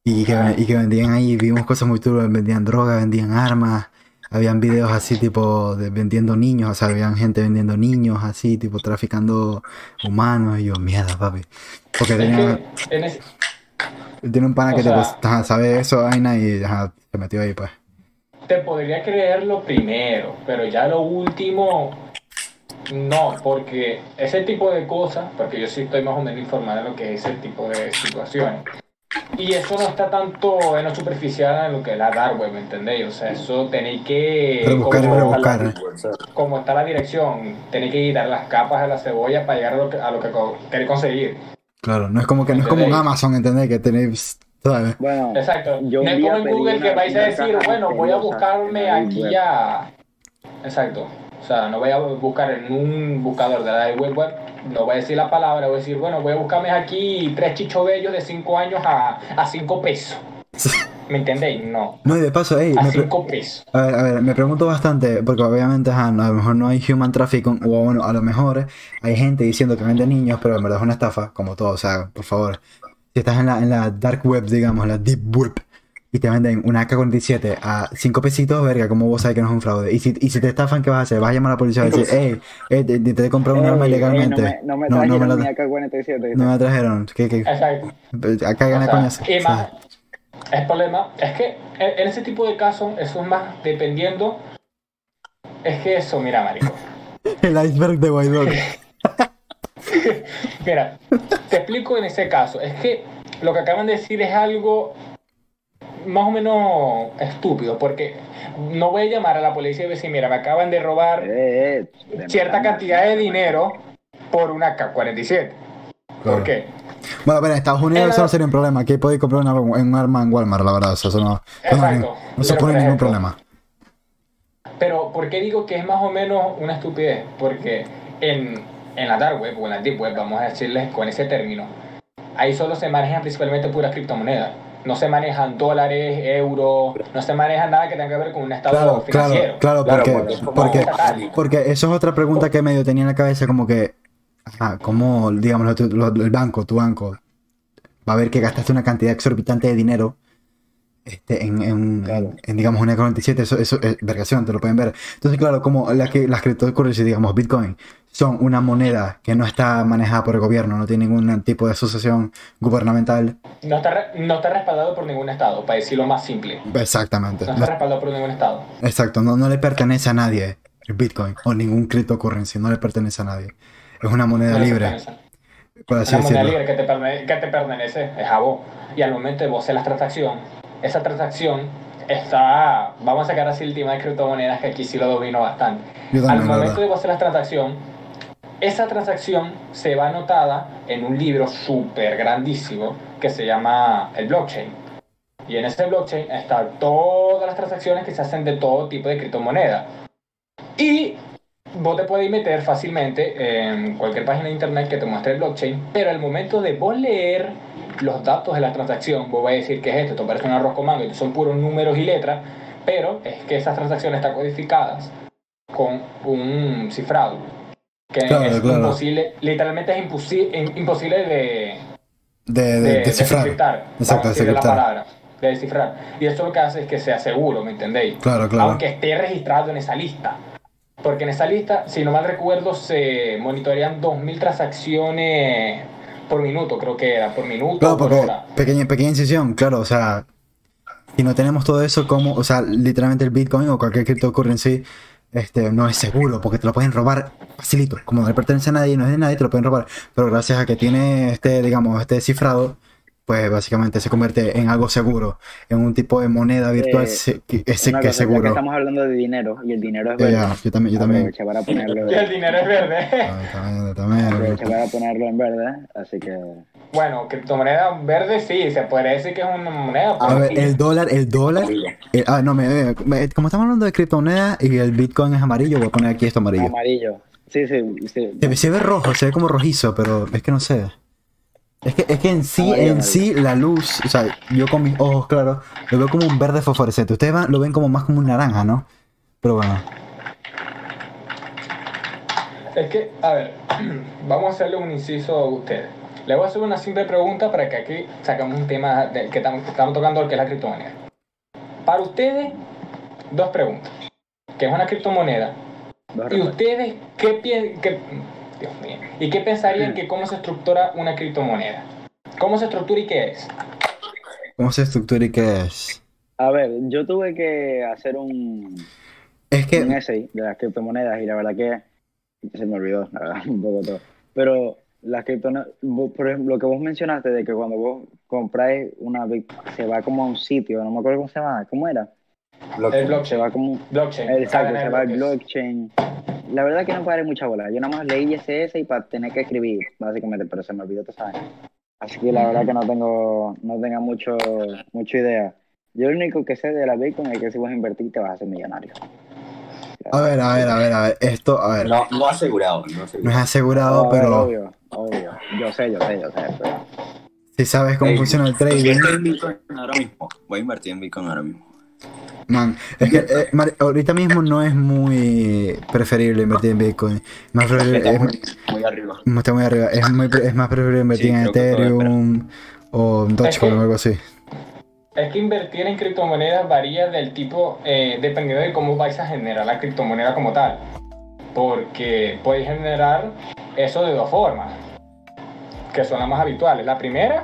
y que, y que vendían ahí, vimos cosas muy turbias, vendían drogas, vendían armas, habían videos así tipo de vendiendo niños, o sea, habían gente vendiendo niños así, tipo traficando humanos, y yo, mierda, papi. Porque Es tenía, que tiene un pana que sea- tipo, ajá, sabe eso, vaina, y ajá, se metió ahí, pues. te podría creer lo primero, pero ya lo último, no, porque ese tipo de cosas, porque yo sí estoy más o menos informado de lo que es ese tipo de situaciones. Y eso no está tanto en lo superficial en lo que es la dark web, ¿me entendéis? O sea, eso tenéis que... Rebuscar y como- rebuscar. como está la dirección, tenéis que quitar las capas de la cebolla para llegar a lo que, a lo que queréis conseguir. Claro, no es como que no es como un ¿Entendéis? Amazon, ¿entendés? Que tenéis, ¿sabes? Bueno, Exacto. Yo no es como en Google que vais a decir, bueno, voy a buscarme la aquí ya. Exacto. O sea, no voy a buscar en un buscador de la web web, no voy a decir la palabra, voy a decir, bueno, voy a buscarme aquí tres chichobellos de 5 años a, a 5 pesos. ¿Me entendéis? No. No, y de paso, ey, A 5 pesos. a ver, a ver, me pregunto bastante, porque obviamente, ajá, no, a lo mejor no hay human trafficking, o bueno, a lo mejor hay gente diciendo que vende niños, pero en verdad es una estafa, como todo, o sea, por favor. Si estás en la, en la dark web, digamos, la deep web, y te venden una AK-47 a 5 pesitos, verga, ¿cómo vos sabés que no es un fraude? Y si, y si te estafan, ¿qué vas a hacer? Vas a llamar a la policía y decir, hey, eh, te, te he comprado un arma ilegalmente. no me, no me No, no trajeron me la ni tra- AK-47. No me trajeron. ¿Qué, qué? Exacto. Acá gané O sea, coñazo. y más, el problema es que en, en ese tipo de casos, eso es más dependiendo. Es que eso, mira, marico. El iceberg de Guaidó. Mira, te explico en ese caso. Es que lo que acaban de decir es algo más o menos estúpido, porque no voy a llamar a la policía y decir, mira, me acaban de robar Eh, eh, de cierta cantidad de dinero por una K-47. Claro. ¿Por qué? Bueno, pero en Estados Unidos eso no sería un problema. Aquí podéis comprar una- un arma en Walmart, la verdad. o sea, Eso no, eso no, Exacto. no Pero, supone por ningún ejemplo, problema. Pero, ¿por qué digo que es más o menos una estupidez? Porque en, en la dark web o en la deep web, vamos a decirles con ese término, ahí solo se manejan principalmente puras criptomonedas. No se manejan dólares, euros, no se maneja nada que tenga que ver con un estado Claro, financiero. claro, claro, Claro, porque, porque porque, porque eso es otra pregunta que medio tenía en la cabeza, como que, ajá, ¿cómo, digamos, lo- el banco, tu banco, va a ver que gastaste una cantidad exorbitante de dinero este, en, en, Claro. en, digamos, una 47, eso, eso es vergación, te lo pueden ver. Entonces, claro, como la que, las criptocurrencies, digamos, Bitcoin, son una moneda que no está manejada por el gobierno, no tiene ningún tipo de asociación gubernamental. No está, no está respaldado por ningún estado, para decirlo más simple. Exactamente. No está respaldado por ningún estado. Exacto, no, no le pertenece a nadie el Bitcoin o ningún cryptocurrency, no le pertenece a nadie. Es una moneda No libre, por así Una moneda decirlo. libre que te, que te pertenece es a vos. Y al momento de vos hacer la transacción, esa transacción está, vamos a sacar así el tema de criptomonedas que aquí sí lo domino bastante. Yo al también, momento de vos hacer la transacción, esa transacción se va anotada en un libro súper grandísimo que se llama el blockchain. Y en ese blockchain están todas las transacciones que se hacen de todo tipo de criptomonedas. Y vos te puedes meter fácilmente en cualquier página de internet que te muestre el blockchain, pero al momento de vos leer los datos de la transacción, vos vas a decir que es esto, te parece un arroz con y son puros números y letras, pero es que esas transacciones están codificadas con un cifrado que Claro, es claro. imposible, literalmente es imposi- im- imposible de, De, de, de, descifrar. Exacto, decir la descifrar. palabra, de descifrar. Y eso lo que hace es que sea seguro, ¿me entendéis? Claro, claro. Aunque esté registrado en esa lista. Porque en esa lista, si no mal recuerdo, se monitorean 2.000 transacciones por minuto, creo que era, por minuto Claro, por pequeña, pequeña incisión, claro, o sea, si no tenemos todo eso, como, o sea, literalmente el Bitcoin o cualquier cryptocurrency, este, no es seguro, porque te lo pueden robar facilito, como no le pertenece a nadie, no es de nadie, te lo pueden robar, pero gracias a que tiene este, digamos, este cifrado, pues básicamente se convierte en algo seguro, en un tipo de moneda virtual Eh, que, ese que es ya que seguro. estamos hablando de dinero y el dinero es verde. ya, yo también, yo también. Para ponerlo, Y el dinero es verde. Ah, también, también. aproveché para ponerlo en verde, así que bueno, criptomoneda verde sí, se podría decir que es una moneda. A ver, el dólar, el dólar. eh, ah, no, me, me- como estamos hablando de criptomonedas y el Bitcoin es amarillo, voy a poner aquí esto amarillo. amarillo. Sí, sí, sí. Se, ve- se ve rojo, se ve como rojizo, pero es que no sé. Es que, es que en sí, Amarillo, en sí, la luz, o sea, yo con mis ojos claros, lo veo como un verde fosforescente. Ustedes van- lo ven como más como un naranja, ¿no? Pero bueno, Es que, a ver, vamos a hacerle un inciso a ustedes. Le voy a hacer una simple pregunta para que aquí sacamos un tema de- que estamos, tocando, que es la criptomoneda. Para ustedes, dos preguntas. ¿Qué es una criptomoneda? ¿Y ustedes qué piensan? Dios mío. ¿Y qué pensarían que cómo se estructura una criptomoneda? ¿Cómo se estructura y qué es? ¿cómo se estructura y qué es? A ver, yo tuve que hacer un, Es un que, essay de las criptomonedas y la verdad que se me olvidó, la verdad, un poco todo. Pero las criptomonedas, por ejemplo, lo que vos mencionaste de que cuando vos compráis una bit- se va como a un sitio, no me acuerdo cómo se llama, ¿cómo era? El Se blockchain. va como Blockchain. Exacto, se va al bloques. blockchain. La verdad que no paré mucha bola. Yo nada más leí ese y para tener que escribir, básicamente, pero se me olvidó, tú sabes. Así que la verdad que no tengo, no tengo mucho, mucha idea. Yo lo único que sé de la Bitcoin es que si vas a invertir te vas a hacer millonario. A ver, a ver, a ver, a ver, esto, a ver, no, No, no asegurado, no es asegurado. asegurado, ver, pero Obvio, obvio. Yo sé, yo sé, yo sé. Pero... si sabes cómo funciona el Yo trading, estoy en Bitcoin ahora mismo. Voy a invertir en Bitcoin ahora mismo. Man, es que eh, Mar- ahorita mismo no es muy preferible invertir en Bitcoin. Más preferible, Está es, muy, muy arriba. está muy arriba. Es, muy pre- es más preferible invertir Sí, en Ethereum o en Dogecoin o algo así. Es que invertir en criptomonedas varía del tipo, eh, dependiendo de cómo vais a generar la criptomoneda como tal. Porque podéis generar eso de dos formas, que son las más habituales. La primera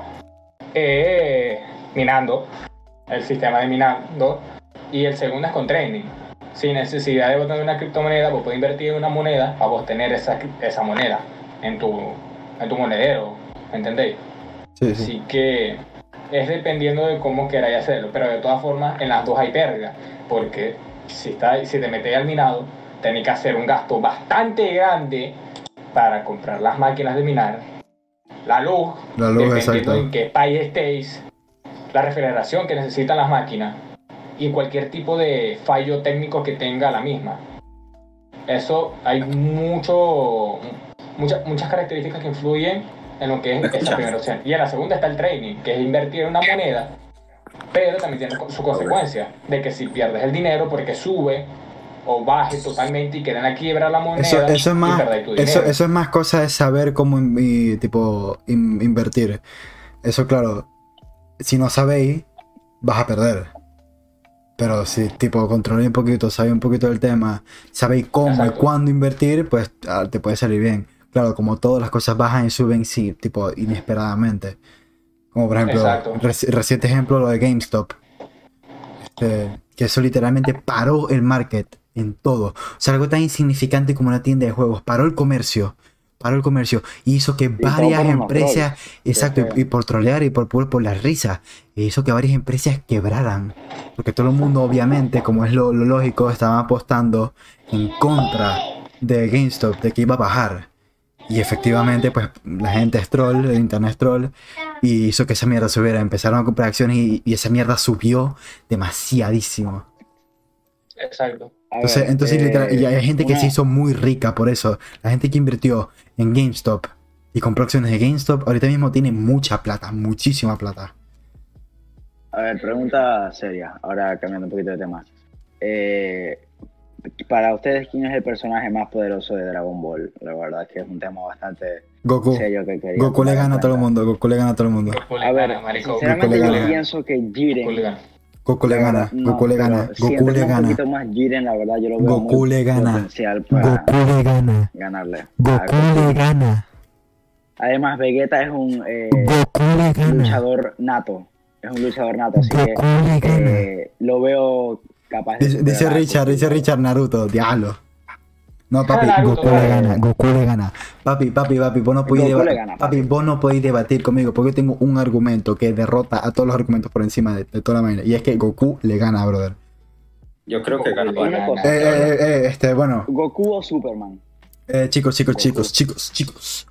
es minando, el sistema de minando, y el segundo es con trading. Sin necesidad de tener una criptomoneda, vos podés invertir en una moneda para vos tener esa, esa moneda en tu, en tu monedero, ¿entendéis? Sí, sí. Así que es dependiendo de cómo queráis hacerlo, pero de todas formas en las dos hay pérdida, porque si, está, si te metéis al minado, tenéis que hacer un gasto bastante grande para comprar las máquinas de minar, la luz, La luz, dependiendo exacto. en qué país estéis, la refrigeración que necesitan las máquinas y cualquier tipo de fallo técnico que tenga la misma. Eso hay mucho, muchas muchas características que influyen en lo que es ¿Me esa escuchas? primera opción. Y en la segunda está el trading, que es invertir en una moneda, pero también tiene su consecuencia, de que si pierdes el dinero porque sube o baje totalmente y queda en la quiebra la moneda, Eso, eso es y más, perdéis tu eso, eso es más cosa de saber cómo in- y, tipo in- invertir. Eso claro, si no sabéis, vas a perder. Pero si tipo controláis un poquito, sabéis un poquito del tema, sabéis cómo Exacto. y cuándo invertir, pues ah, te puede salir bien. Claro, como todas las cosas bajan y suben, sí, tipo inesperadamente. Como por ejemplo, reci- reciente ejemplo lo de GameStop. Este, que eso literalmente paró el market en todo. O sea, algo tan insignificante como una tienda de juegos. Paró el comercio. Paró el comercio. Y hizo que varias empresas. Exacto, y, por trolear y por, por, por la risa. Hizo que varias empresas quebraran. Porque todo el mundo, obviamente, como es lo, lo lógico, estaba apostando en contra de GameStop, de que iba a bajar. Y efectivamente, pues la gente es troll, el internet es troll, y hizo que esa mierda subiera. Empezaron a comprar acciones y, y esa mierda subió demasiadísimo. Exacto. A Entonces, ver, entonces eh, literal- y hay gente que una- se hizo muy rica por eso. La gente que invirtió en GameStop y compró acciones de GameStop, ahorita mismo tiene mucha plata, muchísima plata. A ver, pregunta seria, ahora cambiando un poquito de tema. Eh, para ustedes, ¿quién es el personaje más poderoso de Dragon Ball? La verdad es que es un tema bastante Goku. serio que quería. Goku le gana a todo el mundo, Goku le gana a todo el mundo. A ver, gana, sinceramente yo gana. pienso que Goku le Jiren. gana. Goku le gana, Goku le gana, Goku le entrena un gana. poquito más Jiren, la verdad, yo lo veo Goku muy le gana. potencial para Goku le gana. ganarle. Goku le gana. Además, Vegeta es un eh, Goku le gana. luchador nato. Es un luchador nato, así que gana. eh, lo veo capaz de. Dice, Richard, dice Richard Naruto, diablo. No, papi, Naruto, Goku le gana, Goku le gana. Papi, papi, papi, vos no podéis Goku deba- le gana, papi, papi. vos no podéis debatir conmigo porque yo tengo un argumento que derrota a todos los argumentos por encima de, de toda la vaina. Y es que Goku le gana, brother. Yo creo que gana. Goku le Una gana. cosa. Eh, eh, eh, este, bueno, Goku o Superman. eh, chicos, chicos, Goku. chicos, chicos, chicos.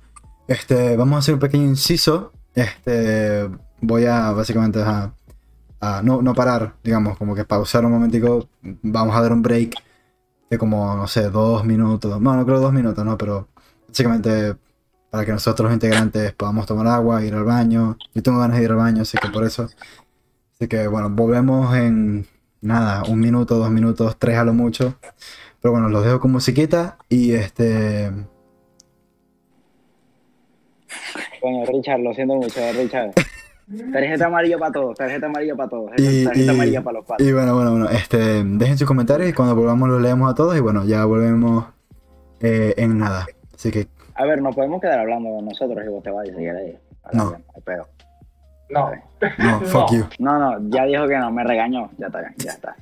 Este, vamos a hacer un pequeño inciso. Este, voy a básicamente a, a no, no parar, digamos, como que pausar un momentico. Vamos a dar un break de como, no sé, dos minutos. No, no creo dos minutos, no, pero básicamente para que nosotros los integrantes podamos tomar agua, ir al baño. Yo tengo ganas de ir al baño, así que por eso. Así que bueno, volvemos en nada, un minuto, dos minutos, tres a lo mucho. Pero bueno, los dejo con musiquita y este. Coño, Richard, lo siento mucho, Richard. Tarjeta amarilla para todos, tarjeta amarilla para todos. Y, tarjeta y- amarilla para los padres. y bueno, bueno, bueno, este, dejen sus comentarios y cuando volvamos los leemos a todos y bueno, ya volvemos eh, en nada. Así que A ver, nos podemos quedar hablando nosotros y vos te vayas si querés. No. Pedo. No. no, fuck No. you. No, no, ya dijo que no, me regañó. Ya está, ya está.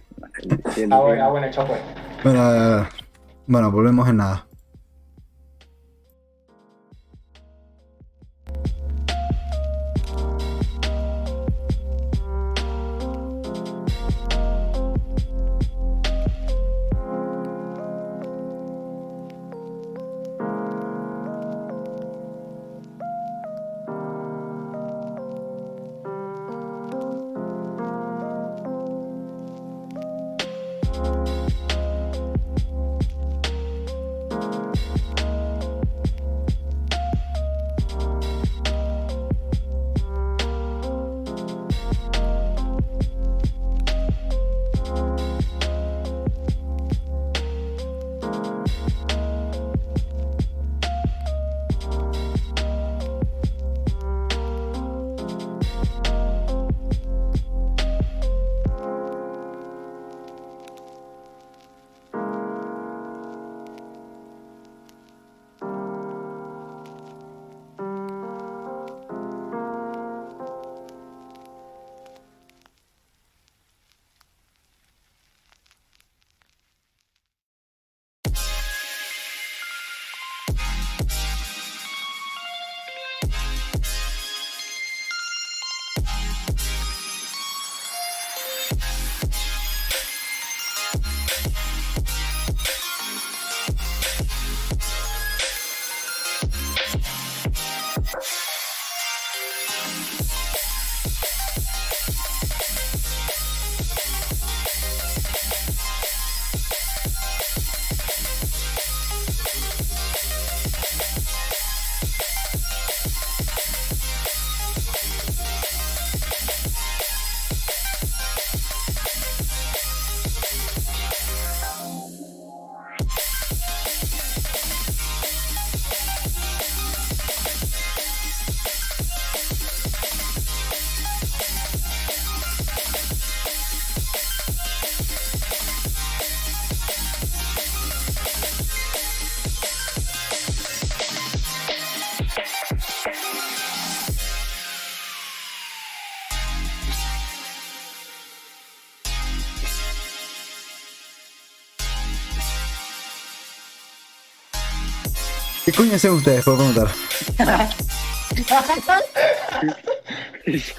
Ah, bueno, ah, bueno, hecho pues. Bueno, bueno, volvemos en nada. ¿Qué coño hacen ustedes? Puedo preguntar.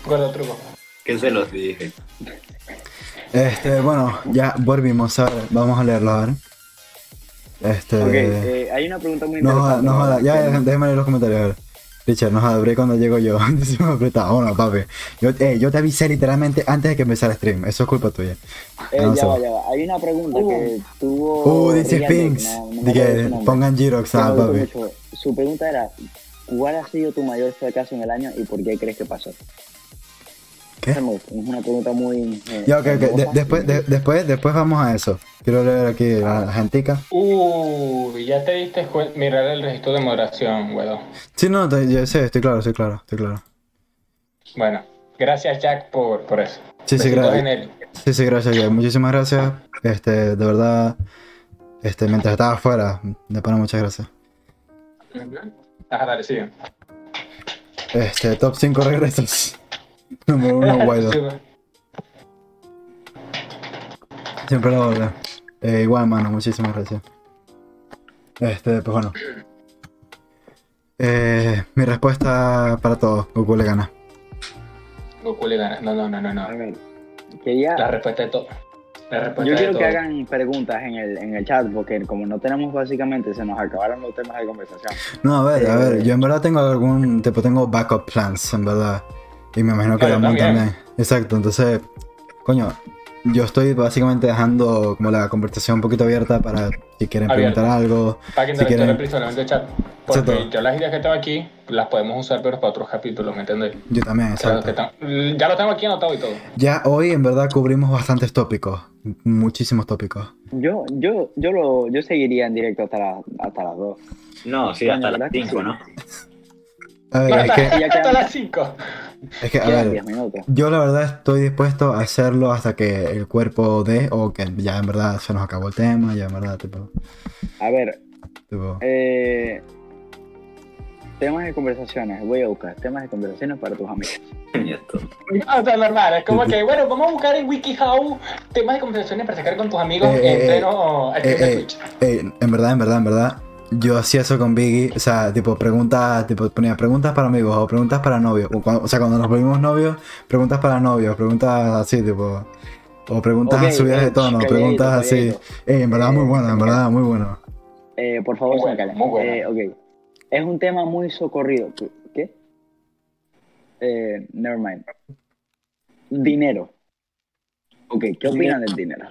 Gordo truco. ¿Qué se los dije? Este, bueno, ya volvimos a ver. Vamos a leerlo, a ver. Este. Ok, eh, hay una pregunta muy no joda, interesante. no joda. Ya, Que- ya, déjame leer los comentarios, a ver. Richard, no abrí cuando llego yo. Antes se me apretaba. Bueno, papi. Yo, eh, yo te avisé literalmente antes de que empezara el stream. Eso es culpa tuya. Eh, No, ya va, ya va. Hay una pregunta Uh. que tuvo. Uh, dice no- no que pongan Girox, ah, papi. mucho. Su pregunta era: ¿Cuál ha sido tu mayor fracaso en el año y por qué crees que pasó? ¿Qué? Es una pregunta muy. eh, Ya, ok, ok. De- después, de- después, después vamos a eso. Quiero leer aquí la, la gentica. Uh, ya te diste. Mirar el registro de moderación, weón. Sí, no, te- yo sé, estoy claro, estoy claro, estoy claro. Bueno, gracias Jack por, por eso. Sí, sí, gracias. Sí, sí, gracias, Jack. Muchísimas gracias. Este, de verdad, este, mientras estaba afuera, de pana, muchas gracias. Ajá, dale, sigue. Este, top 5 regresos. Número 1, Guaidó. Sí, bueno. Siempre lo volver. Eh, igual, mano, muchísimas gracias. Este, pues bueno. Eh, mi respuesta para todos, Goku le gana. Goku le gana. No, no, no, no, no. Quería. La respuesta de todo. Yo quiero que hagan preguntas en el, en el chat porque como no tenemos básicamente, se nos acabaron los temas de conversación. No, a ver, a Eh, ver, yo en verdad tengo algún, tipo, tengo backup plans, en verdad. Y me imagino que Ramón también. también. Exacto, entonces, coño, yo estoy básicamente dejando como la conversación un poquito abierta para si quieren Abierta. preguntar algo. Para que si quieren- interactúen principalmente el chat. Porque Exacto. yo las ideas que tengo aquí las podemos usar, pero para otros capítulos, ¿me entendés? Yo también, exacto. están- ya lo tengo aquí anotado y todo. Ya hoy en verdad cubrimos bastantes tópicos, muchísimos tópicos. Yo, yo, yo lo, yo seguiría en directo hasta, la- hasta las dos. No, sí, hasta ¿verdad las que 5, sí? ¿no? A ver, No, es que, hasta las 5. es que, a ver, 10 minutos. yo la verdad estoy dispuesto a hacerlo hasta que el cuerpo dé o que ya en verdad se nos acabó el tema, ya en verdad, tipo, A ver, tipo, eh, temas de conversaciones. Voy a buscar temas de conversaciones para tus amigos. Y esto. O sea, normal. Es como que, bueno, vamos a buscar en WikiHow temas de conversaciones para sacar con tus amigos Eh, en eh, pleno eh, eh, eh, en verdad, en verdad, en verdad, yo hacía eso con Biggie, o sea, tipo preguntas, tipo ponía preguntas para amigos o preguntas para novios, o, cuando- o sea, cuando nos volvimos novios, preguntas para novios, preguntas así, tipo, o preguntas Ok, subidas de eh, tono, calladito, preguntas así. Eh, en verdad, muy Eh, bueno, en verdad, muy bueno. Eh, por favor, Muy se me bueno, muy bueno. Eh, ok. Es un tema muy socorrido. ¿Qué? Eh, never mind. Dinero. Ok, ¿qué opinan del dinero?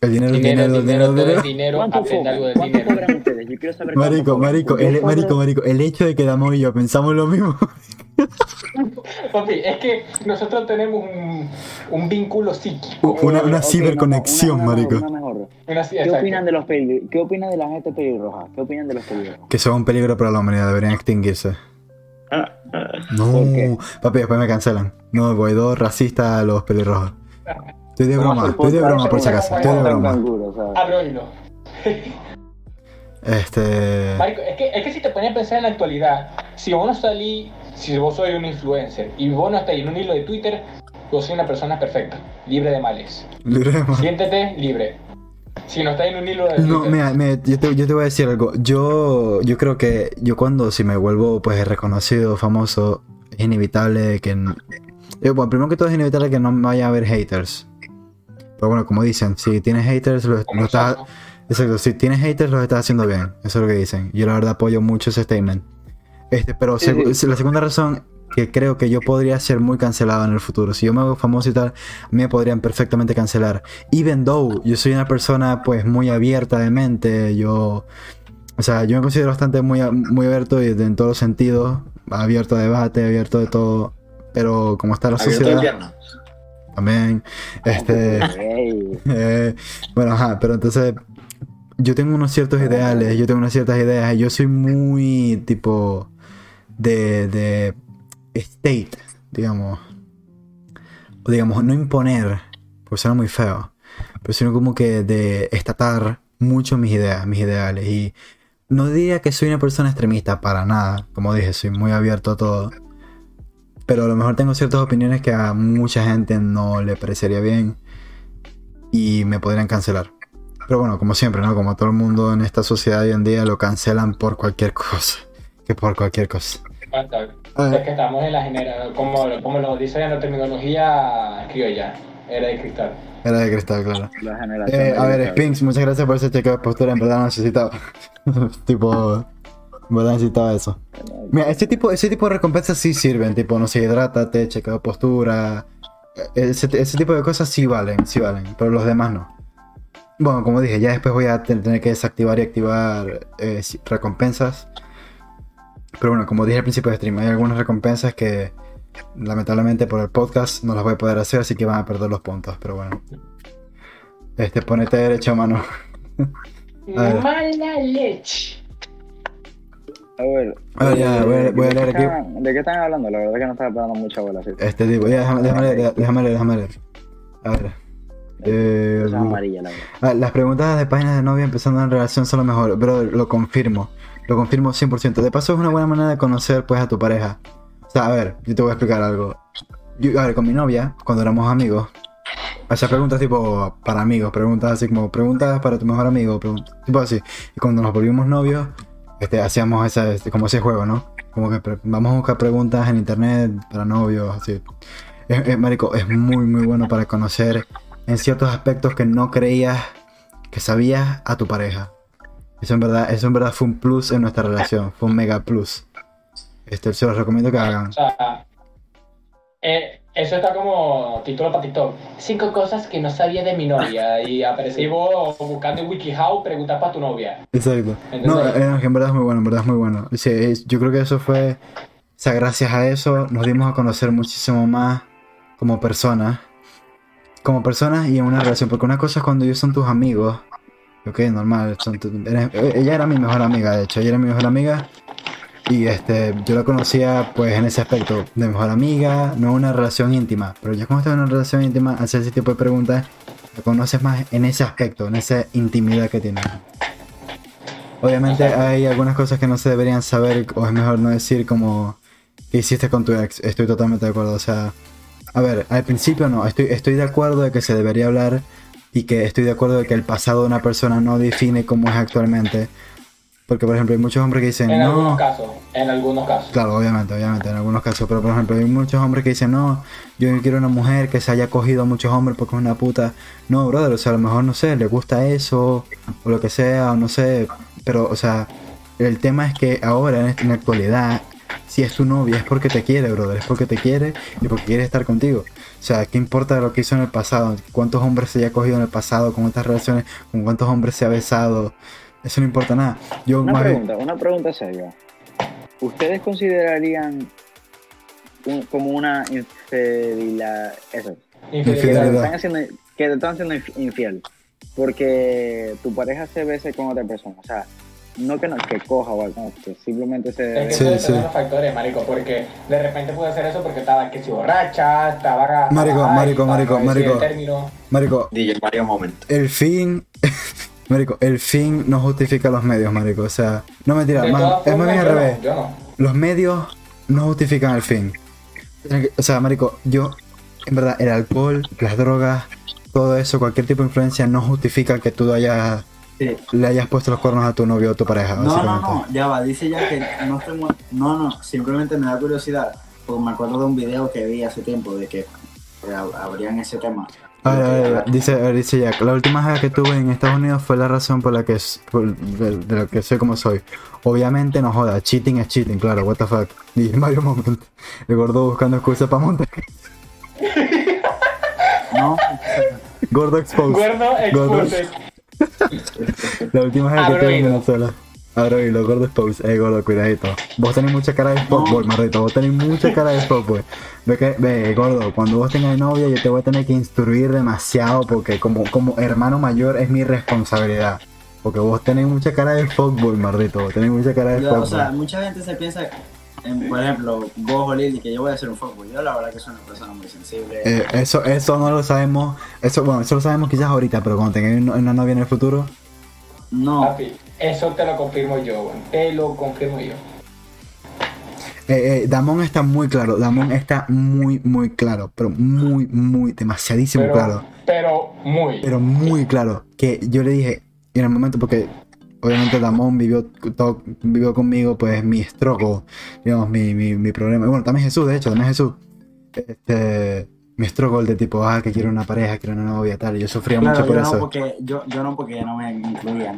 El dinero, el Dinero, dinero, el dinero, dinero, todo dinero. dinero. ¿Cuánto Aprende cobran? algo de ¿Cuánto dinero. cobran ustedes? Yo quiero saber cuánto Marico, marico, el, marico, marico, el hecho de que Damo y yo pensamos lo mismo. Papi, es que nosotros tenemos un, un vínculo psíquico. Una, una ciberconexión, no, no, una marico. mejor, una mejor. Una- sí, ¿Qué opinan de los peli ¿Qué opinan de la gente pelirroja? ¿Qué opinan de los pelirrojos? Que son un peligro para la humanidad, deberían extinguirse. Ah, ah. No, papi, después me cancelan. No, Guaidó racista a los pelirrojos. Estoy de broma, estoy de broma por si acaso, estoy de broma. Canguro. Este. Marico, es que, es que si te pones a pensar en la actualidad, si vos no salí, si vos sois un influencer y vos no estás en un hilo de Twitter, vos sois una persona perfecta, libre de males. libre de mal. Siéntete libre. Si no estás en un hilo de Twitter, No, mira, mira, yo, te, yo te voy a decir algo. Yo, yo creo que yo cuando si me vuelvo pues reconocido, famoso, es inevitable que... n- eh, bueno, primero que todo es inevitable que no me vaya a haber haters. Pero bueno, como dicen, si tienes haters, lo, como lo estás... Exacto, si tienes haters los estás haciendo bien. Eso es lo que dicen. Yo la verdad apoyo mucho ese statement. Este, pero Sí, segu- sí. la segunda razón que creo que yo podría ser muy cancelado en el futuro. Si yo me hago famoso y tal, me podrían perfectamente cancelar. Even though yo soy una persona pues muy abierta de mente, yo... O sea, yo me considero bastante muy, muy abierto y en todos los sentidos. Abierto a debate, abierto de todo. Pero como está la Abierto sociedad también, este... Eh, bueno, ajá, pero entonces yo tengo unos ciertos ideales, yo tengo unas ciertas ideas, y yo soy muy tipo de, de state, digamos. O digamos, no imponer, porque suena muy feo, pero sino como que de estatar mucho mis ideas, mis ideales. Y no diría que soy una persona extremista, para nada, como dije, soy muy abierto a todo. Pero a lo mejor tengo ciertas opiniones que a mucha gente no le parecería bien y me podrían cancelar. Pero bueno, como siempre, ¿no? Como todo el mundo en esta sociedad hoy en día lo cancelan por cualquier cosa. Que por cualquier cosa. Falta. Ah. Es que estamos en la generación, como, como lo dice en la terminología criolla, era de cristal. Era de cristal, claro. La Eh, a ver. Spinks, muchas gracias por ese chequeo de postura. En verdad no necesitaba. tipo. Verdad necesitaba eso. Mira, ese tipo, ese tipo de recompensas sí sirven. Tipo, no sé, hidrátate, chequeo de postura. Eh, Ese, ese tipo de cosas sí valen, sí valen. Pero los demás no. Bueno, como dije, ya después voy a ten- tener que desactivar y activar eh, recompensas. Pero bueno, como dije al principio de stream, hay algunas recompensas que lamentablemente por el podcast no las voy a poder hacer, así que van a perder los puntos. Pero bueno. Este, ponete derecho, mano. A ver. Mala leche. A ver, A ver, ya, voy a- voy a ¿de qué leer aquí. ¿De qué están hablando? La verdad es que no estaba dando mucha bola. ¿sí? Este tipo, ya, déjame, déjame leer, déjame leer, déjame leer. A ver. Eh, es amarilla, la ah, las preguntas de páginas de novia empezando en relación son lo mejor, pero lo confirmo. Lo confirmo 100%. De paso es una buena manera de conocer pues a tu pareja. O sea, a ver, yo te voy a explicar algo. Yo, a ver, con mi novia, cuando éramos amigos, hacía preguntas tipo para amigos, preguntas así como preguntas para tu mejor amigo, tipo así. Y cuando nos volvimos novios, este, hacíamos esa, este, como ese juego, ¿no? Como que vamos a buscar preguntas en internet para novios, así. Es, es, marico, es muy, muy bueno para conocer en ciertos aspectos que no creías que sabías a tu pareja. Eso en verdad, eso en verdad fue un plus en nuestra relación, fue un mega plus. Este, se los recomiendo que hagan. O sea, eh, eso está como título para TikTok. Cinco cosas que no sabía de mi novia. Y aparecí vos buscando en WikiHow, preguntas para tu novia. Exacto. No, ¿Entendés? eh, en verdad es muy bueno, en verdad es muy bueno. Sí, yo creo que eso fue, o sea, gracias a eso nos dimos a conocer muchísimo más como personas. Como personas y en una relación. Porque una cosa es cuando ellos son tus amigos. Ok, normal. son tu- eres- ella era mi mejor amiga, de hecho. Ella era mi mejor amiga. Y este, yo la conocía pues en ese aspecto de mejor amiga, no una relación íntima. Pero ya cuando estás en una relación íntima, hacer ese tipo de preguntas, la conoces más en ese aspecto, en esa intimidad que tienes. Obviamente hay algunas cosas que no se deberían saber o es mejor no decir como que hiciste con tu ex. Estoy totalmente de acuerdo. O sea, a ver, al principio no, estoy, estoy de acuerdo de que se debería hablar y que estoy de acuerdo de que el pasado de una persona no define cómo es actualmente. Porque, por ejemplo, hay muchos hombres que dicen, En no, algunos casos, en algunos casos. Claro, obviamente, obviamente, en algunos casos. Pero por ejemplo, hay muchos hombres que dicen, no, yo no quiero una mujer que se haya cogido a muchos hombres porque es una puta. No, brother, o sea, a lo mejor, no sé, le gusta eso, o lo que sea, o no sé. Pero, o sea, el tema es que ahora, en, la actualidad, si es tu novia, es porque te quiere, brother, es porque te quiere y porque quiere estar contigo. O sea, ¿qué importa lo que hizo en el pasado? ¿Cuántos hombres se haya cogido en el pasado? ¿Con cuántas relaciones? ¿Con cuántos hombres se ha besado? Eso no importa nada. Yo Una bien- pregunta, una pregunta seria. ¿Ustedes considerarían un- como una infidelidad, eso, que te, Infidelidad. están haciendo, que te están haciendo inf- infiel? Porque tu pareja se bese con otra persona. O sea, no que, no, que coja o algo, que simplemente se... Es que Sí, puede sí. ser unos factores, marico, porque de repente puede hacer eso porque estaba que si borracha, estaba... Marico, ay, marico, marico, marico. Marico, DJ Mario Moment. el fin. Marico, el fin no justifica los medios, marico. O sea, no mentira, todas es más bien al no, revés. no. Los medios no justifican el fin. O sea, marico, yo, en verdad, el alcohol, las drogas, todo eso, cualquier tipo de influencia no justifica que tú hayas, Sí. le hayas puesto los cuernos a tu novio o tu pareja, No, no, no, ya va, dice ya que no estoy muy... No, no, simplemente me da curiosidad, porque me acuerdo de un video que vi hace tiempo de que eh, abrían ese tema. A ver, a ver, a ver, dice, dice Jack, la última vez que tuve en Estados Unidos fue la razón por la que por- de, de lo que soy como soy. Obviamente no joda, cheating es cheating, claro, what the fuck. Y en varios momentos, el gordo buscando excusas para montar. No, Gordo exposed. Gordo expuse. La última vez que tuve en hilo. Venezuela. Abro hilo, gordo exposed. Eh, gordo, cuidadito. Vos tenés mucha cara de fuckboy, marrito. Vos tenés mucha cara de fuckboy. Ve que, ve, gordo, cuando vos tengas novia yo te voy a tener que instruir demasiado porque como, como hermano mayor es mi responsabilidad. Porque vos tenés mucha cara de fuckboy, marrito. Vos tenés mucha cara de ya, fuckboy. o sea, mucha gente se piensa, en, por ejemplo, vos o Lili, que yo voy a ser un fuckboy. Yo la verdad que soy una persona muy sensible. Eh, eso, eso no lo sabemos. Eso, bueno, eso lo sabemos quizás ahorita, pero cuando tengáis una una novia en el futuro, no, Papi, eso te lo confirmo yo, weón. Te lo confirmo yo. Eh, eh, Damón está muy claro. Damón está muy, muy claro. Pero muy, muy, demasiadísimo Pero, claro. pero muy. Pero muy claro. Que yo le dije en el momento, porque obviamente Damón vivió, todo, vivió conmigo, pues mi struggle, digamos, mi, mi, mi problema. Y bueno, también Jesús, de hecho, también Jesús. Este, mi struggle de tipo, ah, que quiero una pareja, quiero una novia, tal. Y yo sufría Claro, mucho por yo eso. no, porque, yo, yo no porque no me incluían.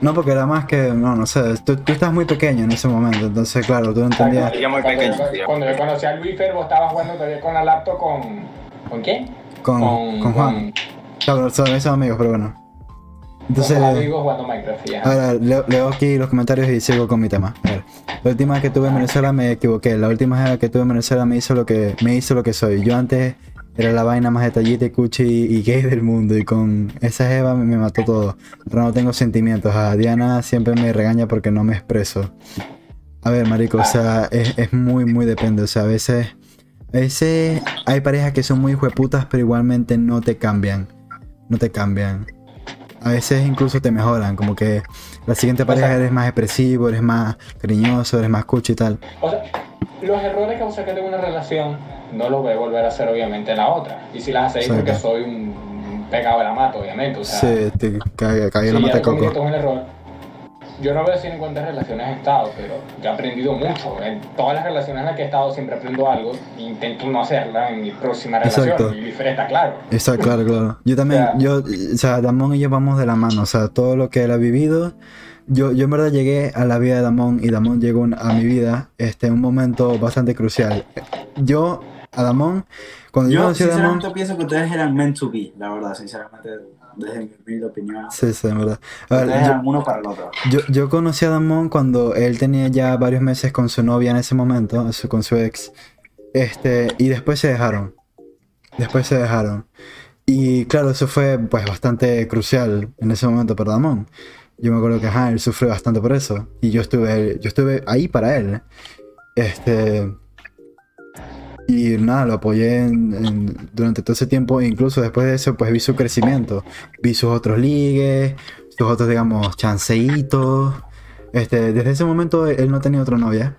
No, porque era más que, no, no sé, tú, tú estás muy pequeño en ese momento, entonces, claro, tú no entendías. Yo muy Cuando, pequeño, cuando yo conocí a Luis Fer, vos estabas jugando todavía con la laptop con. ¿Con quién? Con, con Juan. Claro, son esos amigos, pero bueno. Entonces, con amigos jugando Minecraft. ya. ahora leo, leo aquí los comentarios y sigo con mi tema. A ver, la última vez que tuve en Venezuela me equivoqué. La última vez que tuve en Venezuela me hizo lo que, me hizo lo que soy. Yo antes era la vaina más detallita y cuchi y gay del mundo. Y con esa Eva me, me mató todo. Ahora no tengo sentimientos. A Diana siempre me regaña porque no me expreso. A ver, marico, o sea, es, es muy, muy depende. O sea, a veces, a veces hay parejas que son muy hijueputas, pero igualmente no te cambian. No te cambian. A veces incluso te mejoran, como que la siguiente pareja eres más expresivo, eres más cariñoso, eres más cuchi y tal. Los errores que vos saqué de una relación no los voy a volver a hacer obviamente en la otra. Y si las hacéis Exacto. porque soy un pegado de la mata, obviamente. O sea, Sí, te cae, cae si la mata coco. un error. Yo no voy a decir en cuántas relaciones he estado, pero yo he aprendido mucho. En todas las relaciones en las que he estado siempre aprendo algo e intento no hacerla en mi próxima relación. Exacto. Y está claro. Está claro, claro. Yo también, O sea- yo, o sea, Damón y yo vamos de la mano, o sea, todo lo que él ha vivido. Yo, yo en verdad llegué a la vida de Damón y Damón llegó a mi vida este, en un momento bastante crucial. Yo, a Damón, cuando yo, Yo conocí a Damón, sinceramente pienso que ustedes eran meant to be, la verdad, sinceramente, desde mi humilde opinión. sí, sí, en verdad. A ver, Ustedes yo- eran uno para el otro. Yo, yo conocí a Damón cuando él tenía ya varios meses con su novia en ese momento, su- con su ex. Este, y después se dejaron. Después se dejaron. Y claro, eso fue pues bastante crucial en ese momento para Damón. Yo me acuerdo que ajá, él sufrió bastante por eso. Y yo estuve, yo estuve ahí para él. Este. Y nada, lo apoyé en- en- durante todo ese tiempo. E incluso después de eso, pues vi su crecimiento. Vi sus otros ligues, sus otros, digamos, chanceitos. Este, desde ese momento él no tenía otra novia.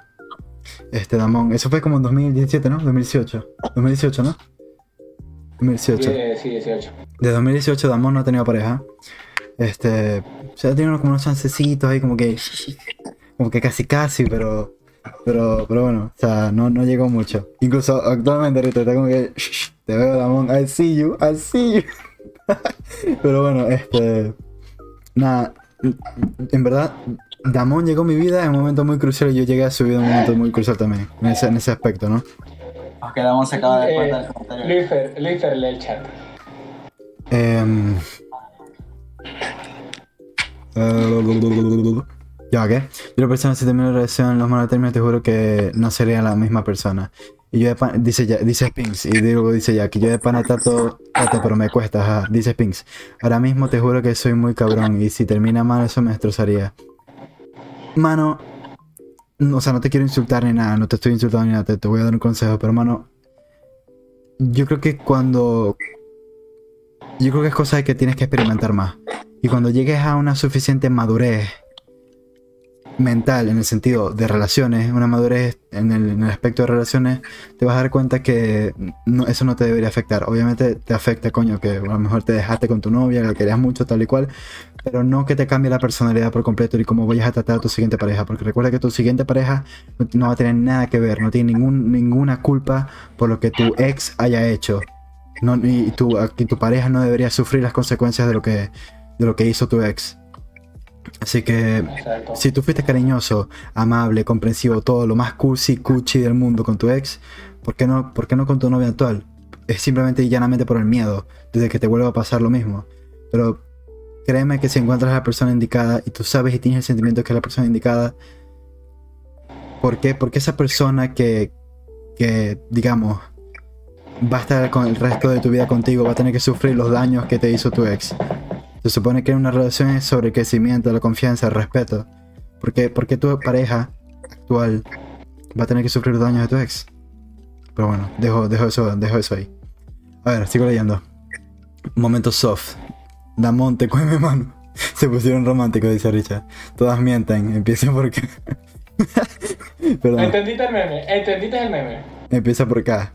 Este, Damón. Eso fue como en 2017, ¿no? 2018. 2018, ¿no? 2018. Sí, sí, 18. De 2018 Damón no ha tenido pareja. Este, o sea, tiene unos, como unos chancecitos ahí como que como que casi casi, pero pero pero bueno, o sea, no, no llegó mucho. Incluso actualmente ahorita está como que te veo Damón, I see you, I see you. pero bueno, este nada, en verdad Damón llegó a mi vida en un momento muy crucial y yo llegué a su vida en un momento muy crucial también, en ese, en ese aspecto, ¿no? Nos quedamos se acaba de Eh. Luis Luis lee el chat. Em, eh, ya, ¿qué? Yo la persona si termino la relación los malos términos te juro que no sería la misma persona. Y yo de pan, dice ya, dice Spinks, y digo, dice ya, que yo de pana trato, trato, pero me cuesta, ajá, dice Spinks. Ahora mismo te juro que soy muy cabrón y si termina mal eso me destrozaría. Mano, no, o sea, no te quiero insultar ni nada, no te estoy insultando ni nada, te voy a dar un consejo, pero mano, yo creo que cuando yo creo que es cosa que tienes que experimentar más. Y cuando llegues a una suficiente madurez mental, en el sentido de relaciones, una madurez en el, aspecto de relaciones, te vas a dar cuenta que no- eso no te debería afectar. Obviamente te afecta, coño, que a lo mejor te dejaste con tu novia, la querías mucho, tal y cual, pero no que te cambie la personalidad por completo y cómo vayas a tratar a tu siguiente pareja. Porque recuerda que tu siguiente pareja no, no va a tener nada que ver, no tiene ningún, ninguna culpa por lo que tu ex haya hecho. No, y, tu, y tu pareja no debería sufrir las consecuencias de lo que, de lo que hizo tu ex. Así que Exacto. si tú fuiste cariñoso, amable, comprensivo, todo lo más cursi, cuchi del mundo con tu ex, ¿por qué no, por qué no con tu novia actual? Es simplemente y llanamente por el miedo, desde que te vuelva a pasar lo mismo. Pero créeme que si encuentras a la persona indicada y tú sabes y tienes el sentimiento que es la persona indicada, ¿por qué? Porque esa persona que, que, digamos, va a estar con el resto de tu vida contigo, va a tener que sufrir los daños que te hizo tu ex. Se supone que una relación es sobre el crecimiento, la confianza, el respeto. ¿Por qué, por qué tu pareja actual va a tener que sufrir los daños de tu ex? Pero bueno, dejo, dejo, eso, dejo eso ahí. A ver, sigo leyendo. Momento soft. Damonte, cueme mano. Se pusieron románticos, dice Richard. Todas mienten. Empiecen porque. Perdón, ¿Entendiste el meme? ¿Entendiste el meme? empieza por acá.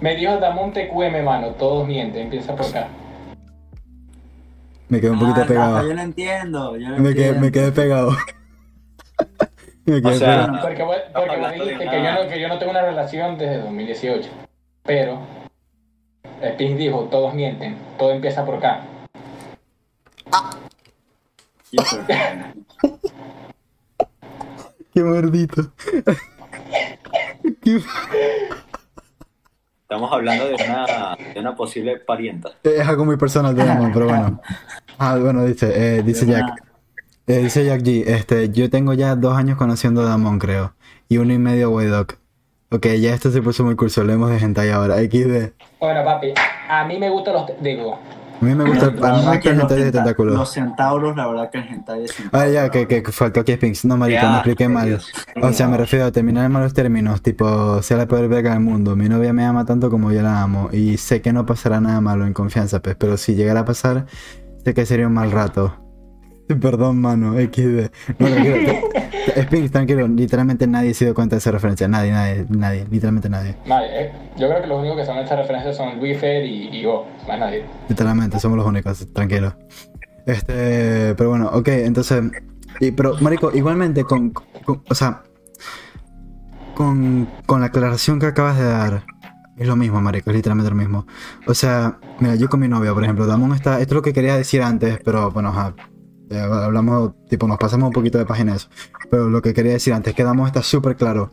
Me dijo Damon TQM, mano. Todos mienten. Empieza por acá. Me quedé un poquito Ah, pegado. Yo lo entiendo, yo lo Me quedé, entiendo. me quedé pegado. me quedé O sea, pegado. Porque, vos- porque de dijiste que yo, no, que yo no tengo una relación desde 2018. Pero Spin dijo, todos mienten. Todo empieza por acá. Que- Qué maldito. Qué- Estamos hablando de una, de una posible parienta. Es algo muy personal de Damon, pero bueno. Ah, bueno, dice, eh, dice Jack. eh, dice Jack G. Este, yo tengo ya dos años conociendo a Damon, creo. Y uno y medio a. Ok, ya esto se puso muy curso. Leemos de hentai ahora. XD. Bueno, papi, a mí me gustan los... Digo, A mí me gusta, a mí La me verdad gusta que el hentai de tentáculos. Los centauros, la verdad que el hentai es Ah, ya, que, que, faltó aquí Spinks. No, marico, me expliqué mal. Dios. O sea, me refiero a terminar en malos términos, tipo, sea la peor verga del mundo. Mi novia me ama tanto como yo la amo. Y sé que no pasará nada malo en confianza, pues, pero si llegara a pasar, sé que sería un mal rato. Perdón, mano, XD. No, tranquilo. Tranquilo, literalmente nadie se dio cuenta de esa referencia. Nadie, nadie, nadie, literalmente nadie. Vale, eh, yo creo que los únicos que son estas referencias son Luis Fer y, y Go, más nadie. Literalmente, somos los únicos, tranquilo. Este, pero bueno, ok, entonces. Y, pero, Marico, igualmente, con, con- O sea. Con, con la aclaración que acabas de dar. Es lo mismo, Marico, es literalmente lo mismo. O sea, mira, yo con mi novia, por ejemplo, Damon está. Esto es lo que quería decir antes, pero bueno, ajá. Eh, hablamos, tipo, nos pasamos un poquito de página eso. Pero lo que quería decir antes, que Damon está súper claro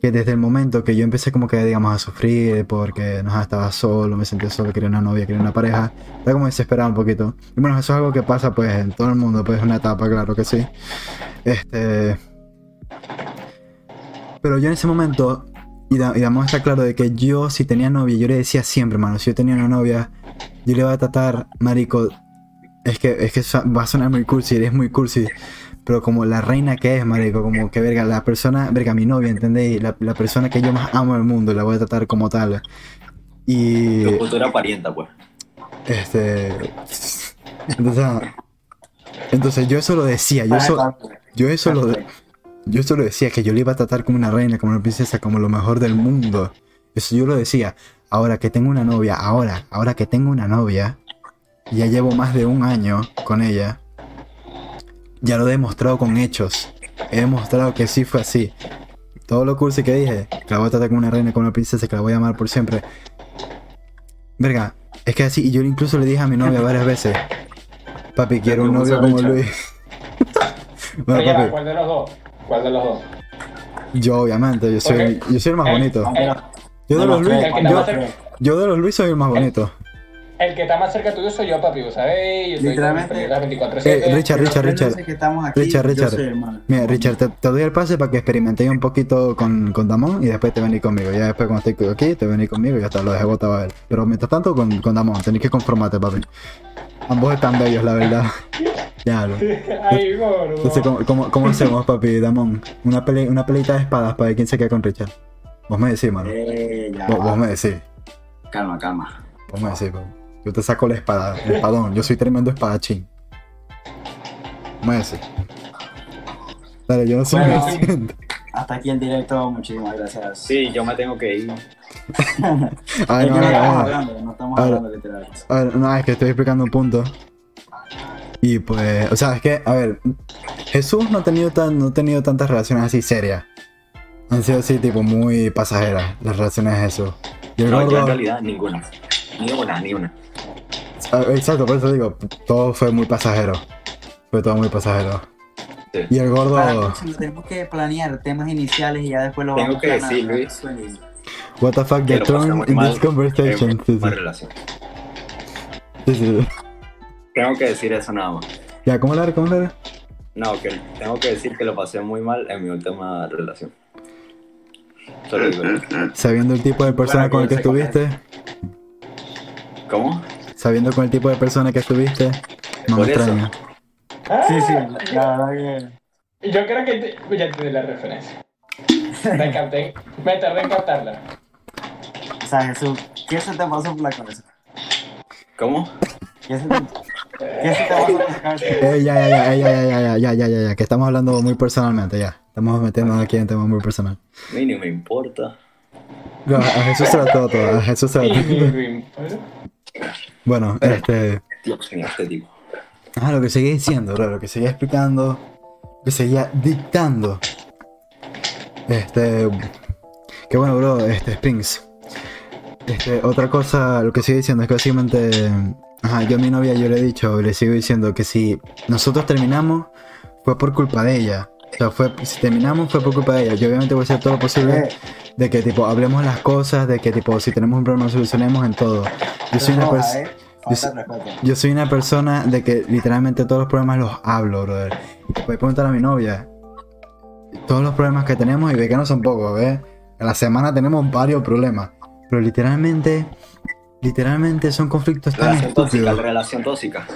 que desde el momento que yo empecé como que digamos a sufrir porque no estaba solo, me sentía solo, quería una novia, quería una pareja, estaba como desesperado un poquito. Y bueno, eso es algo que pasa pues en todo el mundo, pues es una etapa, claro que sí. Este pero yo en ese momento y, y damos está claro de que yo si tenía novia, yo le decía siempre, hermano, si yo tenía una novia, yo le iba a tratar, marico, es que es que va a sonar muy cursi, eres muy cursi, pero como la reina que es, marico, como que verga, la persona, verga, mi novia, ¿entendéis? La, la persona que yo más amo del mundo, la voy a tratar como tal. Y Tu futura parienta, pues. este entonces, entonces yo eso lo decía, yo eso, yo eso lo yo eso lo decía, que yo le iba a tratar como una reina, como una princesa, como lo mejor del mundo. Eso yo lo decía. Ahora que tengo una novia, ahora, ahora que tengo una novia, ya llevo más de un año con ella, ya lo he demostrado con hechos. He demostrado que sí fue así. Todo lo cursi que dije, que la voy a tratar como una reina, como una princesa, que la voy a amar por siempre. Verga, es que así, y yo incluso le dije a mi novia varias veces, papi, quiero un ¿Cómo novio como? Luis. Bueno, papi, ¿cuál de los dos? ¿Cuál de los dos? yo obviamente, yo soy, Ok. yo soy el más Eh, bonito. eh, Yo de los Luis, yo, de los Luis soy el más bonito. El que está más cerca tuyo soy yo, papi, ¿sabes? Yo soy Literalmente- las 24 Eh, Richard, Richard, Richard. Que estamos aquí, Richard, Richard. soy. Mira, Richard, te, te doy el pase para que experimentéis un poquito con, con Damon y después te venís conmigo. Ya después cuando estés aquí, te venís conmigo y ya está, lo dejé botado a él. Pero mientras tanto con, con Damon, tenéis que conformarte, papi. Ambos están bellos, la verdad. Ya, lo. Ay, gordo. Entonces, ¿cómo, cómo, cómo hacemos, papi, Damon? Una, pele, una peleita de espadas para ver quién se queda con Richard. Vos me decís, mano. Eh, ya Vos, va. vos me decís. Calma, calma. Vos me decís, papi. Yo te saco la espada, el espadón. Yo soy tremendo espadachín. Vos me decís. Dale, yo no soy Bueno. suficiente. Hasta aquí el directo, muchísimas gracias. Sí, yo me tengo que ir. Ay, Es no, no no, estamos no. hablando, no estamos hablando literal. A ver, no, es que estoy explicando un punto. Y pues, o sea, es que, a ver, Jesús no ha tenido, tan, no ha tenido tantas relaciones así serias. Han sido así, tipo, muy pasajeras las relaciones de Jesús. Y el No, yo en gordo, realidad ninguna. Ni una, ni una. ah, exacto, por eso digo, todo fue muy pasajero. Fue todo muy pasajero. Sí. Y el Para la gordo, tenemos que planear temas iniciales y ya después lo Tengo vamos que a planear. decir, Luis. what the fuck, Que the pasamos in mal this conversation. Sí, sí, sí, sí. Tengo que decir eso nada más. Ya, ¿cómo era? ¿Cómo era? No, que tengo que decir que lo pasé muy mal en mi última relación. Solo digo. Sabiendo el tipo de persona Bueno, con el que estuviste, ¿Cómo? sabiendo con el tipo de persona que estuviste, no me eso. extraña. Sí, sí, la verdad que. Yo creo que te- ya entendí la referencia. Me capté. Me tardé en captarla. O sea, Jesús, ¿qué se te pasó por la cabeza? ¿Cómo? ¿Qué se te, ¿qué se te pasó por la cabeza? Eh, ya, ya, ya, ya, ya, ya, ya, ya, ya, ya, que estamos hablando muy personalmente, ya. Estamos metiendo aquí en temas muy personal. A mí ni me importa. No, a Jesús se lo todo, todo. A Jesús se lo todo. Bueno, este. Dios mío, este. Ah, lo que seguía diciendo, bro, lo que seguía explicando, lo que seguía dictando. Este. Que bueno, bro, este, Springs. Este, otra cosa, lo que sigue diciendo es que básicamente. Ajá, yo a mi novia yo le he dicho, le sigo diciendo que si nosotros terminamos, fue por culpa de ella. O sea, fue, si terminamos fue por culpa de ella. Yo obviamente voy a hacer todo lo posible de que tipo hablemos las cosas, de que tipo si tenemos un problema lo solucionemos en todo. Yo soy una persona. ¿eh? yo soy una persona de que literalmente todos los problemas los hablo, brother. Voy a preguntar a mi novia. Todos los problemas que tenemos y ve que no son pocos, ¿ves? En la semana tenemos varios problemas. Pero literalmente, literalmente son conflictos tan Relación tóxica, estúpidos. relación tóxica.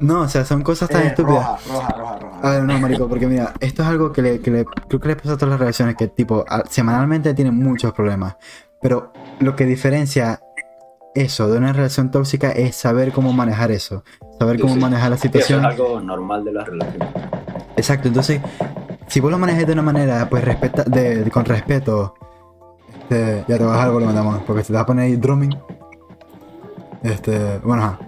No, o sea, son cosas tan Eh, estúpidas. roja, roja, roja, roja. A ver, no, marico, porque mira, esto es algo que, le, que le- creo que le pasa a todas las relaciones, que tipo, a- semanalmente tienen muchos problemas. Pero lo que diferencia eso de una relación tóxica es saber cómo manejar eso. Saber Sí, cómo sí. manejar la eso es situación. algo normal de las relaciones. Exacto, entonces, si vos lo manejas de una manera, pues respeta, de, de- con respeto, este, ya te vas a bajar el volumen, amor, porque si te vas a poner ahí drumming, este, bueno, ajá.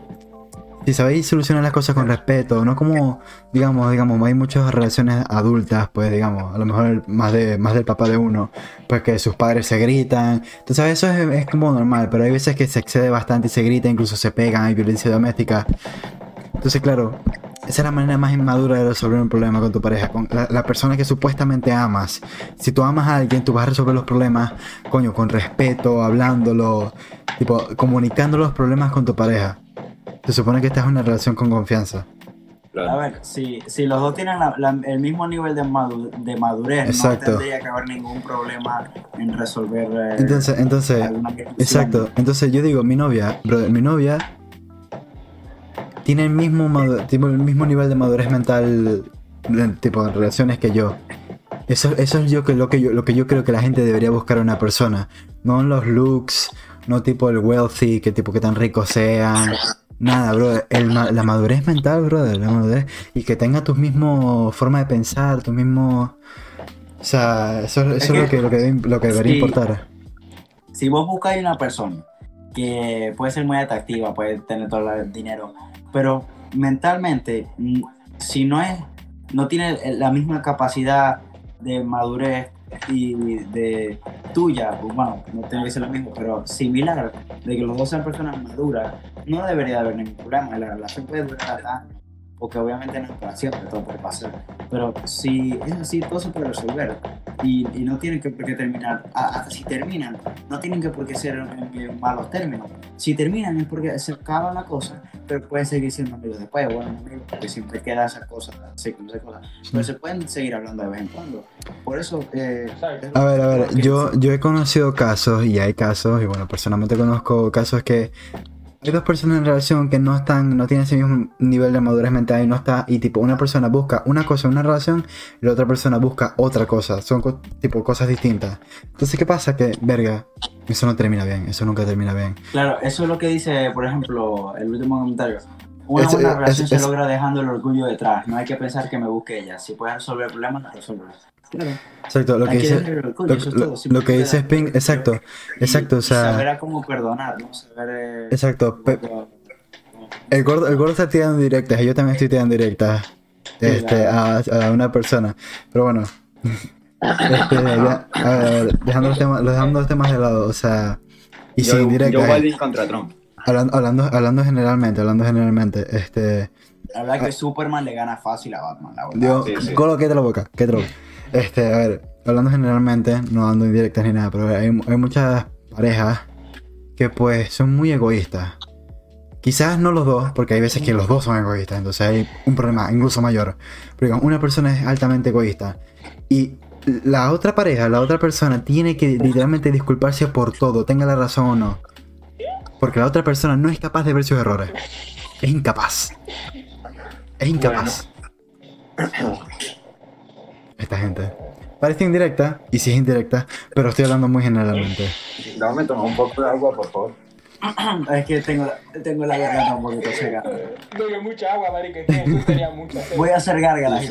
Si sabéis solucionar las cosas con respeto, no como, digamos, digamos, hay muchas relaciones adultas, pues, digamos, a lo mejor más de más del papá de uno, pues que sus padres se gritan, entonces eso es, es como normal, pero hay veces que se excede bastante y se grita, incluso se pegan, hay violencia doméstica, entonces, claro, esa es la manera más inmadura de resolver un problema con tu pareja, con la, la persona que supuestamente amas. Si tú amas a alguien, tú vas a resolver los problemas, coño, con respeto, hablándolo, tipo, comunicando los problemas con tu pareja. Se supone que esta es una relación con confianza. Claro. A ver, si, si los dos tienen la- la- el mismo nivel de, madu- de madurez, Exacto. no tendría que haber ningún problema en resolver eh, Entonces, entonces, exacto. Entonces yo digo, mi novia, brother, mi novia tiene el mismo, madu- tipo, el mismo nivel de madurez mental, de- tipo, en relaciones que yo. Eso, eso es yo que, lo, que yo, lo que yo creo que la gente debería buscar en una persona. No en los looks, no tipo el wealthy, que tipo que tan ricos sean. Nada, brother. El la madurez mental, brother. La madurez. Y que tenga tus mismos forma de pensar, tus mismos... O sea, eso, eso es, que- lo que, lo que, lo que debería importar. Si vos buscáis una persona que puede ser muy atractiva, puede tener todo el dinero, pero mentalmente, mm, si no es, no tiene la misma capacidad de madurez y de tuya, pues bueno, no tiene que ser lo mismo, pero similar, de que los dos sean personas maduras, no debería haber ningún problema. La relación puede durar hasta porque obviamente no es para siempre, todo puede pasar. Pero si es así, todo se puede resolver. Y, y no tienen que por qué terminar, hasta si terminan, no tienen que por qué ser en, en malos términos. Si terminan es porque se acaba la cosa, pero pueden seguir siendo amigos después, bueno, amigos, porque siempre queda esa cosa, así como esa cosa. Pero se pueden seguir hablando de vez en cuando. Por eso, eh, A ver, a ver, yo, yo he conocido casos y hay casos, y bueno, personalmente conozco casos que hay dos personas en relación que no están, no tienen ese mismo nivel de madurez mental y no está, y tipo, una persona busca una cosa en una relación y la otra persona busca otra cosa, son co- tipo cosas distintas. Entonces, ¿qué pasa? Que, verga, eso no termina bien, eso nunca termina bien. Claro, eso es lo que dice, por ejemplo, el último comentario. Una Es- buena es- relación es- se logra dejando el orgullo detrás. No hay que pensar que me busque ella. Si puedes resolver problemas, resuelves. Claro. Exacto, lo que hay que dice, el orgullo, lo, es todo. lo que dice Spin, orgullo exacto, y- exacto, o sea- saber a cómo perdonar, ¿no? Saber. eh, exacto, pe- como- El gordo, el gordo está tirando directas, y yo también estoy tirando directas este, a, a una persona. Pero bueno. Este, ya, a ver, dejando los temas, dejando los temas de lado, o sea. Y yo, sin yo directas. eh, Biden contra Trump. hablando, hablando, hablando generalmente, hablando generalmente, este. La verdad que Superman le gana fácil a Batman, la verdad. Dios, Sí, sí. Golo, quédate la boca, quédate la boca. Este, a ver, hablando generalmente, no dando indirectas ni nada, pero hay, muchas parejas que pues son muy egoístas. Quizás no los dos, porque hay veces que los dos son egoístas, entonces hay un problema incluso mayor. Pero digamos, una persona es altamente egoísta y la otra pareja, la otra persona tiene que literalmente disculparse por todo, tenga la razón o no. Porque la otra persona no es capaz de ver sus errores. Es incapaz. Es incapaz. Esta gente. Parece indirecta, y sí es indirecta, pero estoy hablando muy generalmente. Dame tomar un poco de agua, por favor. Es que tengo, tengo la garganta un poquito seca. Bebe mucha agua, marica, es que eso tenía mucha sed. Voy a hacer gárgaras.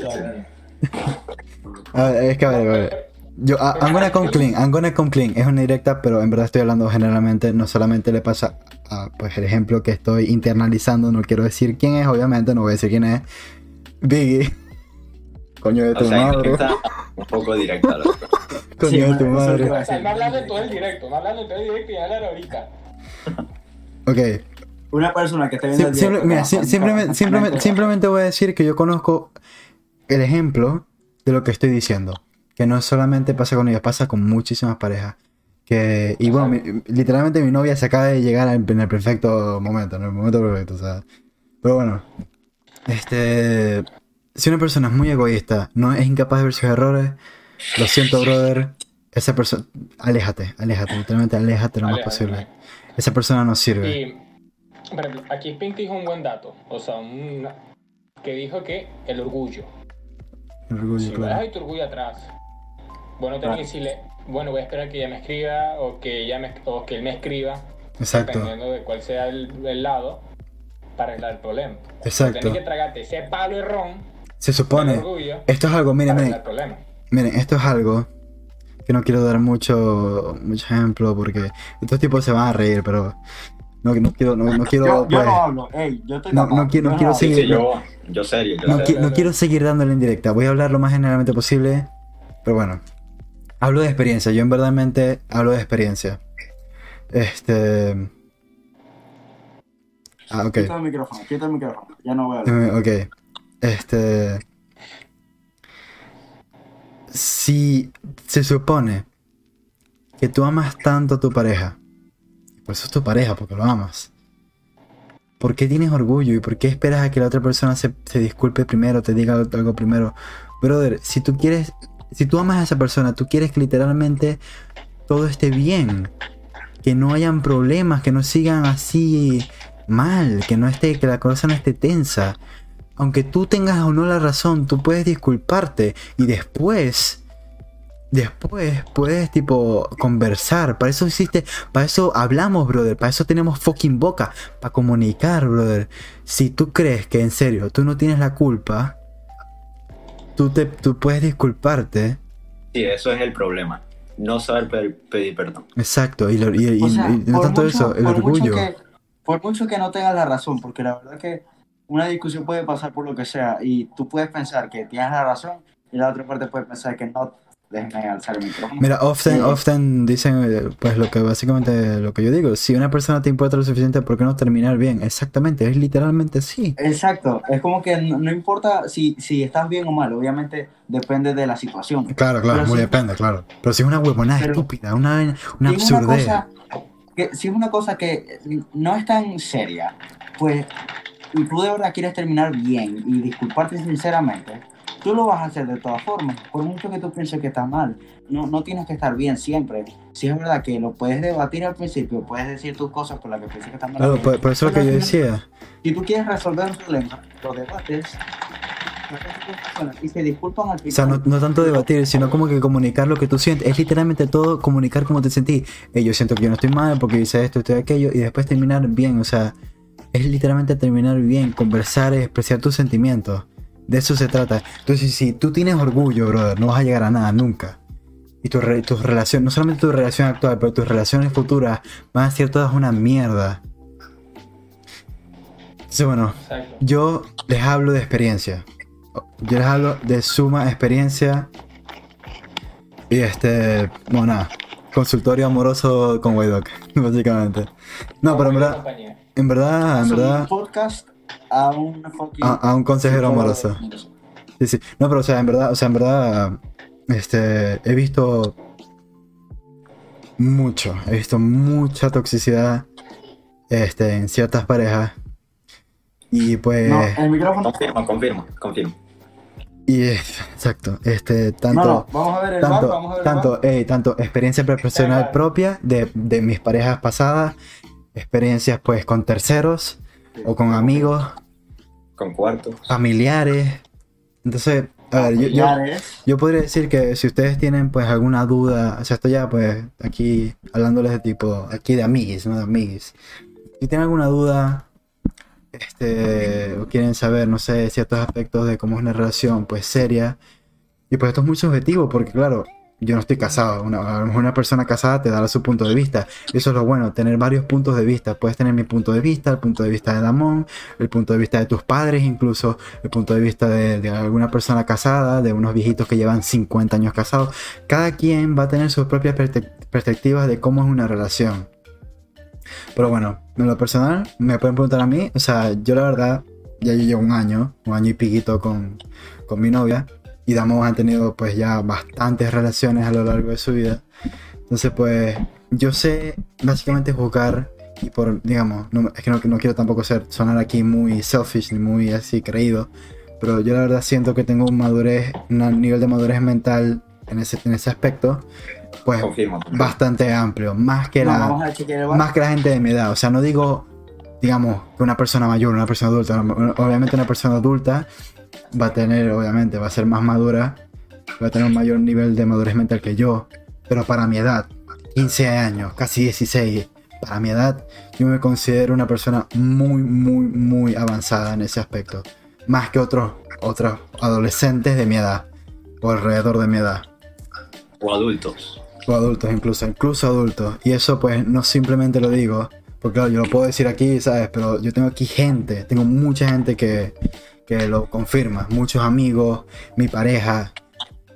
A ver, es que a ver, a ver. Yo, a- I'm gonna come clean, I'm gonna come clean. Es una directa, pero en verdad estoy hablando generalmente, no solamente le pasa a, pues, el ejemplo que estoy internalizando, no quiero decir quién es, obviamente, no voy a decir quién es. Biggie. Coño de O tu sea, madre. está un poco directa. la verdad. Coño Sí, de tu madre. a O sea, no hablando en todo el directo, no hablando en todo el directo y hablar ahorita. Ok. Una persona que esté viendo Sim- el simple- directo, mira, simplemente, simplemente, simplemente voy a decir que yo conozco el ejemplo de lo que estoy diciendo. Que no solamente pasa con ellos, pasa con muchísimas parejas. Que, y bueno, mi- literalmente mi novia se acaba de llegar en, en el perfecto momento, en el momento perfecto, o sea. Pero bueno, este. Si una persona es muy egoísta, no es incapaz de ver sus errores, lo siento, brother. Esa persona, aléjate, aléjate, literalmente aléjate lo más Aléjate, posible. Esa persona no sirve. Y, por ejemplo, aquí Pink dijo un buen dato, o sea, un, que dijo que el orgullo. El orgullo, Si claro. dejas tu orgullo atrás, bueno, tenés que decirle, bueno, voy a esperar que ella me escriba o que, ella me, o que él me escriba, Exacto. dependiendo de cuál sea el, el lado, para arreglar el problema. Exacto. Tienes que tragarte ese palo de ron, Se supone. orgullo, Esto es algo, miren, miren, miren, esto es algo que no quiero dar mucho, mucho ejemplo porque estos tipos se van a reír, pero no, no quiero, no, no quiero, Yo, yo pues, no hablo, ey, yo estoy No, quiero- no yo quiero seguir- sí, yo, yo serio. Yo no, serio. qui- no quiero seguir dándole en directa. Voy a hablar lo más generalmente posible, pero bueno, hablo de experiencia. Yo en verdad hablo de experiencia. Este, ah, ok. Quita el micrófono, quita el micrófono, ya no voy a hablar. Ok. Este. Si se supone que tú amas tanto a tu pareja, por eso es tu pareja, porque lo amas. ¿Por qué tienes orgullo y por qué esperas a que la otra persona se, se disculpe primero, te diga algo, primero? Brother, si tú quieres, si tú amas a esa persona, tú quieres que literalmente todo esté bien, que no hayan problemas, que no sigan así mal, que no esté, que la cosa no esté tensa. Aunque tú tengas o no la razón, tú puedes disculparte y después, después puedes tipo conversar. Para eso existe, para eso hablamos, brother. Para eso tenemos fucking boca, para comunicar, brother. Si tú crees que en serio tú no tienes la culpa, tú te, tú puedes disculparte. Sí, eso es el problema. No saber pe- pedir perdón. Exacto. Y, lo- y- y- O sea, y no por tanto mucho- eso, el por mucho orgullo. que- por mucho que no tengas la razón, porque la verdad que una discusión puede pasar por lo que sea y tú puedes pensar que tienes la razón y la otra parte puede pensar que no. Déjeme alzar el micrófono. Mira, often, Sí. often dicen, eh, pues lo que básicamente lo que yo digo, si una persona te importa lo suficiente, ¿por qué no terminar bien? Exactamente, es literalmente así. Exacto, es como que no, no importa si, si estás bien o mal, obviamente depende de la situación. Claro, claro, Pero muy sí. depende, claro. Pero si es una huevonada estúpida, una, una Si es una absurdez. cosa que, si es una cosa que no es tan seria, pues, y tú de verdad quieres terminar bien y disculparte sinceramente, tú lo vas a hacer de todas formas, por mucho que tú pienses que está mal. No, no tienes que estar bien siempre. Si es verdad que lo puedes debatir al principio, puedes decir tus cosas por las que piensas que están mal. Claro, por, por eso es lo que yo decía. Si tú quieres resolver un problema, lo debates y se disculpan al O sea, no, final. no tanto debatir, sino como que comunicar lo que tú sientes. Es literalmente todo comunicar cómo te sentís. Eh, yo siento que yo no estoy mal porque hice esto, esto y aquello, y después terminar bien. O sea, es literalmente terminar bien, conversar, expresar tus sentimientos. De eso se trata. Entonces, si tú tienes orgullo, brother, no vas a llegar a nada nunca. Y tu, re- tu relación, no solamente tu relación actual, pero tus relaciones futuras van a ser todas una mierda. Entonces, bueno, Exacto. yo les hablo de experiencia. Yo les hablo de suma experiencia. Y este, bueno, nada, consultorio amoroso con Waydock, básicamente. No, pero en verdad, Compañía. En verdad, en Es un verdad, podcast a un fucking- a, a un consejero amoroso. Sí, sí. No, pero o sea, en verdad, o sea, en verdad, este, he visto mucho, he visto mucha toxicidad, este, en ciertas parejas. Y pues, No, el micrófono. Confirmo, confirmo, confirmo. y eh, exacto, este, tanto. No, no, vamos a ver el bar, tanto, vamos a ver el tanto, bar. ey, tanto experiencia profesional propia de, de mis parejas pasadas, experiencias pues con terceros o con amigos, Con cuarto. familiares. Entonces, a ver, yo, yo, yo podría decir que si ustedes tienen pues alguna duda, o sea, estoy ya pues aquí hablándoles de tipo, aquí de amiguis, no de amiguis. Si tienen alguna duda, este, o quieren saber, no sé, ciertos aspectos de cómo es una relación pues seria, Y pues esto es muy subjetivo porque, claro, yo no estoy casado. Una, a lo mejor una persona casada te dará su punto de vista. Eso es lo bueno, tener varios puntos de vista. Puedes tener mi punto de vista, el punto de vista de Damón, el punto de vista de tus padres, incluso el punto de vista de, de alguna persona casada, de unos viejitos que llevan 50 años casados. Cada quien va a tener sus propias perspectivas de cómo es una relación. Pero bueno, en lo personal, me pueden preguntar a mí. O sea, yo la verdad, ya llevo un año, un año y piquito con, con mi novia. Y Damos han tenido pues ya bastantes relaciones a lo largo de su vida. Entonces pues yo sé básicamente juzgar y por, digamos, no, es que no, no quiero tampoco ser, sonar aquí muy selfish ni muy así creído. Pero yo la verdad siento que tengo un madurez, un nivel de madurez mental en ese, en ese aspecto. Pues Confirmo. bastante amplio, más que No, la chequear más que la gente de mi edad. O sea, no digo, digamos, que una persona mayor, una persona adulta. Obviamente una persona adulta va a tener, obviamente, va a ser más madura, va a tener un mayor nivel de madurez mental que yo. Pero para mi edad, 15 años, casi 16, para mi edad, yo me considero una persona muy, muy, muy avanzada en ese aspecto. Más que otros, otros adolescentes de mi edad, o alrededor de mi edad O adultos. o adultos incluso, incluso adultos. Y eso pues no simplemente lo digo, porque claro, yo lo puedo decir aquí, ¿sabes? Pero yo tengo aquí gente, tengo mucha gente que, que lo confirma, muchos amigos, mi pareja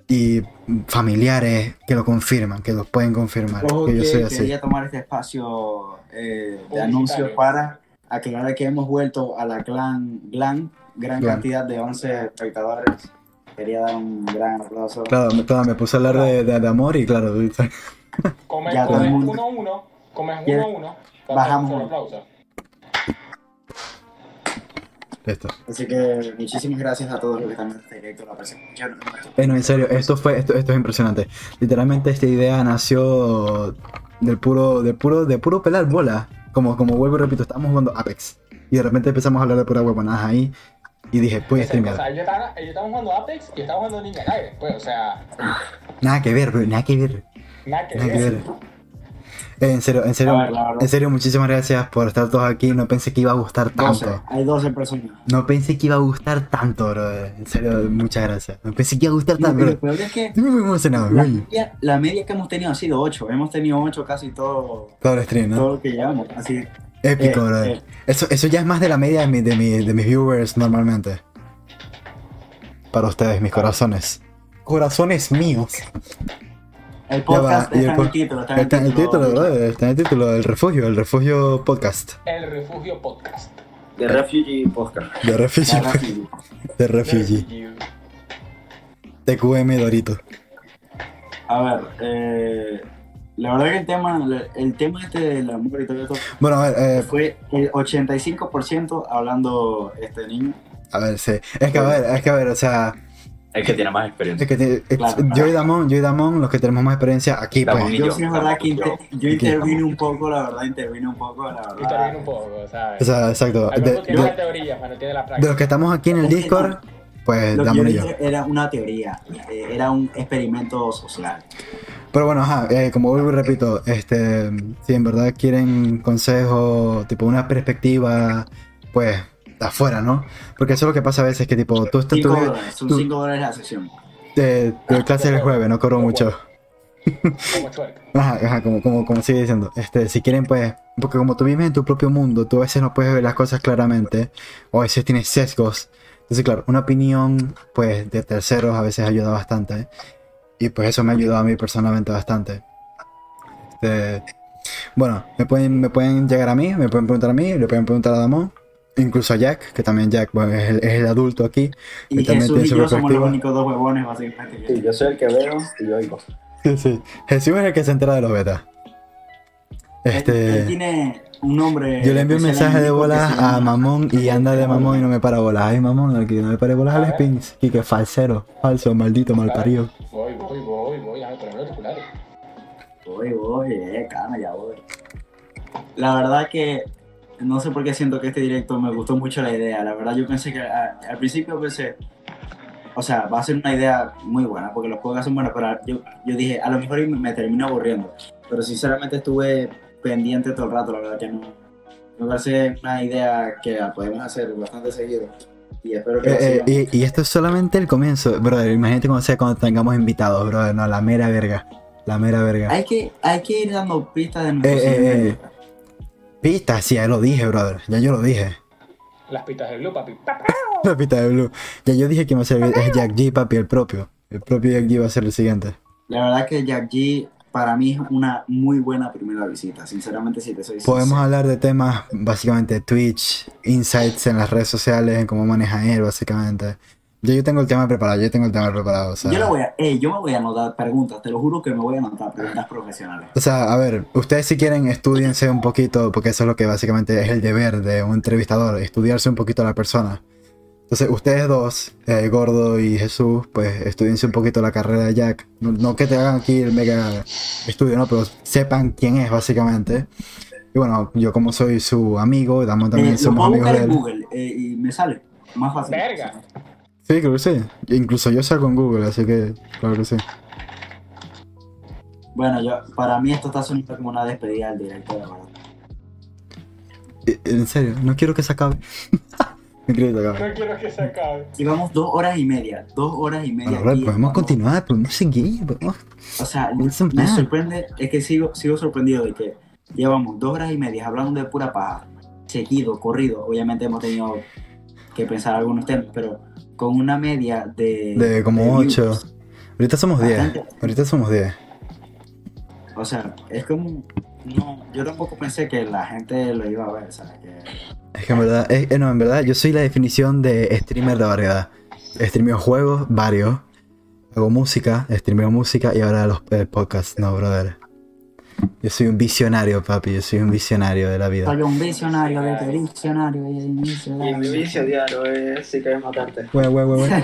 y familiares que lo confirman, que lo pueden confirmar, Ojo que yo soy así. quería tomar este espacio eh, de anuncios para aclarar que hemos vuelto a la clan, gran, gran Clan. cantidad de 11 espectadores. Quería dar un gran aplauso. Claro, me, claro, me puse a hablar de, de- de amor y claro, Comes, Ya todo el comes mundo- uno a uno, comes Ya. uno a uno. Bajamos. Un aplauso. Así que muchísimas gracias a todos los que están en este directo, la presentación. Eh, no, en serio, esto fue, esto, esto es impresionante. Literalmente esta idea nació del puro, del puro, de puro pelar bola. Como, como vuelvo y repito, estábamos jugando Apex. Y de repente empezamos a hablar de pura huevonadas ahí. Y dije, voy a O streamear. sea, ellos estaban, ellos estaban jugando Apex y estaban jugando Ninja Gaiden, pues, o sea, Nada que ver, bro, nada que ver. nada que Nada que ver. En serio, en serio, A ver, la verdad. en serio, muchísimas gracias por estar todos aquí. No pensé que iba a gustar 12, tanto. hay 12 personas. No pensé que iba a gustar tanto, bro. En serio, muchas gracias. No pensé que iba a gustar tanto, es que Estoy muy emocionado, la media, la media que hemos tenido ha sido 8. Hemos tenido 8 casi todo, Todo el stream, ¿no? todo lo que llevamos. Así, Épico, eh, bro. eh. Eso, eso ya es más de la media de, mi- de, mi- de mis viewers normalmente. Para ustedes, mis corazones. Corazones míos. El podcast va, está en po- el título. Está en el Está en el título. título, bro. Está en el título. El refugio, el refugio podcast. El Refugio Podcast. The Refugee Podcast. De refugio. Ya, rápido. De refugio. TQM Dorito. A ver, eh, la verdad que el tema, el tema este del amor y todo esto Bueno, a ver, eh, fue el 85% hablando este niño. a ver, sí. Es que a ver, es que a ver, o sea. Es que tiene más Es experiencia. que es- Claro. yo y Damon, yo y Damon, los que tenemos más experiencia aquí, pues. y Yo yo, sí es verdad que inter- yo intervino un poco, la verdad, intervino un poco, la verdad. Interviene un poco, ¿sabes? O sea, exacto. Alberto De, tiene la de- teoría, pero tiene la de práctica. los que estamos aquí en el que Discord, pues Lo que yo Damon y yo. era una teoría, eh, era un experimento social. Pero bueno, ajá, eh, como vuelvo y repito, este, si en verdad quieren consejo, tipo una perspectiva, pues, de afuera, ¿no? Porque eso es lo que pasa a veces, que tipo, tú estás 5 tú, dólares, son tú- 5 dólares la sesión. de, de clase del jueves, no cobro mucho. Como. Ajá, ajá, como, como, como sigue diciendo. Este, si quieren, pues, porque como tú vives en tu propio mundo, tú a veces no puedes ver las cosas claramente, o a veces tienes sesgos. Entonces, claro, una opinión, pues, de terceros a veces ayuda bastante. Y pues eso me ha ayudado a mí personalmente bastante. Este, bueno, me pueden, me pueden llegar a mí, me pueden preguntar a mí, le pueden preguntar a Damon, incluso a Jack, que también Jack pues, es, el, es el adulto aquí. Y Y también Jesús tiene y su yo somos los únicos dos huevones, básicamente. Sí, yo soy el que veo y oigo. Sí, sí. Jesús es el que se entera de los betas. Él- Este. él tiene un nombre. Yo le envío un mensaje de bolas a Mamón y anda de Mamón y no me para bolas. Ay, Mamón, aquí no me pare bolas al spins. Y que falsero, falso, maldito, malparido. Voy, voy, voy, voy. A ver, pero los auriculares. Voy, voy, eh, calma, ya voy. La verdad que no sé por qué siento que este directo me gustó mucho la idea. La verdad yo pensé que a- al principio pensé, o sea, va a ser una idea muy buena porque los juegos son buenos, pero yo, yo dije, a lo mejor me, me termino aburriendo. Pero sinceramente estuve pendiente todo el rato, la verdad que no. Me parece una idea que la podemos hacer bastante seguido. y espero que Eh, eh, y, y esto es solamente el comienzo, brother. Imagínate cómo sea cuando tengamos invitados, brother. No, la mera verga. La mera verga. Hay que, hay que ir dando pistas de nuestro eh, Pistas, sí, ya lo dije, brother. Ya yo lo dije. Las pitas de Blue, papi. ¡Papá! La pista de Blue. Ya yo dije que iba a ser es Jack G, papi, el propio. El propio Jack G va a ser el siguiente. La verdad que Jack G para mí es una muy buena primera visita. Sinceramente, si te soy Podemos sincero. hablar de temas, básicamente, Twitch, insights en las redes sociales, en cómo maneja él, básicamente. Ya yo tengo el tema preparado, yo tengo el tema preparado. O sea, Yo, le voy a, ey, yo me voy a anotar preguntas, te lo juro que me voy a anotar preguntas profesionales. O sea, a ver, ustedes si quieren estudiense un poquito, porque eso es lo que básicamente es el deber de un entrevistador, estudiarse un poquito a la persona. Entonces, ustedes dos, eh, Gordo y Jesús, pues estudiense un poquito la carrera de Jack. No, no que te hagan aquí el mega estudio, ¿no? Pero sepan quién es, básicamente. Y bueno, yo como soy su amigo, damos también Eh, somos amigos de en él. Google eh, y me sale más fácil. Verga. Sí, creo que sí. Incluso yo salgo en Google, así que claro que sí. Bueno, yo, para mí esto está sonando como una despedida del directo, de verdad. Eh, En serio, no quiero que se acabe. no quiero que se acabe. No quiero que se acabe. Llevamos dos horas y media, dos horas y media. Aquí, podemos vamos. continuar, podemos seguir, podemos... O sea, me plan. sorprende, es que sigo, sigo sorprendido de que llevamos dos horas y media hablando de pura paja, seguido, corrido. Obviamente hemos tenido que pensar algunos temas, pero con una media de. De como views. 8. Ahorita somos 10. Bastante. Ahorita somos 10. O sea, es como. No, yo tampoco pensé que la gente lo iba a ver, ¿sabes? Que, Es que en verdad, es- eh, no, en verdad, yo soy la definición de streamer de variedad. Streameo juegos, varios. Hago música, streameo música y ahora los el podcast. No, brother. Yo soy un visionario, papi. Yo soy un visionario de la vida. soy un visionario de que diccionario y Y mi visionario. vicio diario es si quieres matarte. Güey, güey, güey, güey.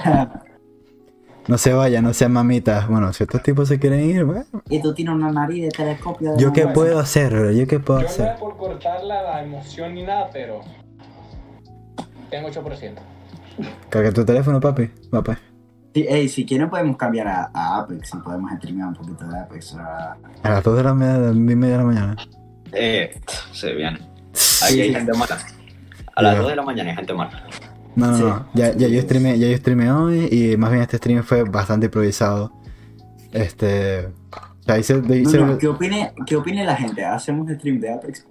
No se vayan, no sean mamitas. Bueno, si estos tipos se quieren ir, bueno. y tú tienes una nariz de telescopio. de ¿Yo qué puedo hacer, bro? ¿Yo qué puedo Yo no hacer? es por cortarla la emoción ni nada, pero. Tengo 8%. Carga tu teléfono, papi. Va, pues. Sí, ey, si quieren podemos cambiar a, a Apex, si podemos streamear un poquito de Apex. sea, A las 2 de la media, media de la mañana. Eh, se viene. Aquí Sí, hay sí. gente mala. A las Ya. 2 de la mañana hay gente mala. No, no, Sí. no. Ya, ya yo streamé, ya yo streamé hoy y más bien este stream fue bastante improvisado. Este. O sea, hice, No, hice- no, ¿qué, opine, ¿Qué opine la gente? ¿Hacemos stream de Apex?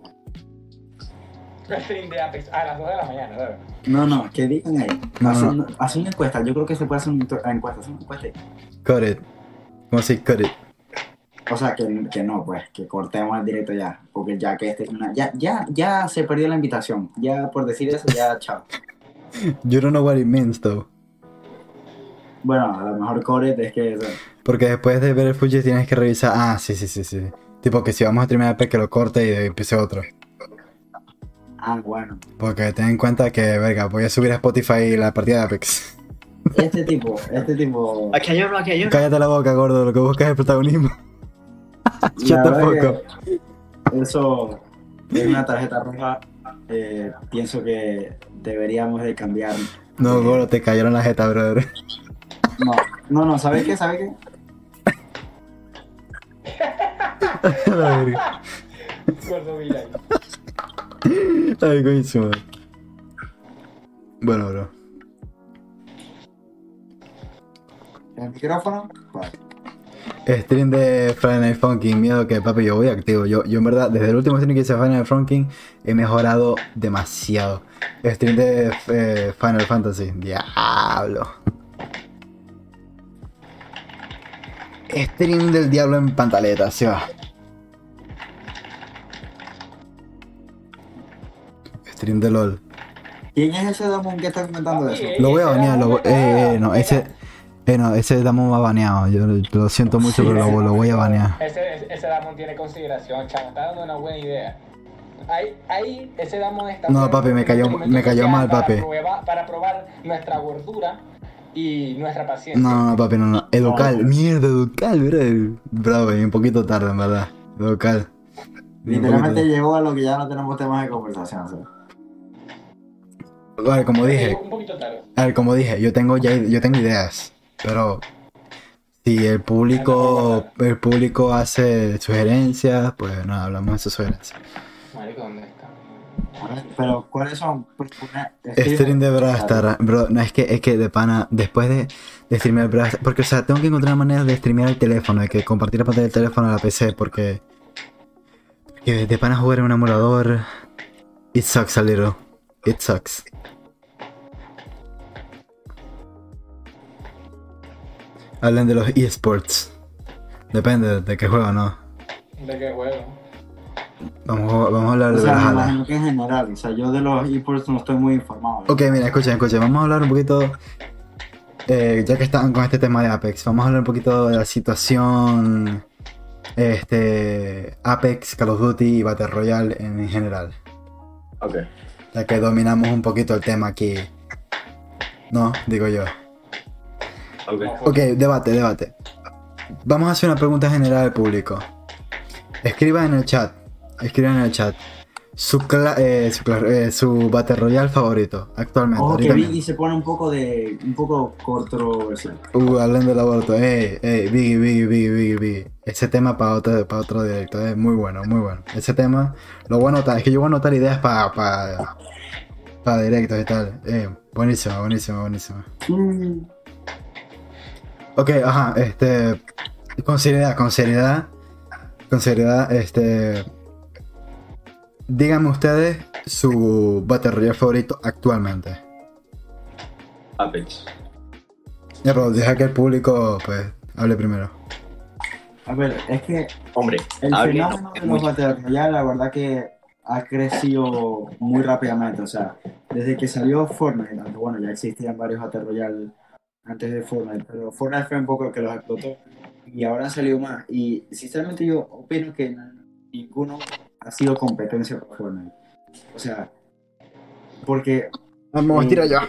Stream de Apex a las 2 de la mañana, ¿sabes? No, no, que digan ahí. No, una, encuesta, yo creo que se puede hacer una entu- encuesta. haz una encuesta. Cut it. ¿Cómo se dice cut it? O sea, que, que no, pues, que cortemos el directo ya. Porque ya que este es una. Ya, ya, ya se perdió la invitación. Ya por decir eso, ya chao. You don't know what it means, though. Bueno, a lo mejor Coret es que. Porque después de ver el Fuji tienes que revisar. Ah, sí, sí, sí, sí. Tipo que si vamos a streamear Apex que lo corte y empiece otro. Ah, bueno. Porque ten en cuenta que, verga, voy a subir a Spotify la partida de Apex. Este tipo, este tipo. Aquí hay uno, aquí hay uno. Cállate la boca, gordo, lo que buscas es el protagonismo. Fuck que Eso es una tarjeta roja. Eh, pienso que deberíamos de cambiar. No, Eh, gordo, te cayeron la jeta, brother. No, no, no, ¿sabes qué? ¿Sabes qué? la verga. Gordo Vilay. Ay, madre. Bueno, bro. ¿El micrófono? Vale. Stream de Friday Night Funkin', miedo que papi yo voy activo. Yo, yo en verdad, desde el último stream que hice Friday Night Funkin' he mejorado demasiado. Stream de eh, Final Fantasy, diablo. Stream del diablo en pantaleta, se va. Stream de LOL. ¿Quién es ese Damon que está comentando eso? Lo voy a banear, lo, eh, eh, caga, no, ese, eh, no, ese Damon va baneado. Yo lo siento mucho, pero lo, lo voy a banear. Ese, ese, Damon tiene consideración, chavo. Está dando una buena idea. Ahí, ahí ese Damon está. No, papi, me cayó- me cayó mal, para papi. probar- para probar nuestra gordura y nuestra paciencia. No, no, no, papi, no, no. Educal, mierda, educal, bro. Bravo, y un poquito tarde, en verdad. Educal. Literalmente llegó a lo que ya no tenemos temas de conversación. Ver, como dije, Un poquito tarde. a ver, como dije, yo tengo ya, yo tengo ideas, pero si el público, el público hace sugerencias, pues nada, hablamos de sus sugerencias. Marico, ¿dónde está? Pero ¿cuáles son? Pues, Stream de Brawl Stars, bro. No, es que, es que de pana, después de, de streamear Brawl Stars- Porque, o sea, tengo que encontrar una manera de streamear el teléfono, de que compartir la pantalla del teléfono a la PC, porque. Que de pana jugar en un emulador. It sucks a little. It sucks. Hablan de los eSports. Depende de qué juego, ¿no? ¿De qué juego? Vamos, a- vamos a hablar O de sea, me Brawlhalla. imagino que en general, o sea, yo de los esports no estoy muy informado. Ok, mira, escuchen, escuchen. Vamos a hablar un poquito. eh, ya que están con este tema de Apex, vamos a hablar un poquito de la situación. Este. Apex, Call of Duty y Battle Royale en general. Ok. Ya que dominamos un poquito el tema aquí. No, digo yo. Ok. Debate, debate. Vamos a hacer una pregunta general al público. Escriban en el chat. Escriban en el chat. Su, cla- eh, su, eh, su Battle Royale favorito actualmente. Ojo que Biggie se pone un poco de. un poco controversial. Uh, hablando del aborto. Ey, ey, Biggie, Biggie, Biggie, Biggie, Biggie. Ese tema para otro, para otro directo. Es muy bueno, muy bueno. Ese tema lo voy a anotar. Es que yo voy a anotar ideas para para para directos y tal. Eh, buenísimo, buenísimo, buenísimo. Mm, Ok, ajá, este. Con seriedad, con seriedad. Con seriedad, este. Díganme ustedes su Battle Royale favorito actualmente. Apex. Ya, pero deja que el público, pues, hable primero. A ver, es que Hombre, el fenómeno de los muy- Battle Royale, la verdad que ha crecido muy rápidamente. O sea, desde que salió Fortnite, aunque bueno, ya existían varios Battle Royale antes de Fortnite, pero Fortnite fue un poco el que los explotó y ahora han salido más. Y sinceramente yo opino que ninguno ha sido competencia para Fortnite. O sea, porque Vamos, tira ya.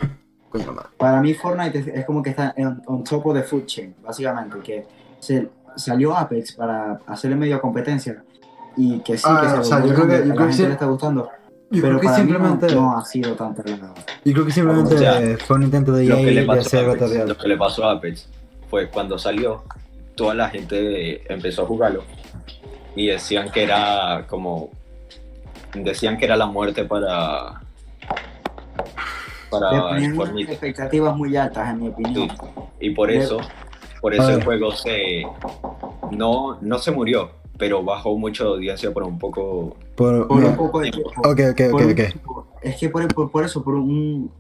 Para mí Fortnite es, es como que está en, on top of the food chain, básicamente, que se, salió Apex para hacerle medio competencia y que sí, Ah, que se o sea, yo creo que- yo creo la que gente le está gustando, Yo pero creo que para mí simplemente. no, no ha sido tan relevado. Yo creo que simplemente O sea, fue un intento de lo que, le de pasó a Apex, lo que le pasó a Apex fue cuando salió, toda la gente empezó a jugarlo y decían que era como. Decían que era la muerte para. Para expectativas muy altas, en mi opinión. Y por eso, por eso el juego se. No, no se murió, pero bajó mucho de audiencia por un poco. Por, un poco de tiempo. ok, ok, Por ok, un ok. tiempo. Es que por, por, por eso, por un...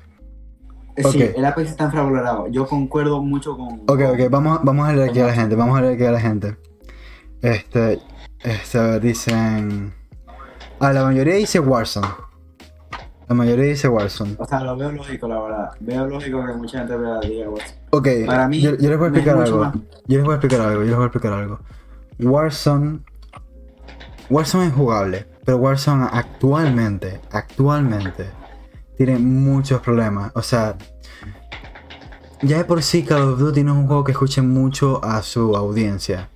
eh. Sí, el Apex está infravalorado. Yo concuerdo mucho con... Ok, ok, vamos, vamos a leer aquí a la gente, vamos a leer aquí a la gente. Este, este, a ver, dicen... Ah, la mayoría dice Warzone. La mayoría dice Warzone. O sea, lo veo lógico, la verdad. Veo lógico que mucha gente vea diga Warzone. Ok, Para mí, yo, yo les voy a explicar algo. más- Yo les voy a explicar algo, yo les voy a explicar algo. Warzone... Warzone es jugable, pero Warzone actualmente, actualmente, tiene muchos problemas. O sea, ya de por sí Call of Duty no es un juego que escuche mucho a su audiencia.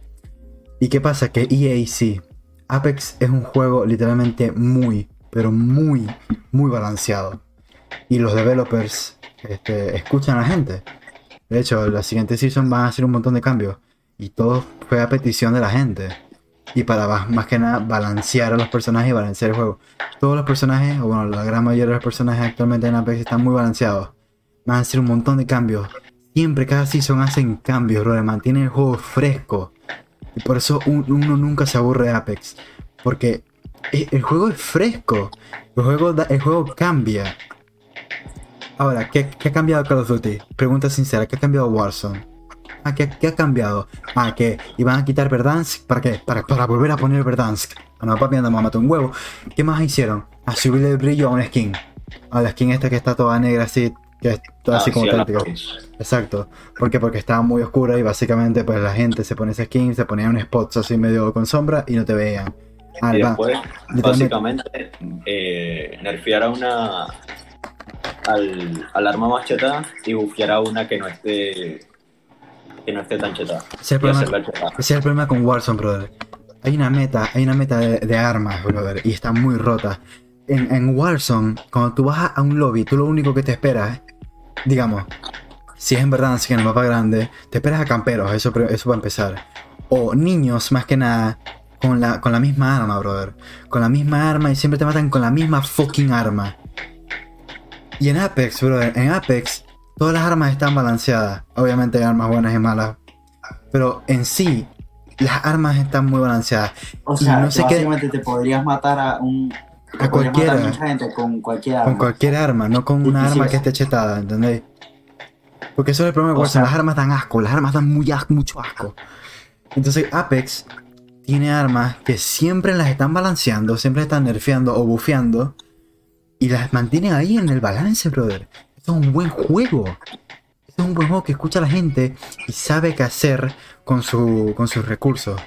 ¿Y qué pasa? Que EA sí. Apex es un juego literalmente muy, pero muy, muy balanceado. Y los developers este, escuchan a la gente. De hecho, la siguiente season van a hacer un montón de cambios. Y todo fue a petición de la gente. Y para más, que nada balancear a los personajes y balancear el juego. Todos los personajes, o bueno, la gran mayoría de los personajes actualmente en Apex están muy balanceados. Van a hacer un montón de cambios. Siempre, cada season hacen cambios, bro. Mantienen el juego fresco. Por eso un- uno nunca se aburre de Apex. Porque e- el juego es fresco. El juego, el juego cambia. Ahora, ¿qué, qué ha cambiado Call of Duty? Pregunta sincera, ¿qué ha cambiado Warzone? Ah, ¿qué, qué ha cambiado? Ah, que iban a quitar Verdansk. ¿Para qué? Para, para volver a poner Verdansk. Ah, no, papi, andamos a matar un huevo. ¿Qué más hicieron? A subirle el brillo a una skin. A la skin esta que está toda negra así. Que es toda así Ah, como sí. Apex. Exacto. ¿Por qué? Porque estaba muy oscura y básicamente pues la gente se pone esa skin, se ponía un spot así medio con sombra y no te veían. Ah, Y después, básicamente, eh, nerfear a una. Al, al arma más chetada y bufear a una que no esté. que no esté tan chetada. ese es el problema, ese es el problema con Warzone, brother. Hay una meta, hay una meta de, de armas, brother, y está muy rota. En, en Warzone, cuando tú vas a- un lobby, tú lo único que te esperas, digamos, si es en verdad si en el mapa grande, te esperas a camperos, eso, eso va a empezar. O niños, más que nada, con la, con la misma arma, brother. Con la misma arma y siempre te matan con la misma fucking arma. Y en Apex, brother, en Apex, todas las armas están balanceadas. Obviamente hay armas buenas y malas. Pero en sí, las armas están muy balanceadas. O Y sea, no sé qué- básicamente te podrías matar a un. A matar cualquiera. mucha gente con cualquier arma. Con cualquier arma, no con una arma que esté chetada, ¿entendéis? Porque eso es el problema de Warzone, sea- las armas dan asco, las armas dan muy asco, mucho asco. Entonces Apex tiene armas que siempre las están balanceando, siempre están nerfeando o bufeando y las mantienen ahí en el balance, brother. Esto es un buen juego. Esto es un buen juego que escucha a la gente y sabe qué hacer con, su, con sus recursos.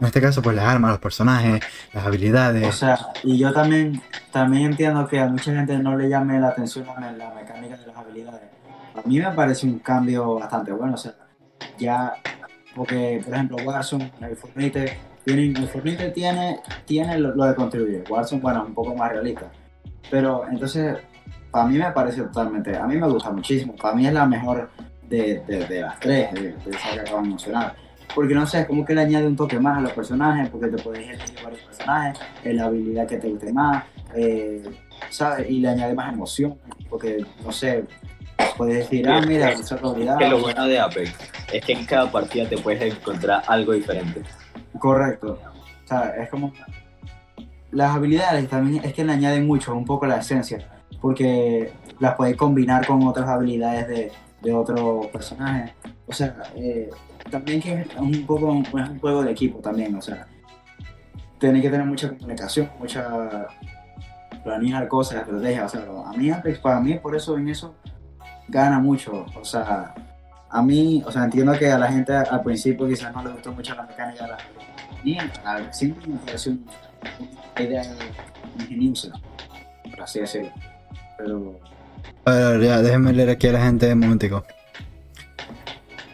En este caso, pues las armas, los personajes, las habilidades. O sea, y yo también, también entiendo que a mucha gente no le llame la atención la, mecánica de las habilidades. A mí me parece un cambio bastante bueno. O sea, ya, porque, por ejemplo, Warzone, el Fortnite, tiene, el Fortnite tiene, tiene lo, de contribuir. Warzone, bueno, es un poco más realista. Pero entonces, para mí me parece totalmente, a mí me gusta muchísimo. Para mí es la mejor de, de, las tres, de, de que acabo de mencionar. Porque no sé, es como que le añade un toque más a los personajes, porque te puedes elegir varios personajes, eh, la habilidad que te guste más, eh, ¿sabes? Y le añade más emoción, porque no sé, puedes decir, ah, mira, esa habilidad. Que lo bueno de Apex es que en cada partida te puedes encontrar algo diferente. Correcto. O sea, es como. Las habilidades también es que le añaden mucho, un poco la esencia, porque las puedes combinar con otras habilidades de, de otros personajes. O sea, eh, también que es un poco es un juego de equipo también, o sea, tiene que tener mucha comunicación, mucha planear cosas, estrategia. O sea, a mí Apex, para mí, por eso en eso gana mucho. O sea, a mí, o sea, entiendo que a la gente al principio quizás no le gustó mucho la mecánica de la al siempre me pareció un- una idea ingeniosa, por así decirlo. Pero A ya, déjenme leer aquí a la gente un momentico.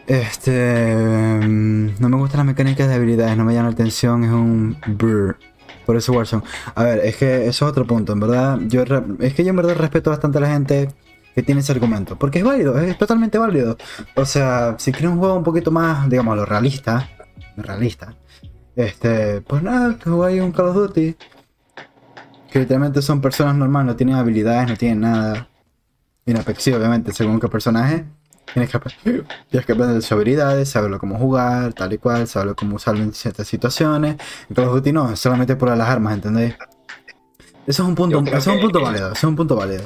Este. mm, No me gustan las mecánicas de habilidades, no me llaman la atención, es un. brr. Por eso Warzone. A ver, es que eso es otro punto, en verdad. Yo es que yo en verdad respeto bastante a la gente que tiene ese argumento. Porque es válido, es totalmente válido. O sea, si quieres un juego un poquito más, digamos, lo realista. Realista. Este. Pues nada, que jugáis un Call of Duty. Que literalmente son personas normales, no tienen habilidades, no tienen nada. Y en Apex sí, obviamente, según qué personaje, tienes que, ap- tienes que aprender sus habilidades, saberlo cómo jugar, tal y cual, saberlo cómo usarlo en ciertas situaciones. En Call of Duty no, es solamente por las armas, ¿entendéis? Eso es un punto, eso es un que- punto válido, eso es un punto válido.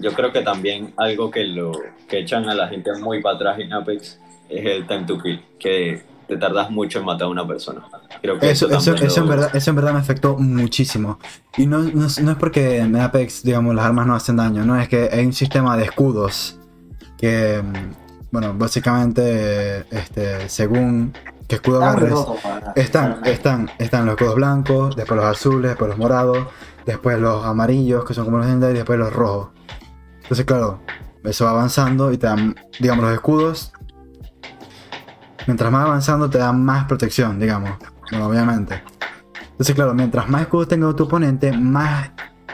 Yo creo que también algo que lo que echan a la gente muy para atrás en Apex es el time to kill, que te tardas mucho en matar a una persona. Creo que Eso, eso, eso, en verdad, eso en verdad me afectó muchísimo. Y no, no, es- no es porque en Apex, digamos, las armas no hacen daño, no, es que hay un sistema de escudos que, bueno, básicamente, este, según qué escudo agarres, Están, están, están los escudos blancos, después los azules, después los morados, después los amarillos, que son como los legendarios, y después los rojos. Entonces, claro, eso va avanzando y te dan, digamos, los escudos. Mientras más avanzando, te dan más protección, digamos. Bueno, obviamente. Entonces, claro, mientras más escudos tenga tu oponente, más,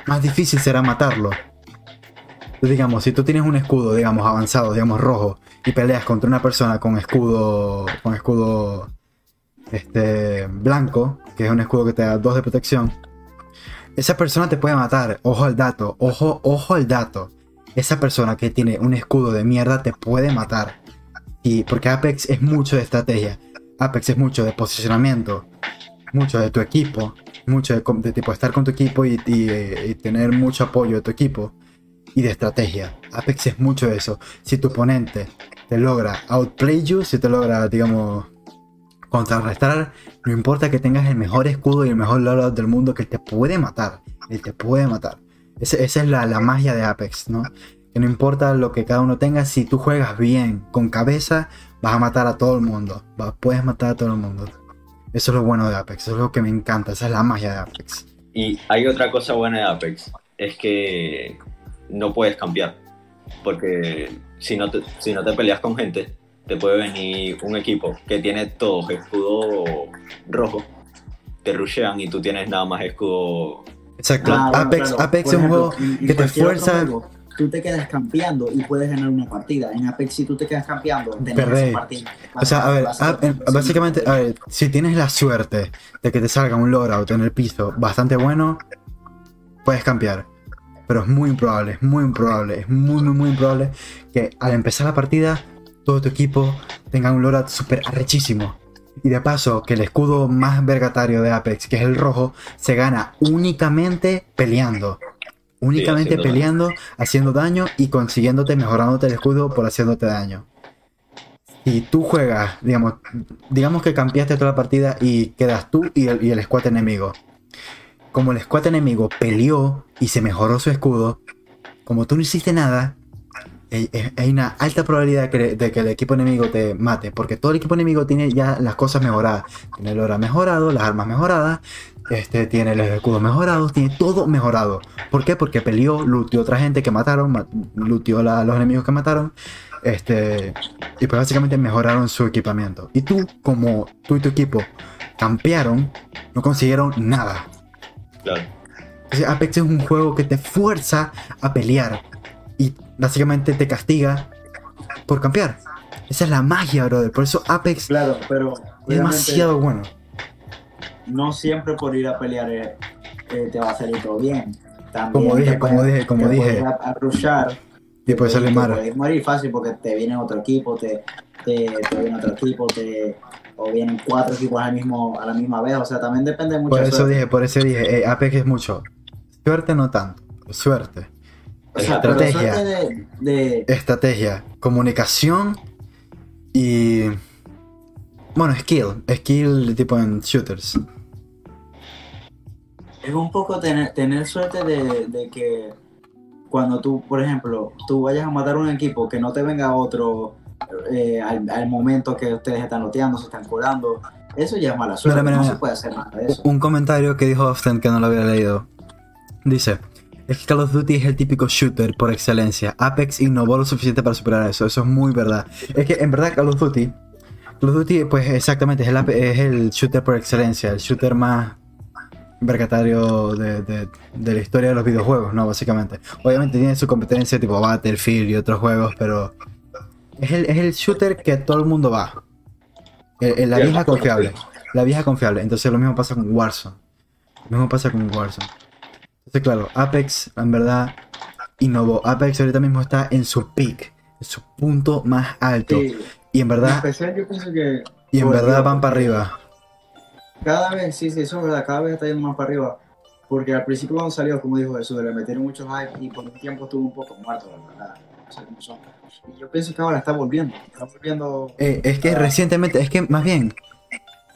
más difícil será matarlo. Digamos, si tú tienes un escudo, digamos, avanzado, digamos, rojo, y peleas contra una persona con escudo. con escudo este blanco, que es un escudo que te da dos de protección, esa persona te puede matar. Ojo al dato, ojo, ojo al dato. Esa persona que tiene un escudo de mierda te puede matar. Y porque Apex es mucho de estrategia. Apex es mucho de posicionamiento, mucho de tu equipo, mucho de, tipo estar con tu equipo y, y, y tener mucho apoyo de tu equipo y de estrategia. Apex es mucho eso. Si tu oponente te logra outplay you, si te logra, digamos, contrarrestar, no importa que tengas el mejor escudo y el mejor loadout del mundo, que te puede matar. Él te puede matar. Ese- esa es la, la magia de Apex, ¿no? Que no importa lo que cada uno tenga, si tú juegas bien, con cabeza, vas a matar a todo el mundo. Va- puedes matar a todo el mundo. Eso es lo bueno de Apex, eso es lo que me encanta, esa es la magia de Apex. Y hay otra cosa buena de Apex, es que no puedes cambiar. Porque si no te, si no te peleas con gente, te puede venir un equipo que tiene todos escudo rojo, te rushean y tú tienes nada más escudo. Exacto. Ah, bueno, Apex, claro. Apex es un juego que te cualquier otro fuerza. juego, tú te quedas campeando y puedes ganar una partida. En Apex, si tú te quedas campeando, esa partida. O sea, a ver, ah, en- básicamente, a ver, si tienes la suerte de que te salga un loadout en el piso bastante bueno, puedes cambiar. Pero es muy improbable, es muy improbable, es muy, muy, muy improbable que al empezar la partida, todo tu equipo tenga un loadout súper arrechísimo. Y de paso, que el escudo más vergatario de Apex, que es el rojo, se gana únicamente peleando. Únicamente haciendo daño. peleando, haciendo daño y consiguiéndote, mejorándote el escudo por haciéndote daño. Y tú juegas, digamos, digamos que cambiaste toda la partida y quedas tú y el, y el squad enemigo. Como el squad enemigo peleó y se mejoró su escudo, como tú no hiciste nada, hay, una alta probabilidad de que el equipo enemigo te mate, porque todo el equipo enemigo tiene ya las cosas mejoradas. Tiene el ora mejorado, las armas mejoradas, este, tiene los escudos mejorados, tiene todo mejorado. ¿Por qué? Porque peleó, luteó otra gente que mataron, ma- luteó a los enemigos que mataron, este, y pues básicamente mejoraron su equipamiento. Y tú, como tú y tu equipo campearon, no consiguieron nada. Claro. Apex es un juego que te fuerza a pelear y básicamente te castiga por campear. Esa es la magia, brother. Por eso Apex Claro, pero es demasiado bueno. no siempre por ir a pelear eh, eh, te va a salir todo bien. También Como dije, como dije, como dije. a, a rushar, Y puede salir mal. puedes morir fácil porque te viene otro equipo, te, te, te viene otro equipo, te, o vienen cuatro equipos al mismo, a la misma vez. O sea, también depende mucho Por de eso suerte. dije, por eso dije, eh, Apex es mucho. Suerte no tanto. Suerte. O sea, pero estrategia. suerte de, de- Estrategia. Comunicación. Y. Bueno, skill. Skill tipo en shooters. es un poco tener, tener suerte de, de que cuando tú, por ejemplo, tú vayas a matar un equipo, que no te venga otro eh, al, al momento que ustedes están loteando, se están curando. Eso ya es mala suerte, Mira, mira, no mira. se puede hacer nada de eso. Un comentario que dijo Austin que no lo había leído. Dice, es que Call of Duty es el típico shooter por excelencia. Apex innovó lo suficiente para superar eso. Eso es muy verdad. Es que en verdad Call of Duty, Call of Duty pues exactamente es el, ape- es el shooter por excelencia. El shooter más vergatario de, de- de la historia de los videojuegos, ¿no? Básicamente. Obviamente tiene su competencia tipo Battlefield y otros juegos, pero es el, es el shooter que todo el mundo va. El- el- la vieja confiable. La vieja confiable. Entonces lo mismo pasa con Warzone. Lo mismo pasa con Warzone. Entonces, claro, Apex en verdad innovó. Apex ahorita mismo está en su peak, en su punto más alto. Sí, Y en en verdad, especial yo pienso que y en verdad van para arriba. Cada vez, sí, sí, eso es verdad, cada vez está yendo más para arriba. Porque al principio cuando salió, como dijo Jesús, le metieron mucho hype y por un tiempo estuvo un poco muerto, la verdad. No sé cómo son. Y yo pienso que ahora está volviendo. Está volviendo. Eh, es que recientemente, es que más bien,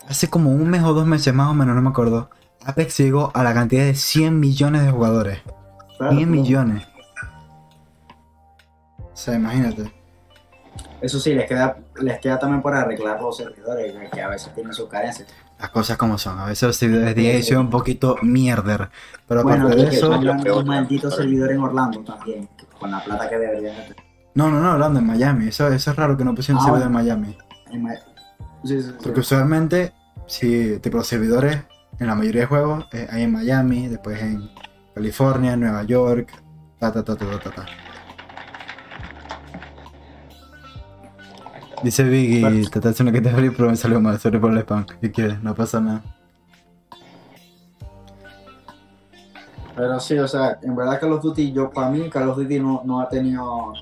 hace como un mes o dos meses más o menos, no me acuerdo. Apex llegó a la cantidad de 100 millones de jugadores. Claro, 100 claro. millones. O sea, imagínate. Eso sí, les queda, les queda también por arreglar los servidores, que- a veces tienen sus carencias. Las cosas como son. A veces los servidores de EA son un poquito mierder. Pero Bueno, aparte de eso. peor, un maldito servidor en Orlando también, con la plata que deberían meter. No, no, no, hablando en Miami. Eso, eso es raro que no pusieron Ah, servidor en. Miami. En Ma- Sí, sí, sí. Porque usualmente, si tipo los servidores en la mayoría de juegos eh, hay en Miami, después en California, Nueva York, ta ta ta ta ta ta. ta. Dice Biggie, te está haciendo que te abrí, pero me salió mal, sorry por el spam. ¿Qué quieres? No pasa nada. Pero sí, o sea, en verdad Call of Duty, yo para mí Call of Duty no, no ha tenido...